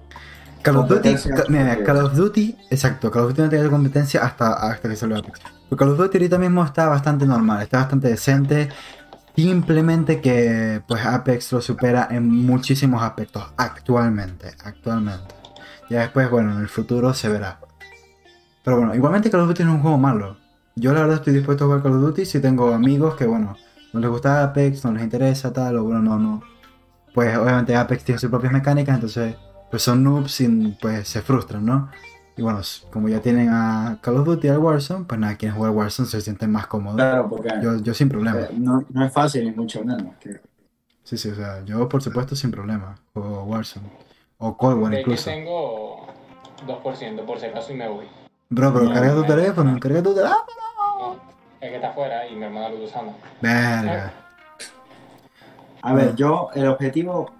Call of Duty, mira, mira, Call of Duty, exacto, Call of Duty no tiene competencia hasta, hasta que salió Apex. Pero Call of Duty ahorita mismo está bastante normal, está bastante decente. Simplemente que pues Apex lo supera en muchísimos aspectos actualmente, actualmente. Ya después, bueno, en el futuro se verá. Pero bueno, igualmente Call of Duty no es un juego malo. Yo la verdad estoy dispuesto a jugar Call of Duty si tengo amigos que, bueno, no les gusta Apex, no les interesa tal, o bueno, no, no. Pues obviamente Apex tiene sus propias mecánicas, entonces pues son noobs y pues se frustran, ¿no? Y bueno, como ya tienen a Call of Duty, al Warzone, pues nada, quienes jugar Warzone se sienten más cómodos. Claro, porque Yo, yo sin problema. eh, no, no es fácil ni mucho menos. Que, Sí, sí, o sea, yo por supuesto sin problema juego Warzone. O Cold War incluso. tengo 2% por si acaso y me voy. Bro, pero No, carga tu teléfono, carga tu teléfono. No, es que está afuera y mi hermana lo está usando. Verga. a ver, yo, el objetivo,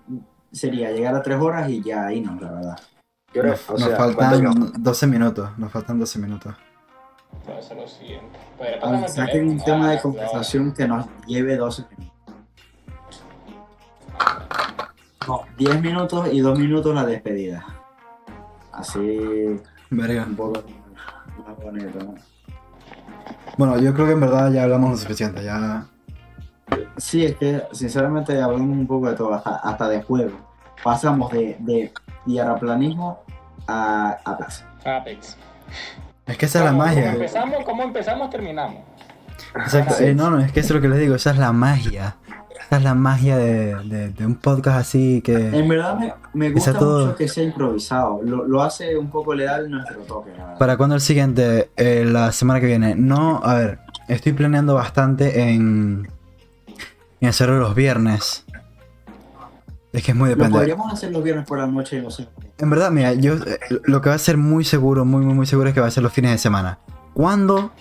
sería llegar a tres horas y ya ahí no, la verdad. Creo- Nos, o nos sea, ¿cuánto faltan llevamos? 12 minutos. Nos faltan 12 minutos. Puede ser lo siguiente. Pues, ver, el saquen un tema de Ah, conversación que nos lleve 12 minutos. No, 10 minutos y 2 minutos la despedida. Así Verga. un poco más bonito, ¿no? Bueno, yo creo que en verdad ya hablamos lo suficiente. Ya. Sí, es que sinceramente hablamos un poco de todo, hasta, hasta de juego. Pasamos de, de tierraplanismo a Apex. Apex. Es que esa es la magia. Como empezamos, como empezamos, terminamos. Exacto. Eh, no, no, es que eso es lo que les digo. Esa es la magia. Esa es la magia de, de- de un podcast así que. En verdad me, me gusta todo- mucho que sea improvisado. Lo, lo hace un poco leal nuestro toque. ¿Para cuándo el siguiente? Eh, la semana que viene. No, a ver, estoy planeando bastante en, en hacerlo los viernes. Es que es muy Lo depende. podríamos hacer los viernes por la noche y no sé. En verdad, mira, yo eh, lo que va a ser muy seguro, muy, muy, muy seguro es que va a ser los fines de semana. ¿Cuándo?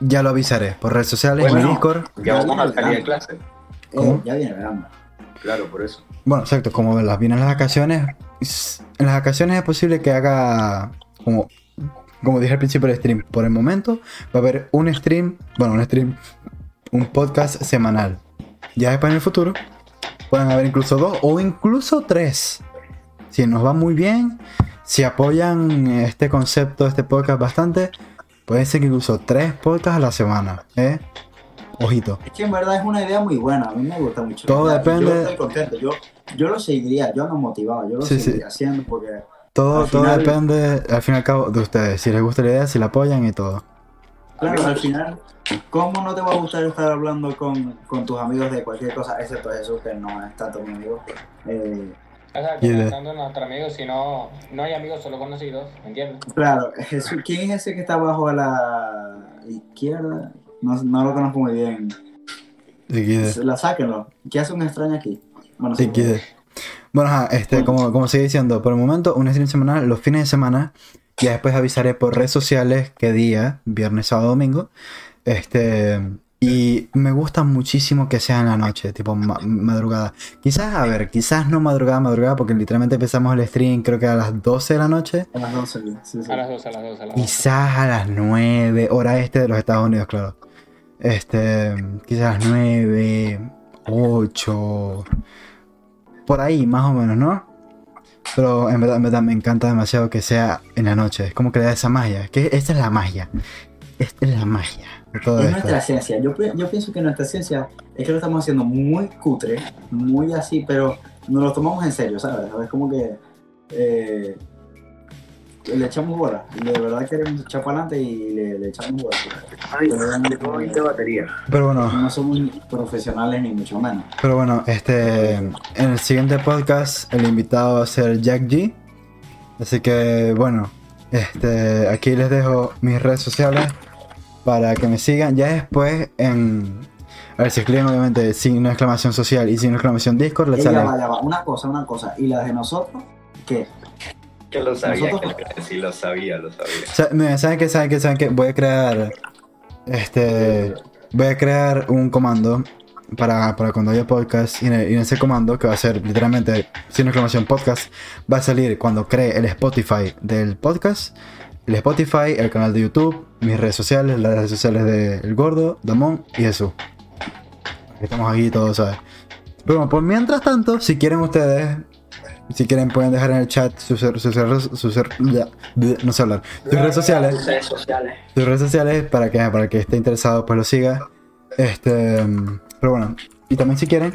Ya lo avisaré. Por redes sociales, en Bueno. Discord. Ya vamos a salir de clase. Eh, ya viene verano. Claro, por eso. Bueno, exacto, como las vienen las vacaciones. En las vacaciones es posible que haga como. Como dije al principio del stream, por el momento va a haber un stream, bueno, un stream, un podcast semanal. Ya después en el futuro pueden haber incluso dos o incluso tres. Si nos va muy bien, si apoyan este concepto, este podcast bastante, puede ser que incluso tres podcasts a la semana, ¿eh? Ojito. Es que en verdad es una idea muy buena. A mí me gusta mucho. Todo depende- Yo estoy contento. Yo, yo lo seguiría. Yo no motivado. Yo lo Sí, sí. seguiría haciendo porque. Todo, todo final- depende, al fin y al cabo, de ustedes. Si les gusta la idea, si la apoyan y todo. Claro, al final, ¿cómo no te va a gustar estar hablando con, con tus amigos de cualquier cosa? Excepto Jesús, que no es tanto mi amigo. Eh, O sea, Y de- comentando a nuestros amigos, si no, no hay amigos, solo conocidos, ¿me entiendes? claro, Jesús, ¿quién es ese que está abajo a la izquierda? No, no lo conozco muy bien. Si quieres. La sáquenlo. ¿Qué hace un extraño aquí? Bueno, sí. Bueno, ajá, este, como, como sigue diciendo, por el momento, un stream semanal los fines de semana. Ya después avisaré por redes sociales qué día, viernes, sábado, domingo. Este. Y me gusta muchísimo que sea en la noche, tipo ma- madrugada. Quizás, a ver, quizás no madrugada, madrugada, porque literalmente empezamos el stream creo que a las 12 de la noche. A las 12, sí, sí. A las 12, a las 12, a las 12. Quizás a las 9, hora este de los Estados Unidos, claro. Este, quizás a las 9, 8, por ahí más o menos, ¿no? Pero en verdad, en verdad me encanta demasiado que sea en la noche. Es como que le da esa magia. Que esta es la magia. Esta es la magia de todo Es esto. nuestra esencia. Yo, pi- yo pienso que nuestra esencia es que lo estamos haciendo muy cutre, muy así, pero nos lo tomamos en serio, ¿sabes? Es como que eh, le echamos bola. De verdad queremos echar para adelante y le, le echamos bola. Ay, Pero tengo 20 batería. Pero bueno, No somos profesionales ni mucho menos. Pero bueno, este, en el siguiente podcast el invitado va a ser Jack G. Así que bueno, este, aquí les dejo mis redes sociales para que me sigan. Ya después en, a ver si escriben obviamente signo exclamación social y signo exclamación Discord les Ella sale. va, ya va. Una cosa, una cosa. ¿Y las de nosotros? ¿Qué? Que lo sabía, Nosotros- que sí lo sabía, lo sabía. Mira, ¿Saben qué? ¿Saben qué? ¿Saben qué? Voy a crear, este, voy a crear un comando para, para cuando haya podcast y en, el- y en ese comando que va a ser literalmente sin exclamación podcast va a salir cuando cree el Spotify del podcast el Spotify el canal de YouTube mis redes sociales las redes sociales de El Gordo Damón y Jesús estamos aquí todos ¿sabes? pero bueno, por mientras tanto si quieren ustedes si quieren pueden dejar en el chat sus, sus, sus- sus- ya, no sé hablar. Sus redes sociales. Redes sociales. sus redes sociales para que para el que esté interesado pues lo siga. Este pero bueno y también si quieren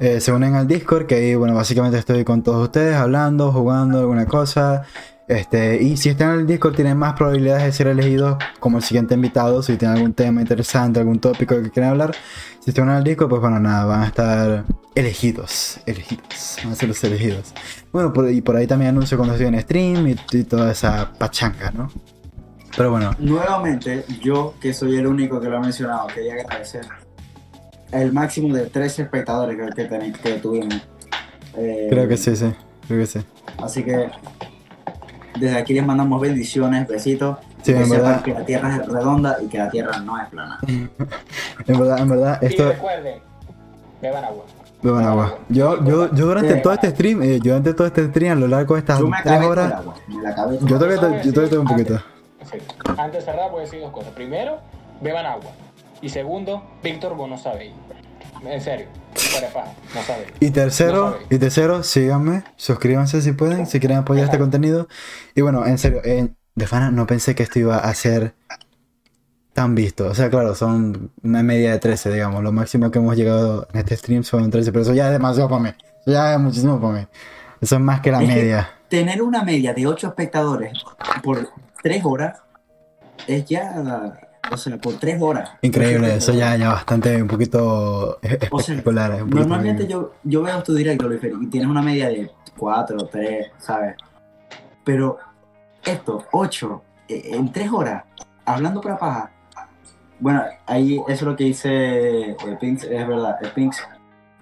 eh, se unen al Discord que ahí bueno básicamente estoy con todos ustedes hablando jugando alguna cosa este y si están en el Discord tienen más probabilidades de ser elegidos como el siguiente invitado si tienen algún tema interesante algún tópico que quieran hablar si están en el Discord pues bueno nada van a estar elegidos elegidos van a ser los elegidos bueno por, y por ahí también anuncio cuando estoy en stream y, y toda esa pachanga no pero bueno Nuevamente, yo que soy el único que lo ha mencionado, quería agradecer el máximo de tres espectadores que, que, que tuvimos. Eh, Creo que sí, sí. Creo que sí. Así que desde aquí les mandamos bendiciones, besitos. Sí, y que en sepan verdad. que la tierra es redonda y que la tierra no es plana. En verdad, en verdad, Y esto. recuerden, beban agua. Beban agua. Yo, yo, yo durante todo este stream, eh, yo durante todo este stream, a lo largo de estas Yo me tres el horas, agua. Me la acabé yo toda. todavía, te- yo todavía tengo un poquito. Sí. Antes de cerrar, voy a decir dos cosas. Primero, beban agua. Y segundo, Víctor, vos no sabéis. En serio, fuera de paja, no. Y No tercero, y tercero, síganme, suscríbanse si pueden, si quieren apoyar este contenido. Y bueno, en serio, eh, de fana no pensé que esto iba a ser tan visto. O sea, claro, son una media de 13, digamos. Lo máximo que hemos llegado en este stream son 13, pero eso ya es demasiado para mí. Eso ya es muchísimo para mí. Eso es más que la Es que- media. Tener una media de 8 espectadores por 3 horas es ya. O sea, por 3 horas. Increíble, Ocho eso ya, ya bastante un poquito es- O sea, espectacular. es un poquito Normalmente yo, yo veo tu directo, Luis, y tienes una media de 4, 3, ¿sabes? Pero esto, 8, en 3 horas, hablando para paja. Bueno, ahí eso es lo que dice eh, Pinks, es verdad. El Pinks,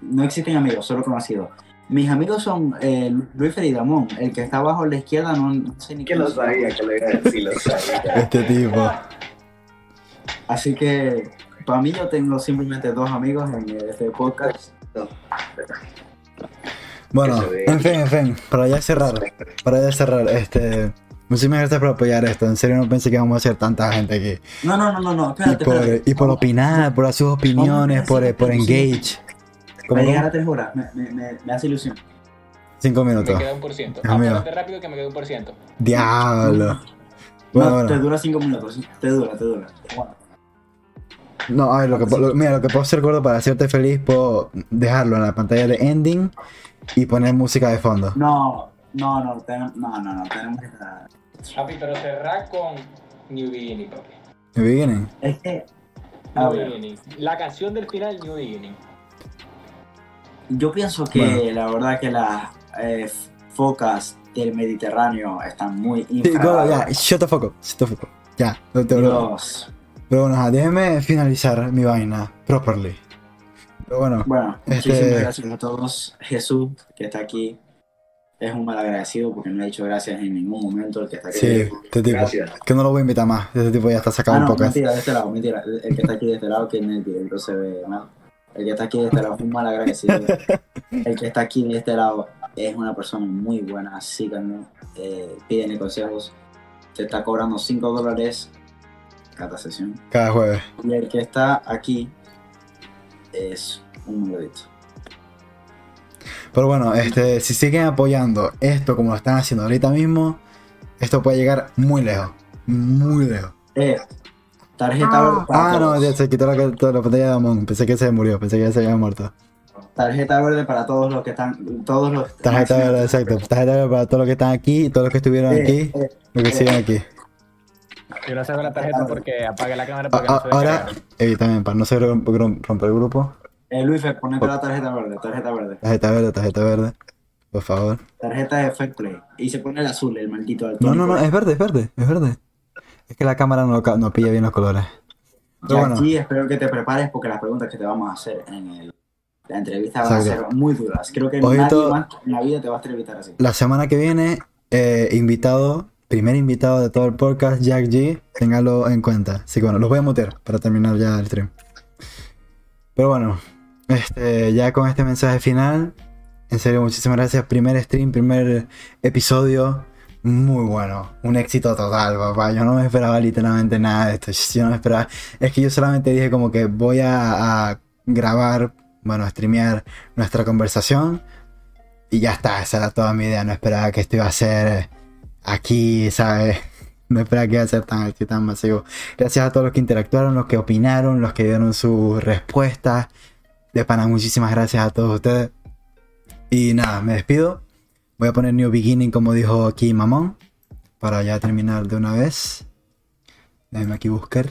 no existen amigos, solo conocidos. Mis amigos son eh, Luis y Damón. El que está abajo a la izquierda no, no sé ni Que quién lo sabía, que lo iba a decir, lo sabía. Este tipo. Así que para mí yo tengo simplemente dos amigos en este podcast. Bueno, en fin, en fin, para ya cerrar, para ya cerrar, este, muchísimas gracias por apoyar esto, en serio no pensé que íbamos a ser tanta gente aquí, No, no, no, no, no, y espérate, por, espérate. y por opinar, por dar sus opiniones, por, por engage, Para ¿Cómo, llegar a tres horas, me, me, me, me hace ilusión. cinco Me minutos, queda un por ciento. Apúrate rápido que me queda un por ciento. diablo, bueno, no, te dura cinco minutos, te dura, te dura. Bueno, no, a ver, lo que, puedo- lo- mira, lo que puedo hacer gordo para hacerte feliz, puedo dejarlo en la pantalla de ending y poner música de fondo, no, no, no, ten- no, no, no, tenemos que estar. Papi, pero cerrar con New Beginning, papi. ¿me vienen? Es que, New Beginning. La canción del final, New Beginning. yo pienso que Bueno. la verdad que las eh, focas del Mediterráneo están muy gordo, ya, infravaloradas. shut the fuck up, shut the fuck up, ya, no te Dios. pero bueno, déjeme finalizar mi vaina properly, pero bueno, Bueno, Este- muchísimas gracias a todos. Jesús, que está aquí, es un mal agradecido porque no ha dicho gracias en ningún momento. El que está aquí. sí, este tipo. Gracias. Que no lo voy a invitar más. Este tipo ya está sacado Ah, un no, poco. mentira, de este lado, mentira. El que está aquí de este lado, que en el directo se ve mal. El que está aquí de este lado es un mal agradecido. El que está aquí de este lado es una persona muy buena, síganlo, eh, pídenle consejos. Se está cobrando 5 dólares cada sesión. Cada jueves. Y el que está aquí es un nuevito. Pero bueno, este, si siguen apoyando esto como lo están haciendo ahorita mismo, esto puede llegar muy lejos. Muy lejos. Eh, tarjeta para Ah, no, ya se quitó la, la pantalla de Amon. Pensé que se murió, pensé que ya se había muerto. Tarjeta verde para todos los que están. Todos los. Tarjeta verde, exacto. Tarjeta verde para todos los que están aquí y todos los que estuvieron Eh, aquí, eh, los que eh. siguen aquí. Yo no saco la tarjeta porque apague la cámara A- porque no a- se ahora, eh, también, para no se rom- rom- romper el grupo, eh, Luis, ponete la tarjeta verde, tarjeta verde. tarjeta verde, tarjeta verde. Por favor. Tarjeta de Effect Play. Y se pone el azul, el maldito No, alto. no, no, es verde, es verde, es verde. Es que la cámara no, no pilla bien los colores. Y Pero bueno. aquí espero que te prepares porque las preguntas que te vamos a hacer en el- la entrevista van a ser muy duras. Creo que Ojito. nadie más en la vida te va a entrevistar así. La semana que viene, eh, invitado, primer invitado de todo el podcast, Jack G, téngalo en cuenta. Así que bueno, los voy a mutear para terminar ya el stream. Pero bueno, este, ya con este mensaje final, en serio, muchísimas gracias. Primer stream, primer episodio, muy bueno. Un éxito total, papá. Yo no me esperaba literalmente nada de esto. Yo no me esperaba. Es que yo solamente dije como que voy a, a grabar, bueno, streamear nuestra conversación. Y ya está, esa era toda mi idea. No esperaba que esto iba a ser aquí, ¿sabes? No esperaba que iba a ser tan, tan masivo. Gracias a todos los que interactuaron, los que opinaron, los que dieron sus respuestas. De pana, muchísimas gracias a todos ustedes. Y nada, me despido. Voy a poner New Beginning como dijo aquí Mamón. Para ya terminar de una vez. Déjenme aquí buscar.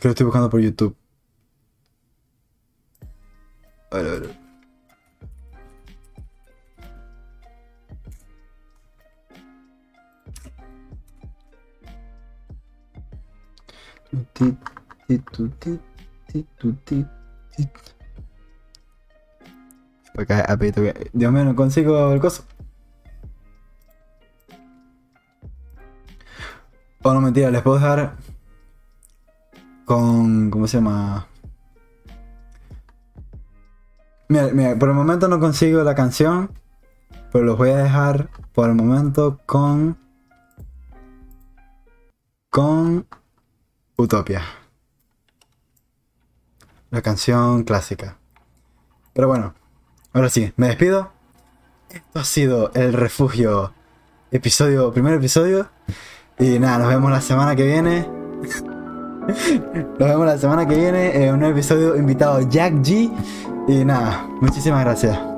Que lo estoy buscando por YouTube. A ver, a ver. Porque, apito, que- Dios mío, no consigo el coso. O no mentira, les puedo dejar con. ¿Cómo se llama? Mira, mira, por el momento no consigo la canción, pero los voy a dejar por el momento con. con. Utopia. La canción clásica. Pero bueno, ahora sí, me despido. Esto ha sido el refugio. Episodio, primer episodio. Y nada, nos vemos la semana que viene. Nos vemos la semana que viene en un episodio invitado Jack G. Y nada, muchísimas gracias.